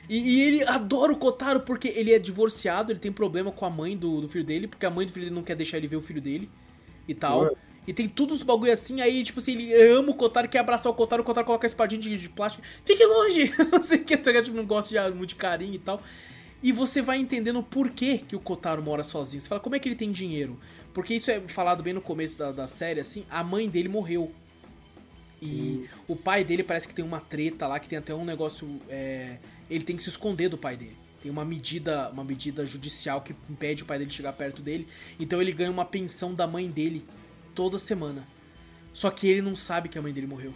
E, e, ele adora o Kotaro porque ele é divorciado, ele tem problema com a mãe do, do, filho dele, porque a mãe do filho dele não quer deixar ele ver o filho dele e tal. E tem tudo os bagulho assim, aí, tipo assim, ele ama o Kotaro, quer abraçar o Kotaro, o Kotaro coloca a espadinha de, de plástico. Fique longe! não sei o que, tá ligado? Tipo, não gosta de muito de carinho e tal. E você vai entendendo por que, que o Kotaro mora sozinho. Você fala, como é que ele tem dinheiro? Porque isso é falado bem no começo da, da série, assim, a mãe dele morreu. E hum. o pai dele parece que tem uma treta lá, que tem até um negócio. É, ele tem que se esconder do pai dele. Tem uma medida, uma medida judicial que impede o pai dele de chegar perto dele. Então ele ganha uma pensão da mãe dele toda semana. Só que ele não sabe que a mãe dele morreu.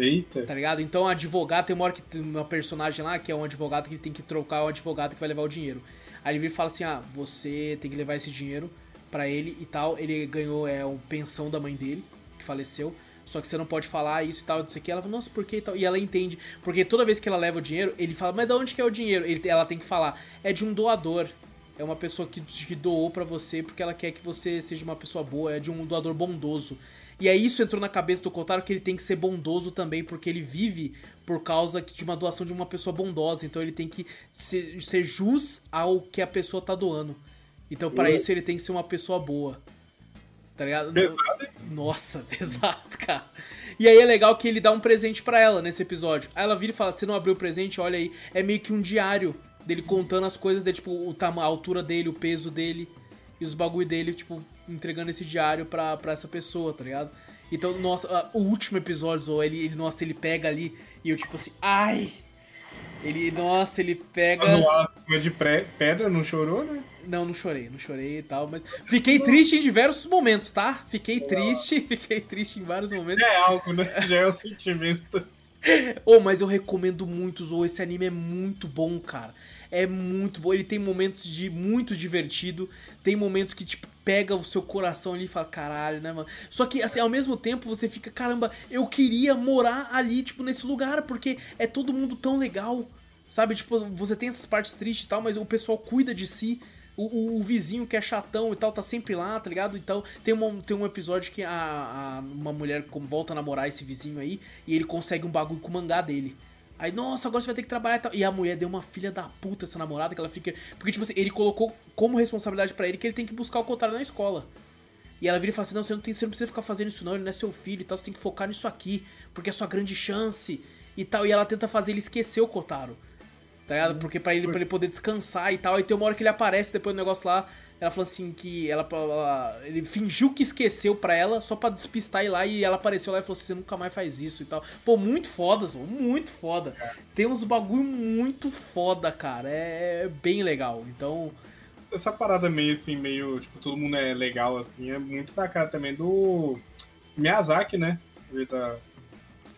Eita. Tá ligado? Então, advogado, tem uma hora que tem uma personagem lá que é um advogado que tem que trocar o advogado que vai levar o dinheiro. Aí ele vira e fala assim: ah, você tem que levar esse dinheiro para ele e tal. Ele ganhou é, uma pensão da mãe dele, que faleceu. Só que você não pode falar isso e tal, não sei o que. Ela fala, nossa, por que e tal? E ela entende. Porque toda vez que ela leva o dinheiro, ele fala, mas de onde que é o dinheiro? Ele, ela tem que falar, é de um doador. É uma pessoa que, que doou para você porque ela quer que você seja uma pessoa boa. É de um doador bondoso. E aí isso entrou na cabeça do Kotaro que ele tem que ser bondoso também, porque ele vive por causa de uma doação de uma pessoa bondosa. Então ele tem que ser, ser jus ao que a pessoa tá doando. Então para isso ele tem que ser uma pessoa boa. Tá ligado? Pesado, Nossa, pesado, cara. E aí é legal que ele dá um presente para ela nesse episódio. Aí ela vira e fala: Você não abriu o presente? Olha aí. É meio que um diário dele contando as coisas tipo, a altura dele, o peso dele e os bagulho dele, tipo, entregando esse diário pra, pra essa pessoa, tá ligado? Então, nossa, o último episódio, ele, ele, nossa, ele pega ali e eu, tipo assim, ai! Ele, nossa, ele pega. Mas de pré, pedra, não chorou, né? Não, não chorei, não chorei e tal, mas fiquei triste em diversos momentos, tá? Fiquei triste, fiquei triste em vários momentos. É algo, né? Já é o sentimento. oh, mas eu recomendo muito, Zou. Esse anime é muito bom, cara. É muito bom. Ele tem momentos de muito divertido. Tem momentos que, tipo, pega o seu coração ali e fala, caralho, né, mano? Só que, assim, ao mesmo tempo você fica, caramba, eu queria morar ali, tipo, nesse lugar, porque é todo mundo tão legal. Sabe, tipo, você tem essas partes tristes e tal, mas o pessoal cuida de si. O, o, o, vizinho que é chatão e tal tá sempre lá, tá ligado? Então tem, uma, tem um episódio que a, a, uma mulher volta a namorar esse vizinho aí e ele consegue um bagulho com o mangá dele. Aí, nossa, agora você vai ter que trabalhar e tal. E a mulher deu uma filha da puta essa namorada que ela fica. Porque, tipo assim, ele colocou como responsabilidade para ele que ele tem que buscar o contrário na escola. E ela vira e fala assim: não, você não, tem, você não precisa ficar fazendo isso, não, ele não é seu filho e tal, você tem que focar nisso aqui, porque é sua grande chance e tal. E ela tenta fazer ele esquecer o Kotaro. Tá ligado? Porque pra ele, pra ele poder descansar e tal. Aí tem uma hora que ele aparece depois do negócio lá. Ela falou assim que ela, ela, ele fingiu que esqueceu pra ela só pra despistar e lá e ela apareceu lá e falou assim: você nunca mais faz isso e tal. Pô, muito foda, Zô, muito foda. Tem uns bagulho muito foda, cara. É, é, bem legal. Então. Essa parada meio assim, meio, tipo, todo mundo é legal assim, é muito da cara também do Miyazaki, né? Da,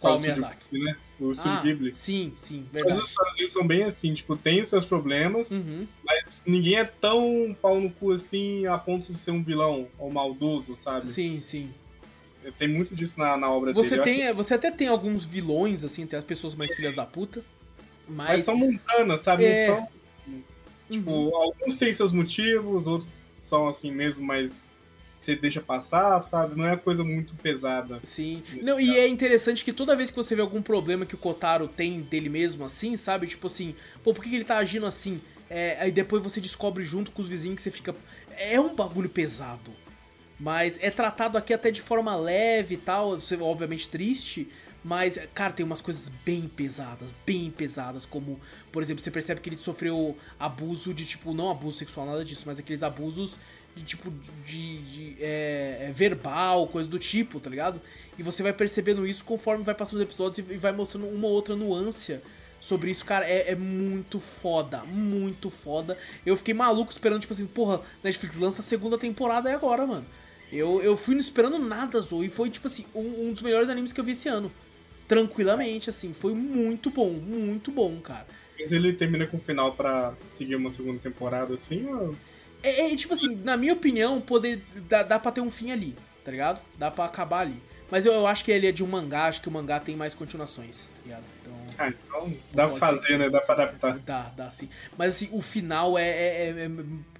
Qual Miyazaki? né? O estúdio ah, Ghibli. Sim, sim, verdade. Todas as histórias são bem assim, tipo, tem os seus problemas, uhum. mas ninguém é tão pau no cu assim a ponto de ser um vilão ou maldoso, sabe? Sim, sim. Tem muito disso na, na obra você dele. Tem, Você até tem alguns vilões, assim, tem as pessoas mais filhas da puta. Mas, mas são montanas, sabe? É... Não são. Tipo, uhum. alguns têm seus motivos, outros são assim mesmo, mas você deixa passar, sabe? Não é coisa muito pesada. Sim. Não, e é interessante que toda vez que você vê algum problema que o Kotaro tem dele mesmo, assim, sabe? Tipo assim, pô, por que ele tá agindo assim? É, aí depois você descobre junto com os vizinhos que você fica. É um bagulho pesado. Mas é tratado aqui até de forma leve e tal, você, obviamente triste, mas, cara, tem umas coisas bem pesadas, bem pesadas, como, por exemplo, você percebe que ele sofreu abuso de, tipo, não abuso sexual, nada disso, mas aqueles abusos de tipo de, de é, é, verbal, coisa do tipo, tá ligado? E você vai percebendo isso conforme vai passando os episódios e vai mostrando uma outra nuance sobre isso, cara, é, é, muito foda, muito foda. Eu fiquei maluco esperando, tipo assim, porra, Netflix lança a segunda temporada agora, mano. Eu, eu fui não esperando nada, Zou, e foi, tipo assim, um, um, dos melhores animes que eu vi esse ano. Tranquilamente, assim, foi muito bom, muito bom, cara. Mas ele termina com o final para seguir uma segunda temporada, assim, ou... É, é, tipo assim, na minha opinião, poder dá, dá pra ter um fim ali, tá ligado? Dá pra acabar ali. Mas eu, eu acho que ele é de um mangá, acho que o mangá tem mais continuações, tá ligado? Então, ah, então dá pra fazer, né? Dá pra adaptar. Dá, dá sim. Mas assim, o final é, é, é, é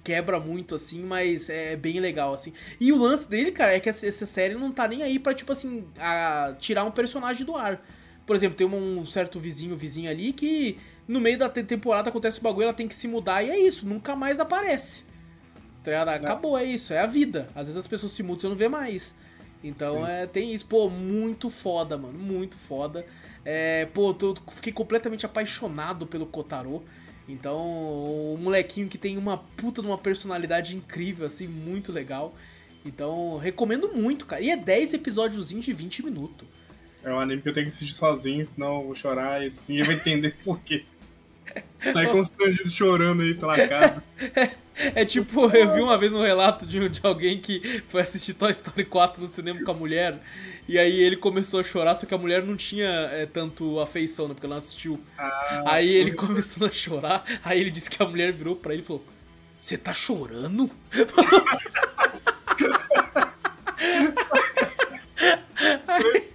quebra muito, assim, mas é bem legal, assim. E o lance dele, cara, é que essa, essa série não tá nem aí pra, tipo assim, a, tirar um personagem do ar. Por exemplo, tem um certo vizinho, vizinho ali que no meio da temporada acontece o bagulho, ela tem que se mudar e é isso, nunca mais aparece. Tá Acabou, é isso, é a vida. Às vezes as pessoas se mudam e você não vê mais. Então é, tem isso, pô, muito foda, mano, muito foda. É, pô, tô, fiquei completamente apaixonado pelo Kotaro. Então, o molequinho que tem uma puta de uma personalidade incrível, assim, muito legal. Então, recomendo muito, cara. E é 10 episódios de 20 minutos. É um anime que eu tenho que assistir sozinho, senão eu vou chorar e ninguém vai entender por quê. Sai constrangido chorando aí pela casa. É, tipo, eu vi uma vez um relato de, de alguém que foi assistir Toy Story 4 no cinema com a mulher. E aí ele começou a chorar, só que a mulher não tinha é, tanto afeição, né? Porque ela não assistiu. Ah, aí ele começou a chorar, aí ele disse que a mulher virou pra ele e falou: Você tá chorando?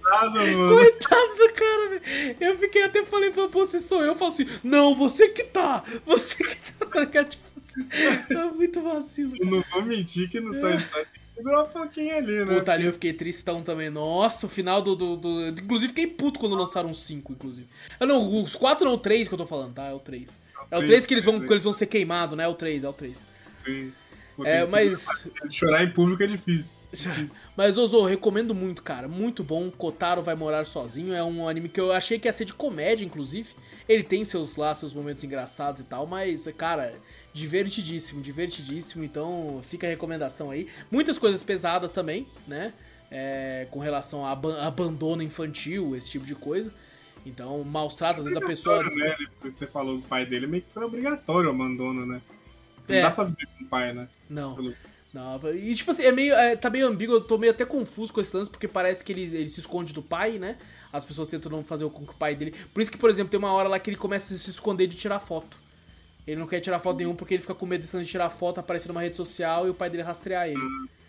Coitado, mano. Coitado do cara, velho. Eu fiquei até falei pra você sou eu. Eu falo assim, não, você que tá. Você que tá. Tipo assim, é muito vacilo. Eu não vou mentir que não tá. Segurou um pouquinho ali, né? Puta, ali eu fiquei tristão também. Nossa, o final do. do, do... Inclusive, fiquei puto quando lançaram os 5, inclusive. Ah, não, os 4 não, o 3 que eu tô falando, tá? É o 3. É o 3 que eles vão, que eles vão ser queimados, né? É o 3, é o 3. Sim. É, mas. Chorar em público é difícil. Mas, Ozo, recomendo muito, cara. Muito bom. Kotaro vai morar sozinho. É um anime que eu achei que ia ser de comédia, inclusive. Ele tem seus lá, seus momentos engraçados e tal, mas, cara, divertidíssimo, divertidíssimo. Então, fica a recomendação aí. Muitas coisas pesadas também, né? É, com relação a ab abandono infantil, esse tipo de coisa. Então, maus tratos, às vezes a pessoa. Né? Você falou do pai dele, meio que foi obrigatório o abandono, né? Não é. dá pra viver com o pai, né? Não. Não. E tipo assim, é meio, é, tá meio ambíguo, eu tô meio até confuso com esse lance, porque parece que ele, ele se esconde do pai, né? As pessoas tentam não fazer com que o pai dele. Por isso que, por exemplo, tem uma hora lá que ele começa a se esconder de tirar foto. Ele não quer tirar foto nenhum porque ele fica com medo de tirar foto, aparecer numa rede social e o pai dele rastrear ele.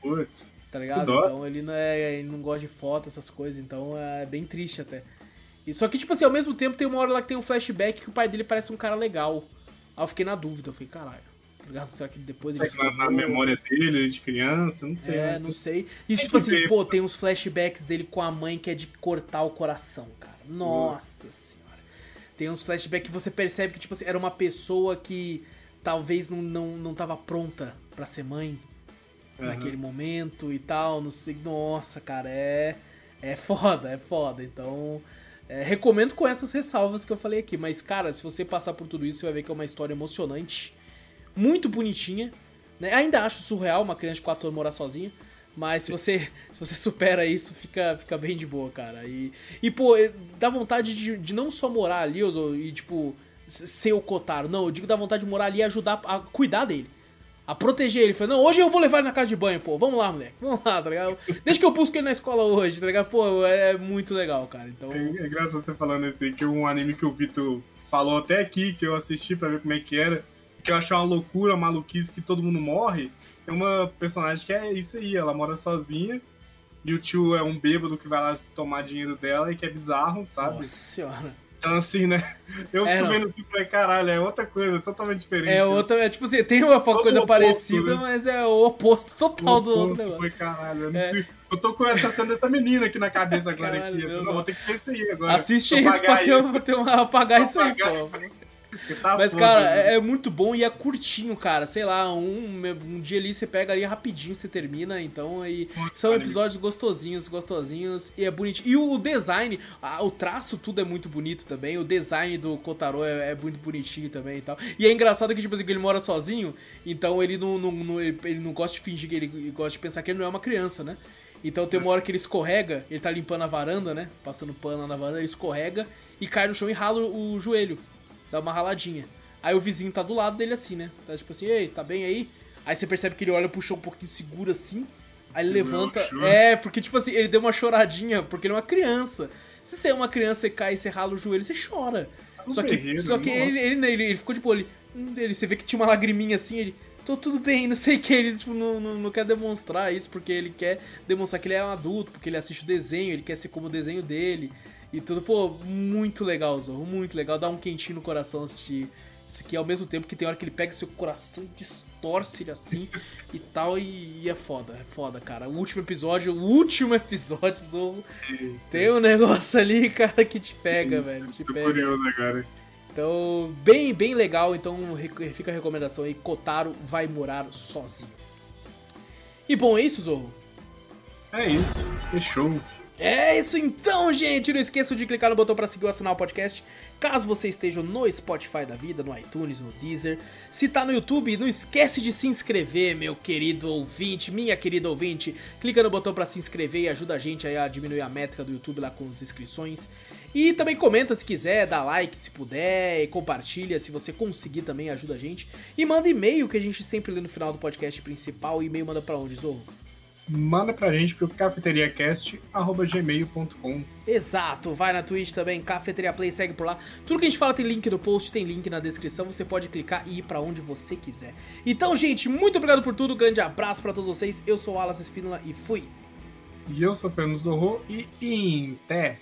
Putz. Tá ligado? Então ele não, é, ele não gosta de foto, essas coisas, então é bem triste até. E, só que, tipo assim, ao mesmo tempo tem uma hora lá que tem um flashback que o pai dele parece um cara legal. Aí eu fiquei na dúvida, eu falei, caralho. Tá Será que depois ele Será na, na memória dele, de criança, não sei. É, não sei. E tipo assim, ver, pô, tem uns flashbacks dele com a mãe que é de cortar o coração, cara. Nossa hum. senhora. Tem uns flashbacks que você percebe que, tipo assim, era uma pessoa que talvez não, não, não tava pronta para ser mãe uhum. naquele momento e tal, não sei. Nossa, cara, é. É foda, é foda. Então. É, recomendo com essas ressalvas que eu falei aqui. Mas, cara, se você passar por tudo isso, você vai ver que é uma história emocionante muito bonitinha. Né? Ainda acho surreal uma criança de 4 anos morar sozinha. Mas se você, se você supera isso, fica, fica bem de boa, cara. E, e pô, é, dá vontade de, de não só morar ali e, tipo, ser o Kotaro. Não, eu digo dá vontade de morar ali e ajudar a cuidar dele. A proteger ele. Falei, não, hoje eu vou levar ele na casa de banho, pô. Vamos lá, moleque. Vamos lá, tá ligado? Deixa que eu busco ele na escola hoje, tá ligado? Pô, é muito legal, cara. Então... É, é engraçado você falando assim, que um anime que o Vitor falou até aqui, que eu assisti pra ver como é que era que eu acho uma loucura, uma maluquice que todo mundo morre, é uma personagem que é isso aí, ela mora sozinha. E o tio é um bêbado que vai lá tomar dinheiro dela e que é bizarro, sabe? Nossa senhora. Então, assim, né? Eu é, fico vendo assim e falei, caralho, é outra coisa, totalmente diferente. É outra, é tipo assim, tem uma Todo coisa oposto, parecida, né? mas é o oposto total o oposto do outro negócio. Foi, caralho, eu, é. eu tô com essa cena dessa menina aqui na cabeça agora. Caralho, aqui. Eu, não, vou ter que ver isso aí agora. Assiste isso pra ter, ter uma, apagar isso aí, pô. Tá Mas, cara, né? é, é, muito bom e é curtinho, cara. Sei lá, um, um dia ali você pega ali rapidinho, você termina. Então, aí são episódios gostosinhos, gostosinhos e é bonitinho. E o design, o traço, tudo é muito bonito também. O design do Kotaro é, é muito bonitinho também e tal. E é engraçado que, tipo assim, ele mora sozinho, então ele não, não, não, ele não gosta de fingir que ele gosta de pensar que ele não é uma criança, né? Então tem uma hora que ele escorrega, ele tá limpando a varanda, né? Passando pano na varanda, ele escorrega e cai no chão e rala o joelho dá uma raladinha. Aí o vizinho tá do lado dele assim, né? Tá tipo assim, ei, tá bem aí? Aí você percebe que ele olha pro chão um pouquinho seguro assim, Aí ele levanta. É, porque, tipo assim, ele deu uma choradinha, porque ele é uma criança. Se você é uma criança, você cai, você rala o joelho, você chora. É só que, só que ele, ele, ele, ele, ficou tipo, ele, ele. Você vê que tinha uma lagriminha assim, ele. Tô tudo bem, não sei o que. Ele tipo, não, não, não, quer demonstrar isso porque ele quer demonstrar que ele é um adulto, porque ele assiste o desenho, ele quer ser como o desenho dele. E tudo, pô, muito legal, Zorro, muito legal. Dá um quentinho no coração assistir isso aqui, ao mesmo tempo que tem hora que ele pega seu coração e distorce ele assim e tal, e, e, é foda, é foda, cara. O último episódio, o último episódio, Zorro, tem um negócio ali, cara, que te pega, velho. Te Tô pega. curioso agora. Então, bem, bem legal. Então, fica a recomendação aí: Kotaro vai morar sozinho. E bom, é isso, Zorro? É isso, fechou. É isso então, gente! Não esqueça de clicar no botão para seguir ou assinar o podcast. Caso você esteja no Spotify da vida, no iTunes, no Deezer. Se tá no YouTube, não esquece de se inscrever, meu querido ouvinte, minha querida ouvinte. Clica no botão para se inscrever e ajuda a gente a diminuir a métrica do YouTube lá com as inscrições. E também comenta se quiser, dá like se puder, e compartilha se você conseguir também, ajuda a gente. E manda e-mail que a gente sempre lê no final do podcast principal. O e-mail manda para onde, Zorro? Manda pra gente pro cafeteriacast.gmail.com. Exato, vai na Twitch também, Cafeteria Play, segue por lá. Tudo que a gente fala tem link no post, tem link na descrição, você pode clicar e ir para onde você quiser. Então, gente, muito obrigado por tudo, grande abraço para todos vocês. Eu sou o Alas Espínola e fui. E eu sou o Fernando Zorro e em té.